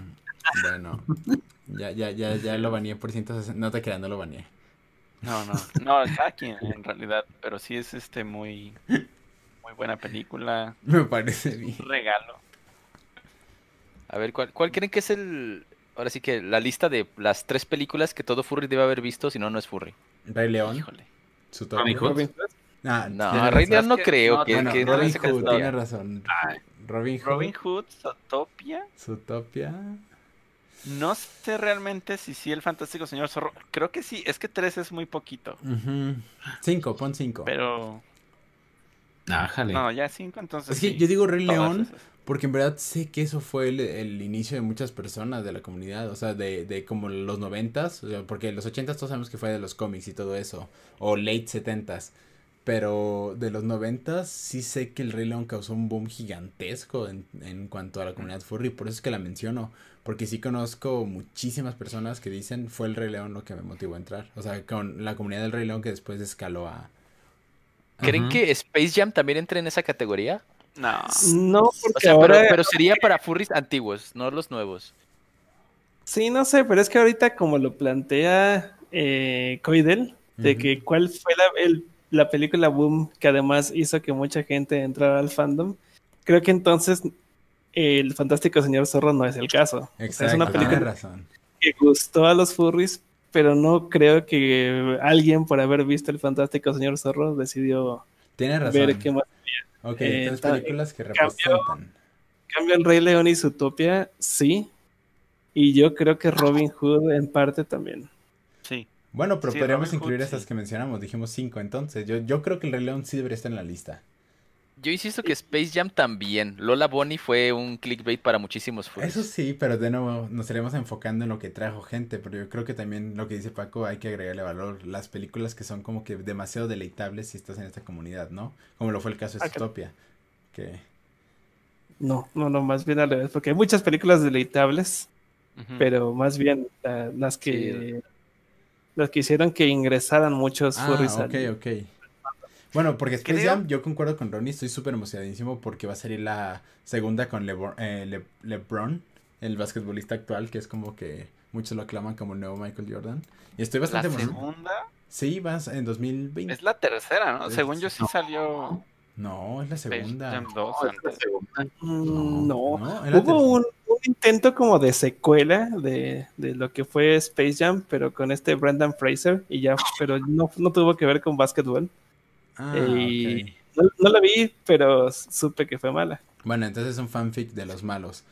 bueno. Ya, ya, ya, ya lo baneé por 160. No te creas, no lo baneé. No, no, no, cada quien en realidad, pero sí es este muy, muy buena película, [LAUGHS] Me parece bien. un regalo. A ver, ¿cuál, ¿cuál creen que es el... Ahora sí que la lista de las tres películas que todo furry debe haber visto, si no, no es furry. Rey León, Híjole. su Robin. Hood. Robin Hood. Ah, No, Rey. León no Es que- creo no, que... Que Robin se Hood, tienes razón. Robin Hood, Robin Hood, Zootopia. Zootopia. No sé realmente si sí el fantástico señor zorro. Creo que sí, es que tres es muy poquito. Cinco, pon cinco. Pero Ájale. No, ya cinco, entonces. Es que sí, yo digo Rey todas León esas. Porque en verdad sé que eso fue el, el inicio de muchas personas de la comunidad, o sea, de, de como los noventas, o sea, porque los ochentas todos sabemos que fue de los cómics y todo eso, o late setentas, pero de los noventas sí sé que el Rey León causó un boom gigantesco en, en cuanto a la comunidad furry, por eso es que la menciono, porque sí conozco muchísimas personas que dicen fue el Rey León lo que me motivó a entrar, o sea, con la comunidad del Rey León que después escaló a... ¿Creen Ajá. que Space Jam también entre en esa categoría? No. No, O porque sea, ahora. pero, pero sería para furries antiguos, no los nuevos. Sí, no sé, pero es que ahorita, como lo plantea eh, Coidel, de que cuál fue la, el- la película Boom que además hizo que mucha gente entrara al fandom, creo que entonces eh, el Fantástico Señor Zorro no es el caso. O sea, Exacto, es una película razón. que gustó a los furries, pero no creo que alguien por haber visto el Fantástico Señor Zorro decidió Tienes razón. ver qué más. Ok, Eh, películas que cambio- representan. En cambio, el Rey León y Zootopia, sí. Y yo creo que Robin Hood en parte también. Sí. Bueno, pero Sí, podríamos Robin Hood, incluir sí. estas que mencionamos. Dijimos cinco entonces. Yo, yo creo que el Rey León sí debería estar en la lista. Yo insisto que Space Jam también. Lola Bonnie fue un clickbait para muchísimos furries. Eso sí, pero de nuevo nos estaríamos enfocando en lo que trajo gente. Pero yo creo que también lo que dice Paco hay que agregarle valor. Las películas que son como que demasiado deleitables si estás en esta comunidad, ¿no? Como lo fue el caso de Ah, que-. No, no, no, más bien al revés, porque hay muchas películas deleitables, pero más bien la- las que las que hicieron que ingresaran muchos Ah, furries al- ok. Bueno, porque Space Creo- Jam, yo concuerdo con Ronnie, estoy súper emocionadísimo porque va a salir la segunda con Lebron, eh, Le- LeBron, el basquetbolista actual, que es como que muchos lo aclaman como el nuevo Michael Jordan. Y estoy La bastante emocionado. segunda Sí, vas en 2020. es la tercera, ¿no? Es- Según yo sí salió No, es la segunda. Jam 2 No, es la segunda. Mm, No, la hubo un, un intento como de secuela de, de lo que fue Space Jam, pero con este Brendan Fraser y ya, pero no, no tuvo que ver con básquetbol. Ah, y no, no la vi, pero supe que fue mala. Bueno, entonces es un fanfic de los malos.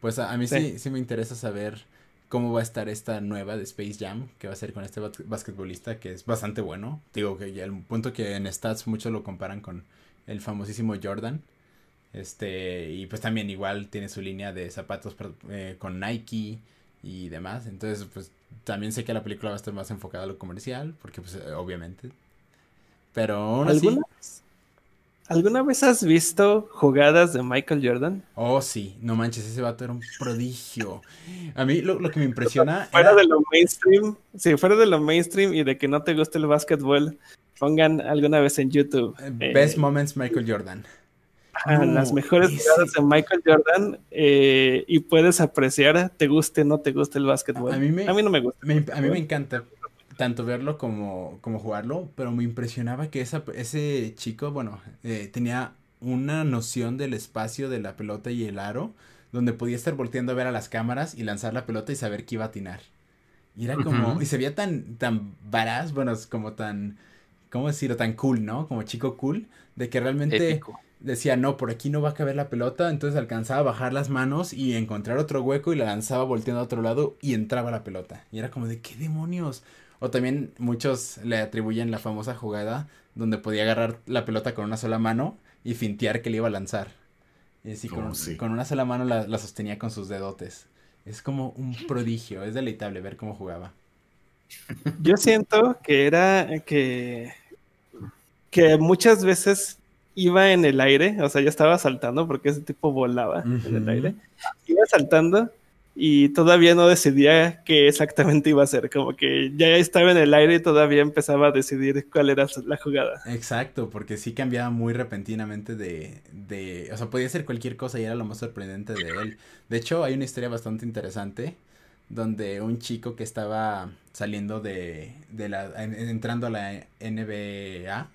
Pues a, a mí sí. Sí. sí me interesa saber cómo va a estar esta nueva de Space Jam, que va a ser con este bas- basquetbolista que es bastante bueno. Digo que ya el punto que en stats muchos lo comparan con el famosísimo Jordan. Este, y pues también igual tiene su línea de zapatos eh, con Nike y demás. Entonces, pues también sé que la película va a estar más enfocada a lo comercial, porque pues eh, obviamente. Pero aún así... ¿Alguna, ¿Alguna vez has visto jugadas de Michael Jordan? Oh, sí, no manches, ese vato era un prodigio. A mí lo, lo que me impresiona [LAUGHS] Fuera era- de lo mainstream, si fuera de lo mainstream y de que no te guste el básquetbol, pongan alguna vez en YouTube eh, eh, Best Moments Michael Jordan. No, las mejores ese- jugadas de Michael Jordan eh, y puedes apreciar, te guste o no te guste el básquetbol. A mí me- no me gusta. Me- a mí me encanta tanto verlo como, como jugarlo, pero me impresionaba que esa, ese chico, bueno, eh, tenía una noción del espacio de la pelota y el aro, donde podía estar volteando a ver a las cámaras y lanzar la pelota y saber que iba a atinar. Y era como, y se veía tan, tan varaz, bueno, es como tan, ¿cómo decirlo? Tan cool, ¿no? Como chico cool, de que realmente decía, no, por aquí no va a caber la pelota, entonces alcanzaba a bajar las manos y encontrar otro hueco y la lanzaba volteando a otro lado y entraba la pelota. Y era como de, ¿qué demonios? O también muchos le atribuyen la famosa jugada donde podía agarrar la pelota con una sola mano y fintear que le iba a lanzar. Y así con, Oh, sí. con una sola mano la, la sostenía con sus dedotes. Es como un prodigio, es deleitable ver cómo jugaba. Yo siento que era que, que muchas veces iba en el aire, o sea, ya estaba saltando porque ese tipo volaba en el aire. Iba saltando y todavía no decidía qué exactamente iba a hacer, como que ya estaba en el aire y todavía empezaba a decidir cuál era la jugada. Exacto, porque sí cambiaba muy repentinamente de, de, o sea, podía ser cualquier cosa y era lo más sorprendente de él. De hecho, hay una historia bastante interesante donde un chico que estaba saliendo de, de la, en- entrando a la NBA,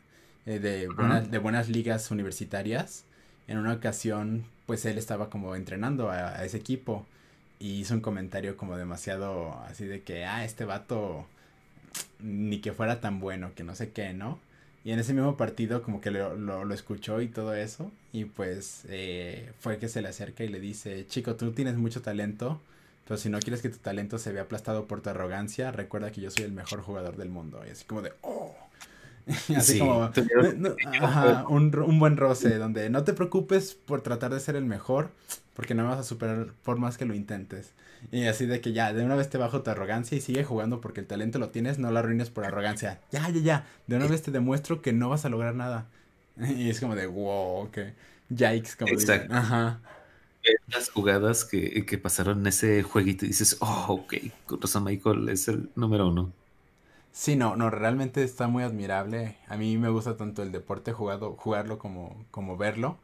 eh, de, buenas, de buenas ligas universitarias, en una ocasión, pues él estaba como entrenando a, a ese equipo y hizo un comentario como demasiado así de que, ah, este vato ni que fuera tan bueno, que no sé qué, ¿no? Y en ese mismo partido como que lo, lo, lo escuchó y todo eso. Y pues eh, fue que se le acerca y le dice, chico, tú tienes mucho talento, pero si no quieres que tu talento se vea aplastado por tu arrogancia, recuerda que yo soy el mejor jugador del mundo. Y así como de, oh. [LAUGHS] Así Sí, como tuvieron- no, no, [LAUGHS] ajá, un, un buen roce donde no te preocupes por tratar de ser el mejor, porque no vas a superar por más que lo intentes. Y así de que ya, de una vez te bajo tu arrogancia y sigue jugando porque el talento lo tienes, no lo arruines por arrogancia. Ya, ya, ya, de una vez te demuestro que no vas a lograr nada. [LAUGHS] Y es como de, wow, que yikes, como dicen. Exacto. Ajá. Las jugadas que, que pasaron en ese jueguito y dices, oh, ok, razón Michael es el número uno. Sí, no, no, realmente está muy admirable. A mí me gusta tanto el deporte jugado, jugarlo como, como verlo.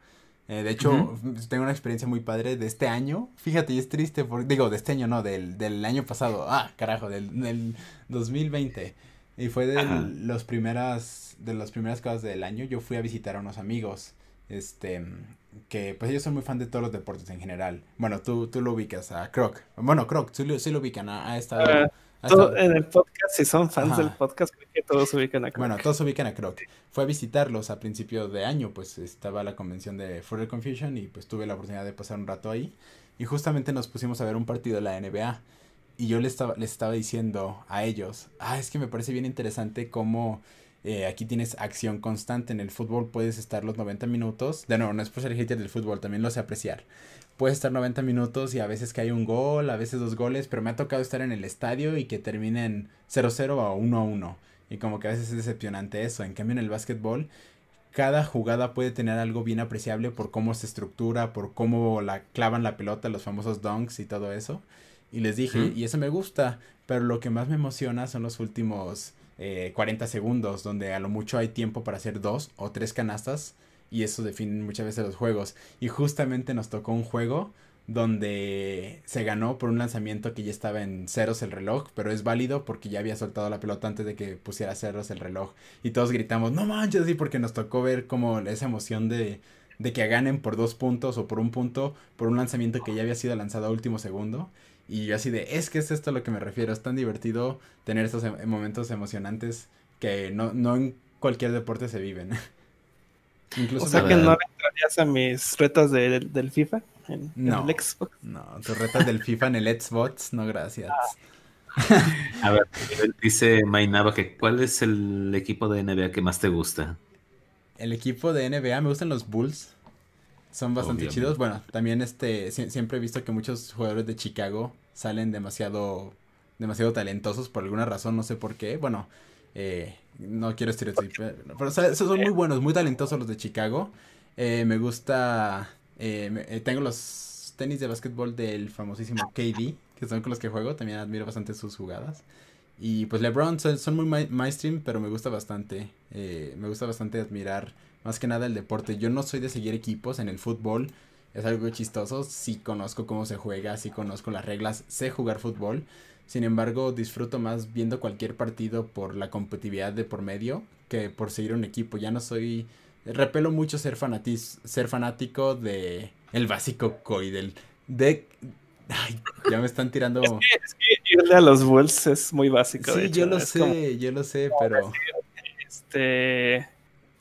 Eh, de hecho, tengo una experiencia muy padre de este año. Fíjate, y es triste, por, digo, de este año no, del, del año pasado. Ah, carajo, del, del 2020. Y fue de Ajá. los primeras, de las primeras cosas del año. Yo fui a visitar a unos amigos. Este, que pues ellos son muy fan de todos los deportes en general. Bueno, tú, tú lo ubicas a Croc. Bueno, Croc, sí, lo- sí lo ubican, ha, ha estado... Ah, Todo- en el podcast, si son fans Ajá. del podcast, creo que todos ubican acá. Bueno, todos ubican a Croc. Fue a visitarlos a principio de año, pues estaba la convención de Further Confusion y pues tuve la oportunidad de pasar un rato ahí. Y justamente nos pusimos a ver un partido de la NBA. Y yo les estaba, les estaba diciendo a ellos, ah, es que me parece bien interesante cómo eh, aquí tienes acción constante. En el fútbol puedes estar los 90 minutos. De nuevo, no es por ser hater del fútbol, también lo sé apreciar. Puedes estar 90 minutos y a veces que hay un gol, a veces dos goles, pero me ha tocado estar en el estadio y que terminen 0-0 o 1-1. Y como que a veces es decepcionante eso. En cambio en el básquetbol, cada jugada puede tener algo bien apreciable por cómo se estructura, por cómo la clavan la pelota, los famosos dunks y todo eso. Y les dije, y eso me gusta, pero lo que más me emociona son los últimos eh, 40 segundos, donde a lo mucho hay tiempo para hacer dos o tres canastas, y eso define muchas veces los juegos. Y justamente nos tocó un juego donde se ganó por un lanzamiento que ya estaba en ceros el reloj, pero es válido porque ya había soltado la pelota antes de que pusiera ceros el reloj. Y todos gritamos, no manches, así porque nos tocó ver como esa emoción de, de que ganen por dos puntos o por un punto por un lanzamiento que ya había sido lanzado a último segundo. Y yo así de, es que es esto a lo que me refiero, es tan divertido tener estos em- momentos emocionantes que no, no en cualquier deporte se viven. [LAUGHS] Incluso o sea que no le entrarías a mis retas de- del FIFA en, el Xbox. No, tus retas del FIFA en el Xbox, no gracias. [LAUGHS] A ver, dice Mainaba que ¿cuál es el equipo de NBA que más te gusta? El equipo de NBA, me gustan los Bulls. Son bastante Obviamente. chidos. Bueno, también este sie- siempre he visto que muchos jugadores de Chicago salen demasiado demasiado talentosos por alguna razón, no sé por qué. Bueno, eh, no quiero estereotipar, pero o son muy buenos, muy talentosos los de Chicago. Eh, me gusta eh, eh, tengo los tenis de básquetbol del famosísimo KD, que son con los que juego, también admiro bastante sus jugadas. Y pues LeBron son, son muy ma- mainstream, pero me gusta bastante. eh, me gusta bastante admirar más que nada el deporte. Yo no soy de seguir equipos en el fútbol. Es algo chistoso. Sí conozco cómo se juega, sí conozco las reglas, sé jugar fútbol. Sin embargo, disfruto más viendo cualquier partido por la competitividad de por medio que por seguir un equipo. Ya no soy... Repelo mucho ser, fanatis, ser fanático de el básico COI, del... De... Ay, ya me están tirando... Es que irle a los Bulls es muy básico. de Sí, hecho, yo lo es sé, como, yo lo sé, pero... este,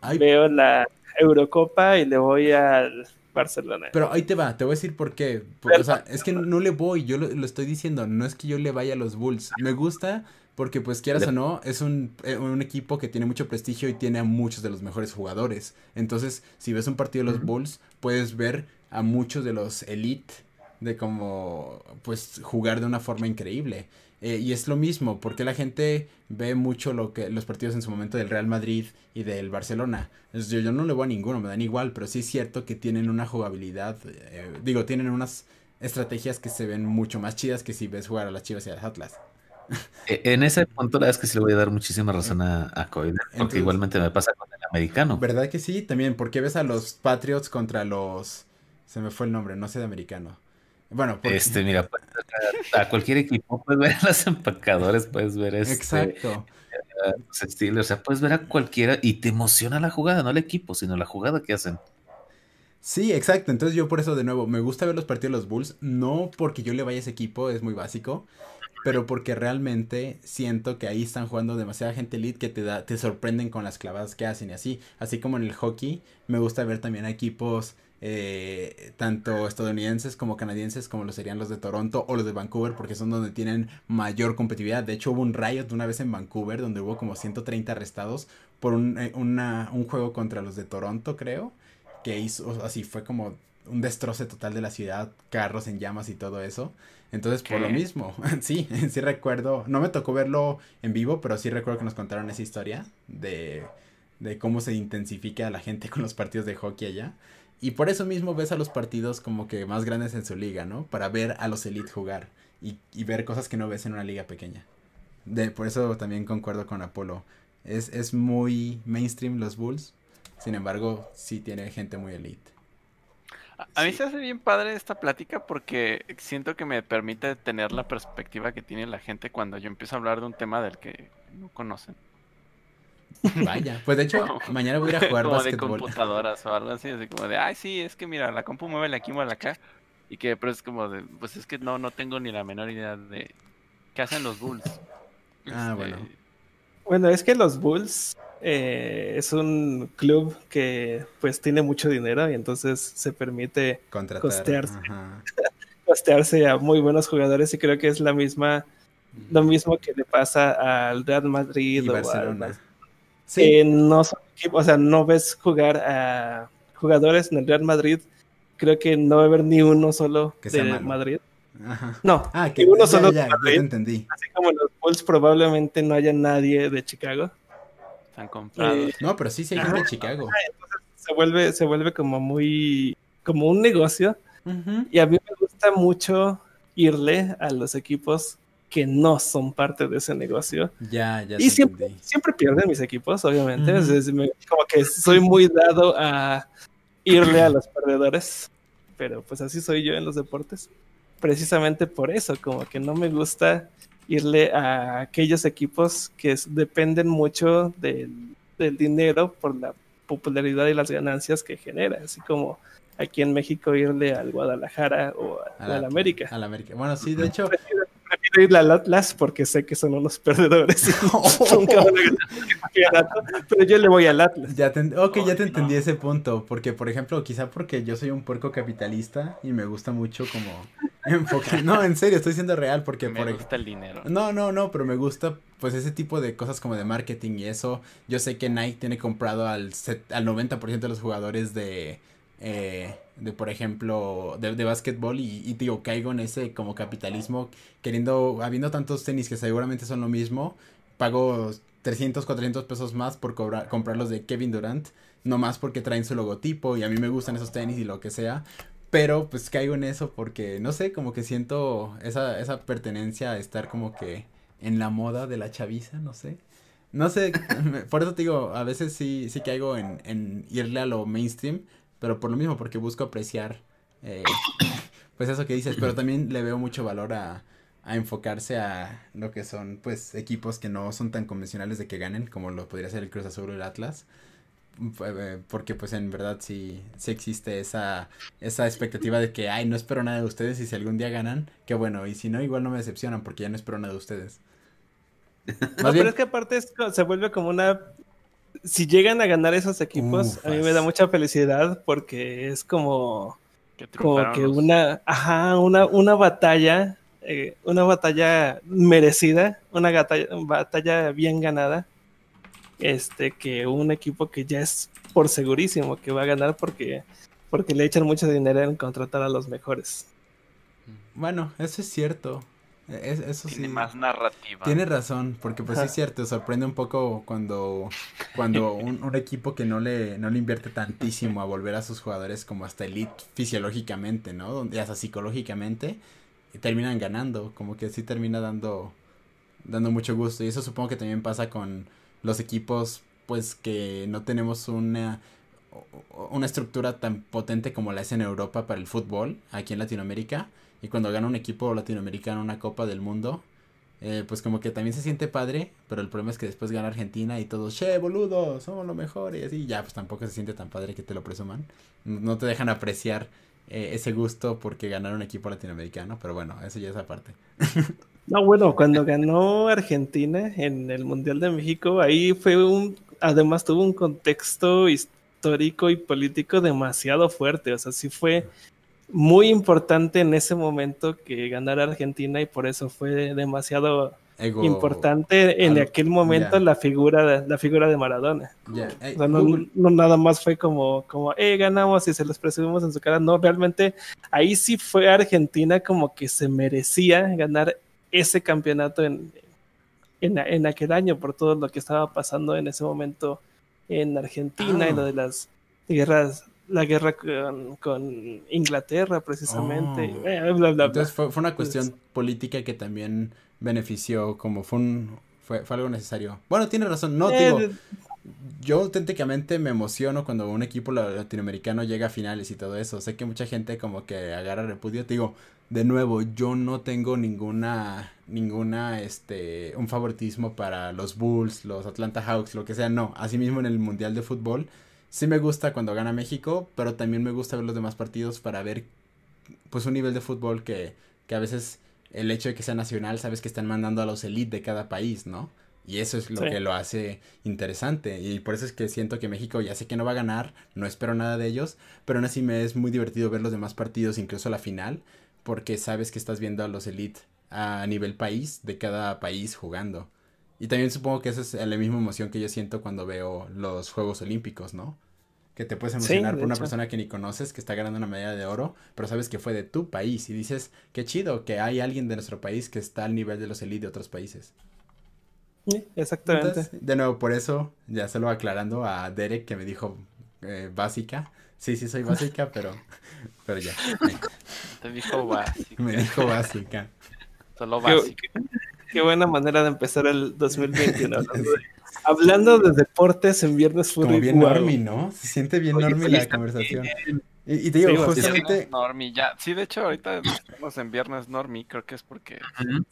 Ay, veo la Eurocopa y le voy al Barcelona. Pero ahí te va, te voy a decir por qué. Por- o sea, es que no le voy, yo lo, lo estoy diciendo, no es que yo le vaya a los Bulls. Me gusta porque, pues, quieras o no, es un, eh, un equipo que tiene mucho prestigio y tiene a muchos de los mejores jugadores. Entonces, si ves un partido de los Bulls, puedes ver a muchos de los elite de como, pues, jugar de una forma increíble. Eh, y es lo mismo, porque la gente ve mucho lo que los partidos en su momento del Real Madrid y del Barcelona. Es- Yo, yo no le voy a ninguno, me dan igual, pero sí es cierto que tienen una jugabilidad, eh, digo, tienen unas estrategias que se ven mucho más chidas que si ves jugar a las Chivas y a las Atlas. E- En ese punto, la verdad es que sí le voy a dar muchísima razón a, a Coy, porque Entonces- igualmente me pasa con el americano. ¿Verdad que sí? También, porque ves a los Patriots contra los... Se me fue el nombre, no sé de americano. Bueno, porque... Este, mira, a, a cualquier equipo, puedes ver a los empacadores, puedes ver este, Exacto. a los Steelers, o sea, puedes ver a cualquiera y te emociona la jugada, no el equipo, sino la jugada que hacen. Sí, exacto. Entonces yo por eso de nuevo me gusta ver los partidos de los Bulls, no porque yo le vaya a ese equipo, es muy básico, pero porque realmente siento que ahí están jugando demasiada gente elite que te da, te sorprenden con las clavadas que hacen y así. Así como en el hockey, me gusta ver también a equipos eh, tanto estadounidenses como canadienses como lo serían los de Toronto o los de Vancouver porque son donde tienen mayor competitividad. De hecho hubo un riot una vez en Vancouver donde hubo como 130 arrestados por un, eh, una, un juego contra los de Toronto creo que hizo así fue como un destroce total de la ciudad, carros en llamas y todo eso. Entonces, por lo mismo, [LAUGHS] sí, [LAUGHS] sí recuerdo, no me tocó verlo en vivo, pero sí recuerdo que nos contaron esa historia de, de cómo se intensifica la gente [LAUGHS] con los partidos de hockey allá. Y por eso mismo ves a los partidos como que más grandes en su liga, ¿no? Para ver a los elite jugar y, y ver cosas que no ves en una liga pequeña. De, por eso también concuerdo con Apolo. Es, es muy mainstream los Bulls. Sin embargo, sí tiene gente muy elite. A, a mí se hace bien padre esta plática porque siento que me permite tener la perspectiva que tiene la gente cuando yo empiezo a hablar de un tema del que no conocen. [LAUGHS] Vaya, pues de hecho, mañana voy a ir a [LAUGHS] jugar como de computadoras o algo así, así como de, ay, sí, es que mira, la compu mueve aquí, mueve acá. Y que, pero es como de, pues es que no, no tengo ni la menor idea de qué hacen los Bulls. Ah, Este, bueno. Bueno, es que los Bulls eh, es un club que pues tiene mucho dinero y entonces se permite Contratar. costearse. Ajá. [LAUGHS] costearse a muy buenos jugadores y creo que es la misma lo mismo que le pasa al Real Madrid Y o al Barcelona. Barcelona. Sí, Que no son equipos, o sea, no ves jugar a jugadores en el Real Madrid. Creo que no va a haber ni uno solo Que de malo. Madrid. ajá. No, Ah, que uno ya, solo ya, de ya entendí. Así como los Bulls probablemente no haya nadie de Chicago. Están comprados. Eh, No, pero sí, sí hay gente de Chicago. se vuelve, se vuelve como muy, como un negocio. Y a mí me gusta mucho irle a los equipos que no son parte de ese negocio. Ya, ya Y siempre, entendí. siempre pierden mis equipos, obviamente. Es- es- como que soy muy dado a irle a los perdedores. Pero pues así soy yo en los deportes. Precisamente por eso, como que no me gusta irle a aquellos equipos que dependen mucho del, del dinero por la popularidad y las ganancias que genera. Así como aquí en México irle al Guadalajara o, a- o al América. Al América. Bueno, sí, de hecho. Irle al Atlas porque sé que son unos perdedores. [LAUGHS] [LAUGHS] nunca van a ganar pero yo le voy al Atlas. Ya te, ok, ya te entendí no. ese punto, porque por ejemplo, quizá porque yo soy un puerco capitalista y me gusta mucho como [LAUGHS] enfocar. No, en serio, estoy siendo real porque Me por gusta el dinero. No, no, no, pero me gusta pues ese tipo de cosas como de marketing y eso. Yo sé que Nike tiene comprado al, set- al 90% de los jugadores de, eh, de por ejemplo, de, de básquetbol y, y digo, caigo en ese como capitalismo, queriendo, habiendo tantos tenis que seguramente son lo mismo, pago 300, 400 pesos más por cobrar, comprar los de Kevin Durant, no más porque traen su logotipo y a mí me gustan esos tenis y lo que sea. Pero pues caigo en eso porque, no sé, como que siento esa, esa pertenencia a estar como que en la moda de la chaviza, no sé. No sé, [LAUGHS] por eso te digo, a veces sí, sí caigo en, en irle a lo mainstream, pero por lo mismo, porque busco apreciar, eh, [COUGHS] pues eso que dices, pero también le veo mucho valor a, a enfocarse a lo que son, pues, equipos que no son tan convencionales de que ganen, como lo podría ser el Cruz Azul o el Atlas. Pues, eh, Porque pues en verdad sí, sí existe esa, esa expectativa de que, ay, no espero nada de ustedes y si algún día ganan, qué bueno, y si no, igual no me decepcionan porque ya no espero nada de ustedes. [LAUGHS] No, pero es que aparte es se vuelve como una... Si llegan a ganar esos equipos, a mí me da mucha felicidad porque es como, Que como que una, ajá, una, una batalla, eh, una batalla merecida, una batalla, batalla bien ganada, este, que un equipo que ya es por segurísimo que va a ganar porque, porque le echan mucho dinero en contratar a los mejores. bueno, eso es cierto. Es- eso Tiene sí. más narrativa. Tiene razón, porque pues sí es cierto, sorprende un poco cuando, cuando un, un equipo que no le, no le invierte tantísimo a volver a sus jugadores como hasta elite fisiológicamente, ¿no? Donde hasta psicológicamente y terminan ganando, como que sí termina dando, dando mucho gusto. Y eso supongo que también pasa con los equipos, pues que no tenemos una, una estructura tan potente como la es en Europa para el fútbol, aquí en Latinoamérica. Y cuando gana un equipo latinoamericano una Copa del Mundo, eh, pues como que también se siente padre, pero el problema es que después gana Argentina y todos, che, boludo, somos lo mejor y así, ya, pues tampoco se siente tan padre que te lo presuman. No te dejan apreciar eh, ese gusto porque ganaron un equipo latinoamericano, pero bueno, eso ya es aparte. [LAUGHS] No, bueno, cuando ganó Argentina en el Mundial de México, ahí fue un, además tuvo un contexto histórico y político demasiado fuerte, o sea, sí fue muy importante en ese momento que ganara Argentina y por eso fue demasiado Ego- importante en aquel momento la figura de, la figura de Maradona. Ya, O sea, no, nada más fue como, como, eh, ganamos y se los presumimos en su cara. No, realmente ahí sí fue Argentina como que se merecía ganar ese campeonato en, en, en aquel año por todo lo que estaba pasando en ese momento en Argentina Ah. y lo de las guerras, la guerra con, con Inglaterra precisamente. Oh. eh, bla, bla, bla. Entonces fue, fue una cuestión Entonces- política que también benefició, como fue un, fue, fue algo necesario. Bueno, tiene razón, no, Eh, digo, yo auténticamente me emociono cuando un equipo la- latinoamericano llega a finales y todo eso. Sé que mucha gente como que agarra repudio. Te digo, de nuevo, yo no tengo ninguna, ninguna, este, un favoritismo para los Bulls, los Atlanta Hawks, lo que sea, no. Asimismo en el Mundial de Fútbol, sí me gusta cuando gana México, pero también me gusta ver los demás partidos para ver, pues, un nivel de fútbol que, que a veces el hecho de que sea nacional, sabes que están mandando a los elite de cada país, ¿no? Y eso es lo Sí. que lo hace interesante. Y por eso es que siento que México ya sé que no va a ganar, no espero nada de ellos, pero aún así me es muy divertido ver los demás partidos, incluso la final, porque sabes que estás viendo a los elite a nivel país, de cada país jugando. Y también supongo que esa es la misma emoción que yo siento cuando veo los Juegos Olímpicos, ¿no? Que te puedes emocionar por una hecho. persona que ni conoces, que está ganando una medalla de oro, pero sabes que fue de tu país y dices, qué chido que hay alguien de nuestro país que está al nivel de los elite de otros países. sí, exactamente. Entonces, de nuevo, por eso, ya solo aclarando a Derek que me dijo eh, básica. Sí, sí soy básica, pero, [LAUGHS] pero ya. Te dijo básico. [LAUGHS] Me dijo básica. Solo básico. Qué buena manera de empezar el 2021. Hablando de, hablando de deportes en Viernes Como Furry. bien wow. normie, ¿no? Se siente bien Oye, sí, la conversación. Y, y te digo, Sí, justamente Normie, ya. Sí, de hecho, ahorita estamos en viernes Normie, creo que es porque.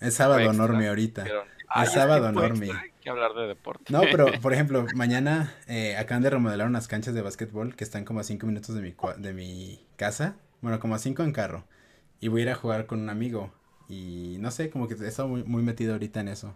es sábado normie ahorita. pero- Es sábado normie. extra, Hay que hablar de deporte. No, pero [LAUGHS] por ejemplo, mañana eh, acaban de remodelar unas canchas de básquetbol que están como a 5 minutos de mi, cua- de mi casa. Bueno, como a 5 en carro. Y voy a ir a jugar con un amigo. Y no sé, como que he estado muy, muy metido ahorita en eso.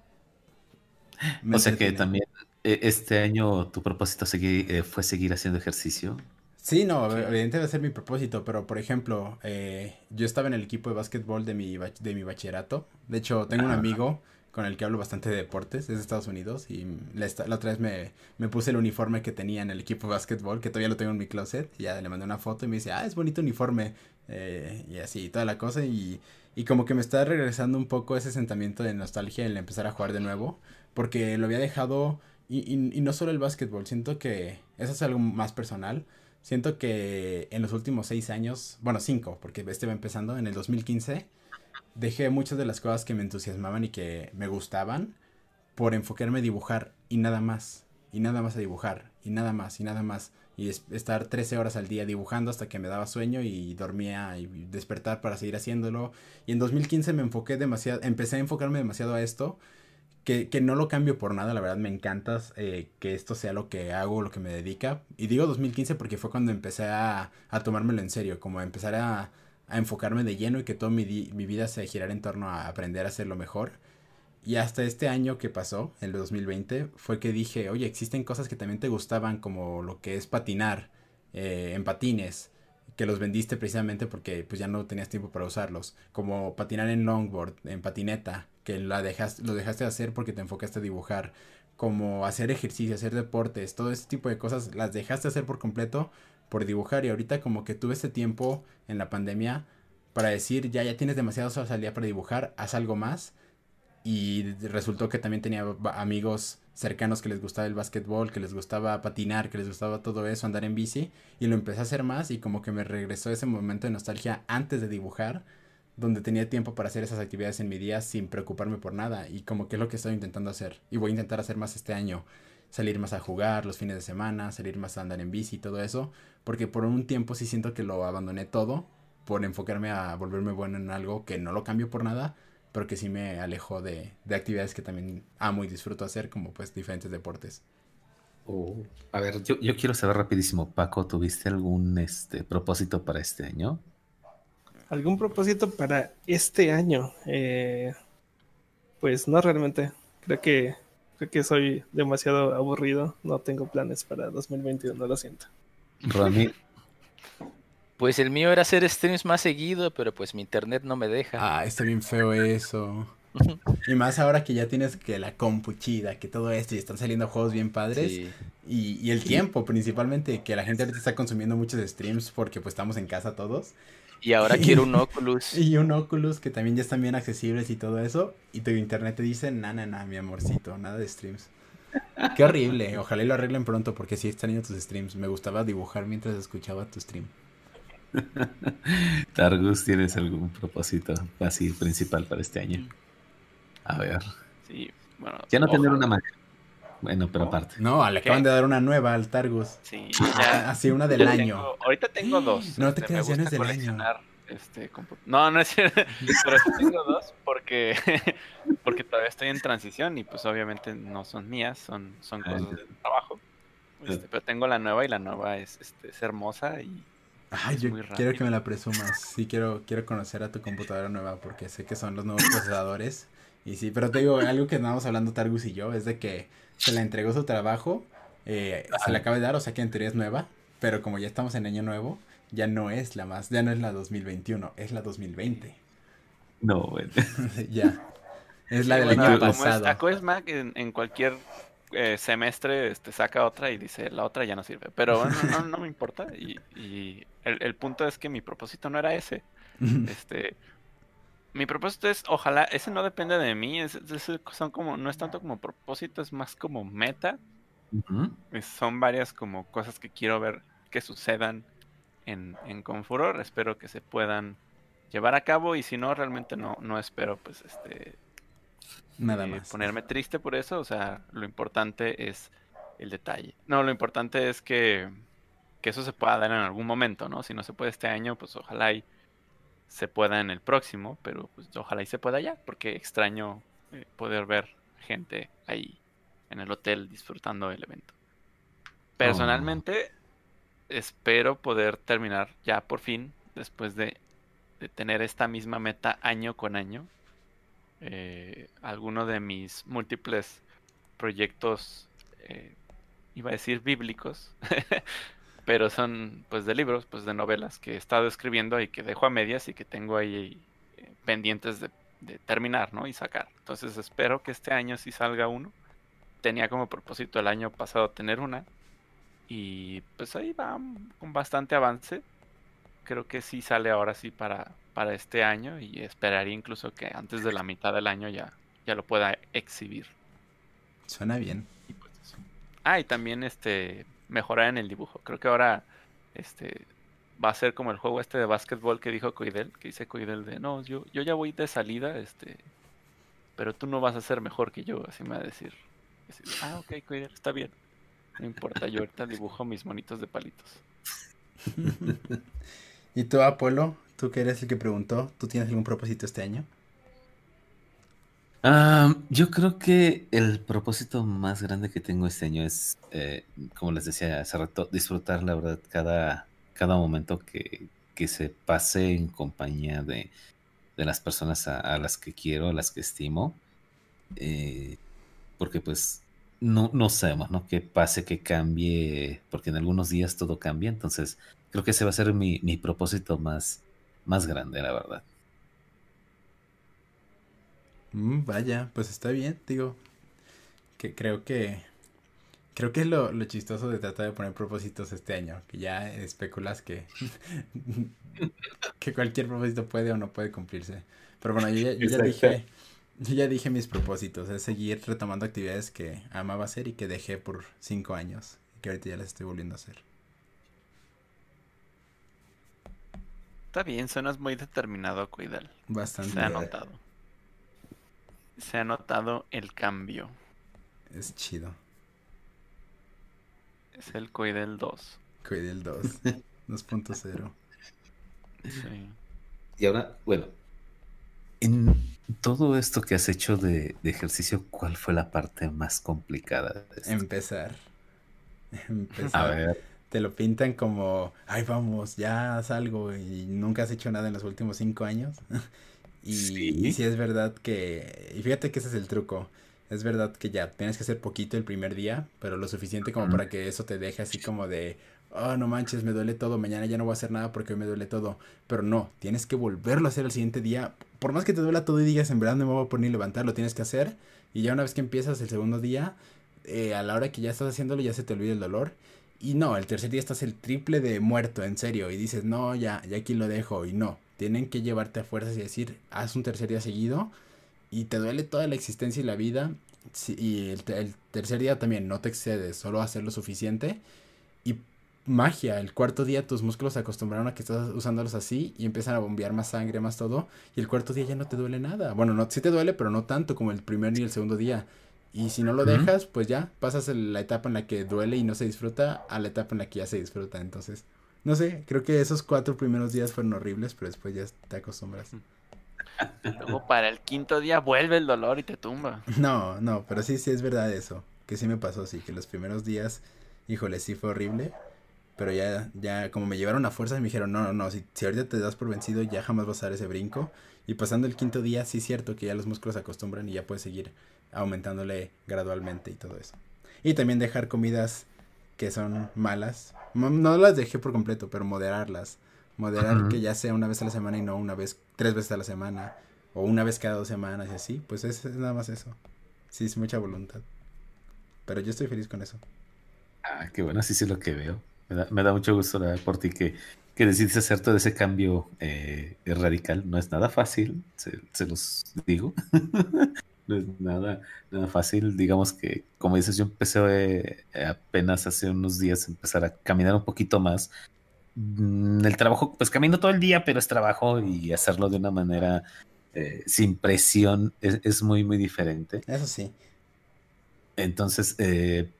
[GASPS] Me O sea que también eh, este año tu propósito eh, fue seguir haciendo ejercicio. Sí, no, evidentemente va a ser mi propósito, pero por ejemplo, eh, yo estaba en el equipo de básquetbol de mi, bach- de mi bachillerato. De hecho, tengo un amigo con el que hablo bastante de deportes, es de Estados Unidos, y la otra vez me, me puse el uniforme que tenía en el equipo de básquetbol, que todavía lo tengo en mi closet, y ya le mandé una foto y me dice, ah, es bonito uniforme, eh, y así, toda la cosa, y, y como que me está regresando un poco ese sentimiento de nostalgia el empezar a jugar de nuevo, porque lo había dejado, y, y, y no solo el básquetbol, siento que eso es algo más personal. Siento que en los últimos seis años, bueno, cinco, porque este va empezando, en el 2015, dejé muchas de las cosas que me entusiasmaban y que me gustaban por enfocarme a dibujar y nada más, y nada más a dibujar, y nada más, y nada más. Y es- estar 13 horas al día dibujando hasta que me daba sueño y dormía y despertar para seguir haciéndolo. Y en 2015 me enfoqué demasiado, empecé a enfocarme demasiado a esto que, que no lo cambio por nada, la verdad me encanta eh, que esto sea lo que hago, lo que me dedica. Y digo 2015 porque fue cuando empecé a, a tomármelo en serio, como a empezar a, a enfocarme de lleno y que toda mi, mi vida se girara en torno a aprender a hacerlo mejor. Y hasta este año que pasó, el 2020, fue que dije, oye, existen cosas que también te gustaban, como lo que es patinar eh, en patines, que los vendiste precisamente porque pues ya no tenías tiempo para usarlos, como patinar en longboard, en patineta, que la dejas, lo dejaste de hacer porque te enfocaste a dibujar, como hacer ejercicio, hacer deportes, todo ese tipo de cosas las dejaste hacer por completo por dibujar y ahorita como que tuve ese tiempo en la pandemia para decir, ya, ya tienes al día para dibujar, haz algo más. Y resultó que también tenía amigos cercanos que les gustaba el básquetbol, que les gustaba patinar, que les gustaba todo eso, andar en bici. Y lo empecé a hacer más y como que me regresó ese momento de nostalgia antes de dibujar, donde tenía tiempo para hacer esas actividades en mi día sin preocuparme por nada. Y como que es lo que estoy intentando hacer. Y voy a intentar hacer más este año. Salir más a jugar los fines de semana, salir más a andar en bici y todo eso. Porque por un tiempo sí siento que lo abandoné todo por enfocarme a volverme bueno en algo que no lo cambio por nada, pero que sí me alejó de, de actividades que también amo y disfruto hacer, como pues diferentes deportes. Oh, A ver, yo, yo quiero saber rapidísimo, Paco, ¿tuviste algún este propósito para este año? ¿Algún propósito para este año? Eh, Pues no realmente. Creo que creo que soy demasiado aburrido. No tengo planes para 2021, lo siento. Rami, Pues el mío era hacer streams más seguido, pero pues mi internet no me deja. Ah, está bien feo eso. [LAUGHS] Y más ahora que ya tienes que la compu chida, que todo esto y están saliendo juegos bien padres. Sí. Y, y el tiempo, [LAUGHS] principalmente, que la gente ahorita está consumiendo muchos streams porque pues estamos en casa todos. Y ahora quiero un [LAUGHS] Oculus. Y un Oculus que también ya están bien accesibles y todo eso. Y tu internet te dice, na, na, na, mi amorcito, nada de streams. Qué horrible. Ojalá y lo arreglen pronto porque sí extraño tus streams. Me gustaba dibujar mientras escuchaba tu stream. [LAUGHS] Targus, ¿tienes algún propósito así principal para este año? A ver. Sí, bueno. Ya no tener una Mac. Bueno, pero aparte. No, le ¿Qué? acaban de dar una nueva al Targus. Sí, [LAUGHS] ya. Así una del año. tengo- ahorita tengo dos. No te este, creas, me ya no es gusta del año. Este, no, no es [LAUGHS] cierto. Pero sí tengo dos porque, porque todavía estoy en transición y pues obviamente no son mías, son, son Ah, cosas de trabajo. Este, pero tengo la nueva y la nueva es, este, es hermosa y Ay, Es yo quiero que me la presumas. Sí, quiero, quiero conocer a tu computadora nueva porque sé que son los nuevos [LAUGHS] procesadores. Y sí, pero te digo, algo que estábamos hablando Targus y yo es de que se le entregó su trabajo, eh, se le acaba de dar, o sea que en teoría es nueva, pero como ya estamos en año nuevo, ya no es la más, ya no es la 2021, es la 2020. No, bueno. [LAUGHS] ya. Es la del año como es- pasado. Mac en, en cualquier eh, semestre este, saca otra y dice la otra ya no sirve. Pero [LAUGHS] bueno, no, no me importa. Y, y el, el punto es que mi propósito no era ese. Este, mi propósito es, ojalá, ese no depende de mí, es, es- son como, no es tanto como propósito, es más como meta. Son varias como cosas que quiero ver que sucedan en, en Confuror. Espero que se puedan llevar a cabo y si no, realmente no, no espero pues este Nada eh, más. ponerme triste por eso. O sea, lo importante es el detalle. No, lo importante es que, que eso se pueda dar en algún momento, ¿no? Si no se puede este año, pues ojalá y se pueda en el próximo, pero pues ojalá y se pueda ya, porque extraño eh, poder ver gente ahí en el hotel disfrutando del evento. Personalmente, espero poder terminar ya por fin, después de, de tener esta misma meta año con año, eh, alguno de mis múltiples proyectos, eh, iba a decir bíblicos, [LAUGHS] pero son pues de libros, pues de novelas que he estado escribiendo y que dejo a medias y que tengo ahí eh, pendientes de, terminar, ¿no? Y sacar. Entonces espero que este año sí salga uno. Tenía como propósito el año pasado tener una. Y pues ahí va con bastante avance. Creo que sí sale ahora sí para, para este año y esperaría incluso que antes de la mitad del año ya, ya lo pueda exhibir. Suena bien. Pues. Ah, y también este mejorar en el dibujo. Creo que ahora este va a ser como el juego este de básquetbol que dijo Coidel, que dice Coidel de no, yo, yo ya voy de salida, este, pero tú no vas a ser mejor que yo, así me va a decir. Así, ah, ok, Coidel, está bien. No importa, yo ahorita dibujo mis monitos de palitos. [LAUGHS] ¿Y tú, Apolo? ¿Tú que eres el que preguntó? ¿Tú tienes algún propósito este año? Ah, yo creo que el propósito más grande que tengo este año es, eh, como les decía hace rato, disfrutar, la verdad, cada, cada momento que, que se pase en compañía de, de las personas a, las que quiero, a las que estimo. Eh, porque pues no, no sabemos, ¿no? Que pase, que cambie, porque en algunos días todo cambia. Entonces, creo que ese va a ser mi, mi propósito más, más grande, la verdad. Mm, vaya, pues está bien, digo. Que creo que. Creo que es lo, lo chistoso de tratar de poner propósitos este año. Que ya especulas que. [LAUGHS] que cualquier propósito puede o no puede cumplirse. Pero bueno, yo ya, yo ya dije. Yo ya dije mis propósitos. Es seguir retomando actividades que amaba hacer y que dejé por cinco años. Y que ahorita ya las estoy volviendo a hacer. Está bien, suenas muy determinado, Coidel. Bastante. Se ha notado. Se ha notado el cambio. Es chido. Es el Coidel 2. Cuide el 2. 2.0. Sí. Y ahora, bueno, en todo esto que has hecho de, de ejercicio, ¿cuál fue la parte más complicada de esto? Empezar. A Empezar. ver, te lo pintan como, ay, vamos, ya haz algo y nunca has hecho nada en los últimos cinco años. [LAUGHS] Y Sí. y sí es verdad que, y fíjate que ese es el truco. Es verdad que ya tienes que hacer poquito el primer día, pero lo suficiente como para que eso te deje así como de, oh, no manches, me duele todo, mañana ya no voy a hacer nada porque hoy me duele todo. Pero no, tienes que volverlo a hacer el siguiente día. Por más que te duela todo y digas, en verdad no me voy a poner ni levantar, lo tienes que hacer. Y ya una vez que empiezas el segundo día, eh, a la hora que ya estás haciéndolo, ya se te olvida el dolor. Y no, el tercer día estás el triple de muerto, en serio. Y dices, no, ya, ya aquí lo dejo. Y no, tienen que llevarte a fuerzas y decir, haz un tercer día seguido. Y te duele toda la existencia y la vida. y el, el tercer día también, no te excedes, solo hacer lo suficiente. Y magia, el cuarto día tus músculos se acostumbraron a que estás usándolos así y empiezan a bombear más sangre, más todo. Y el cuarto día ya no te duele nada. Bueno, no, sí te duele, pero no tanto como el primer ni el segundo día. Y si no lo dejas, pues ya pasas la etapa en la que duele y no se disfruta a la etapa en la que ya se disfruta. Entonces, no sé, creo que esos cuatro primeros días fueron horribles, pero después ya te acostumbras. [LAUGHS] Luego para el quinto día vuelve el dolor y te tumba. [LAUGHS] No, no, pero sí, sí es verdad eso. Que sí me pasó, sí, que los primeros días, híjole, sí fue horrible. Pero ya, ya, como me llevaron a fuerzas, me dijeron, no, no, no, si, si ahorita te das por vencido, ya jamás vas a dar ese brinco. Y pasando el quinto día, sí es cierto que ya los músculos se acostumbran y ya puedes seguir aumentándole gradualmente y todo eso. Y también dejar comidas que son malas. No, las dejé por completo, pero moderarlas. Moderar que ya sea una vez a la semana y no una vez, tres veces a la semana. O una vez cada dos semanas y así. Pues es, es nada más eso. Sí, es mucha voluntad. Pero yo estoy feliz con eso. Ah, qué bueno, así sí es lo que veo. Me da, me da mucho gusto por ti que, que decidiste hacer todo ese cambio eh, radical. No es nada fácil, se, se los digo. [LAUGHS] no es nada, nada fácil. Digamos que, como dices, yo empecé eh, apenas hace unos días a empezar a caminar un poquito más. Mm, El trabajo, pues camino todo el día, pero es trabajo y hacerlo de una manera eh, sin presión es, es muy, muy diferente. Eso sí. Entonces, eh,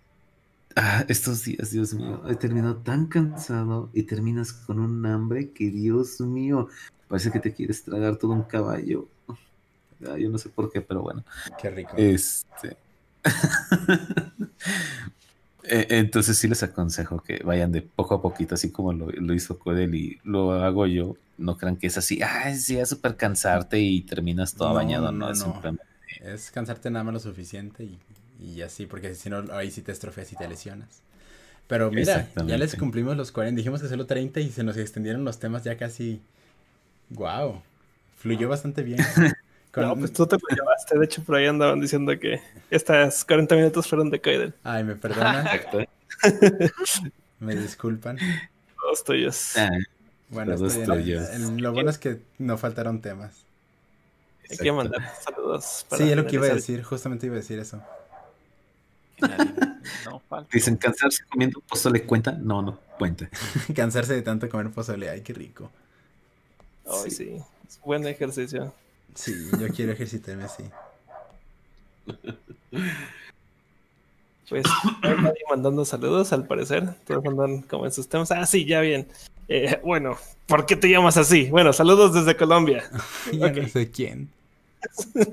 ah, estos días, Dios mío, he terminado tan cansado y terminas con un hambre que, Dios mío, parece que te quieres tragar todo un caballo. Ah, yo no sé por qué, pero bueno. Qué rico. Este. [LAUGHS] Eh, Entonces sí les aconsejo que vayan de poco a poquito, así como lo, lo hizo Codel y lo hago yo. No crean que es así, ah, sí, es súper cansarte y terminas todo No, bañado, no, no, es no. Es cansarte nada más lo suficiente y, y así, porque si no, ahí sí te estrofeas y te lesionas. Pero mira, ya les cumplimos los 40, dijimos que solo 30 y se nos extendieron los temas ya casi... ¡Wow! Fluyó bastante bien. [LAUGHS] Con- No, pues tú te lo llevaste. De hecho, por ahí andaban diciendo que estas 40 minutos fueron de Kaiden. Ay, me perdonan, [LAUGHS] Exacto. [LAUGHS] me disculpan. Los tuyos. Ah, Bueno, Todos tuyos. Lo bueno es que no faltaron temas. Hay que mandar saludos. para Sí, es lo que iba a decir, justamente iba a decir eso. No falta. Dicen cansarse comiendo pozole cuenta. No, no cuenta. [LAUGHS] Cansarse de tanto comer pozole, ay, qué rico. Ay, sí. Es buen ejercicio. Sí, yo quiero ejercitarme así. [LAUGHS] Pues hay nadie mandando saludos, al parecer. Todos andan como en sus temas. Ah, sí, ya bien. Eh, bueno, ¿por qué te llamas así? Bueno, saludos desde Colombia. [LAUGHS] Ya Ok. no sé quién.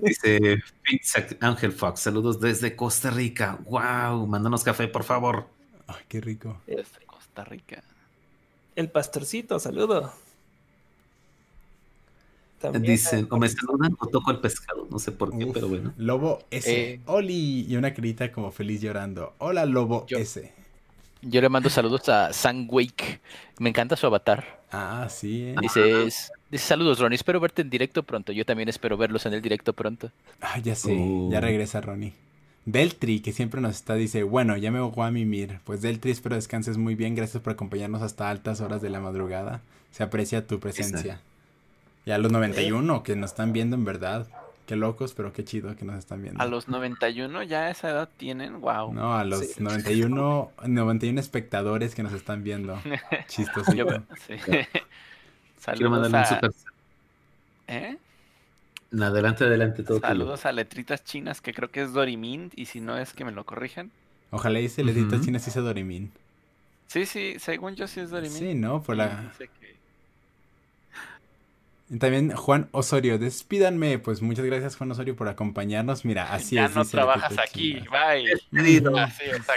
Dice Pizza Ángel Fox. Saludos desde Costa Rica. Wow, mándanos café, por favor. Ay, qué rico. Desde Costa Rica. El pastorcito, saludo. También Dicen, o me saludan o toco el pescado. No sé por qué, Uf, pero bueno. Lobo S. Eh. Oli. Y una carita como feliz llorando. Hola, Lobo Yo- S. Yo le mando saludos a Sam Wake. Me encanta su avatar. Ah, sí. eh. Dice, dice saludos, Ronnie. Espero verte en directo pronto. Yo también espero verlos en el directo pronto. Ah, ya sé. Uh. Ya regresa Ronnie. Deltri, que siempre nos está, dice, bueno, ya me voy a mimir. Pues Deltri, espero descanses muy bien. Gracias por acompañarnos hasta altas horas de la madrugada. Se aprecia tu presencia. Y a los 91 que nos están viendo en verdad. Qué locos, pero qué chido que nos están viendo. A los 91 ya esa edad tienen, wow. No, a los Sí. 91, 91 espectadores que nos están viendo. [LAUGHS] Chistosito. Sí. [LAUGHS] Quiero Saludos mandarle un a... super. ¿Eh? Adelante, adelante, todo. Saludos a letritas chinas que creo que es Dorimin y si no es que me lo corrijan. Ojalá dice Ledita Ujú. China sí se Dorimín. Sí, sí, según yo sí es Dorimin. Sí, ¿no? Por Y la... dice Y También Juan Osorio, despídanme. Pues muchas gracias Juan Osorio por acompañarnos. Mira, así ya es. no dice trabajas aquí, bye. [LAUGHS]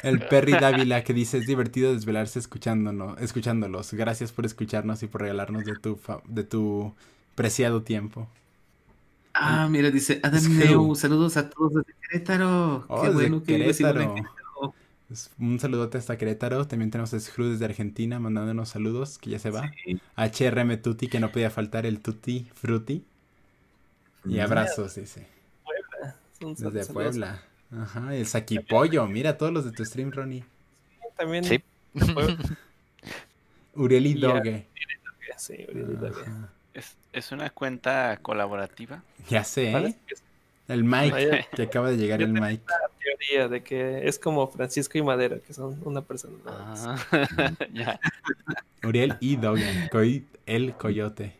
El Perry Dávila que dice es divertido desvelarse escuchándonos, escuchándolos. Gracias por escucharnos y por regalarnos de tu, de tu preciado tiempo. Ah, mira, dice Adam Neu, saludos a todos desde Querétaro. Oh, Qué desde bueno que Querétaro. Un saludote hasta Querétaro. También tenemos a Screw desde Argentina mandándonos saludos, que ya se va. Sí. HRM Tutti, que no podía faltar el Tutti Frutti. Y abrazos, dice. Sal- Desde saludos. Puebla. Ajá, el Saquipollo. Mira todos los de tu stream, Ronnie. También. Sí. [LAUGHS] Y a- Doge. Sí. ¿Es, es una cuenta colaborativa? Ya sé, ¿eh? Es El Mike, que acaba de llegar el Mike. teoría de que es como Francisco y Madero, que son una persona. Ah, [LAUGHS] ya. Uriel y Doge. Coy- el Coyote.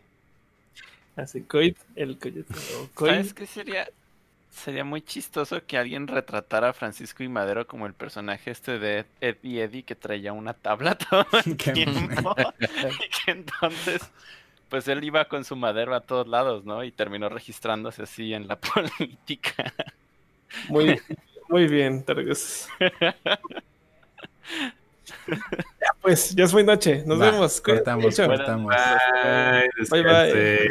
Así, Coit, el coyote. Coit, ¿Sabes qué sería? Sería muy chistoso que alguien retratara a Francisco y Madero como el personaje este de Ed y Eddie que traía una tabla [LAUGHS] todo el [LAUGHS] tiempo. y que entonces, pues él iba con su madero a todos lados, ¿no? Y terminó registrándose así en la [LAUGHS] política. Muy, muy bien, Targus. ya, pues, ya es muy noche. Nos Va, vemos. Cortamos, cortamos. Bye, Bye.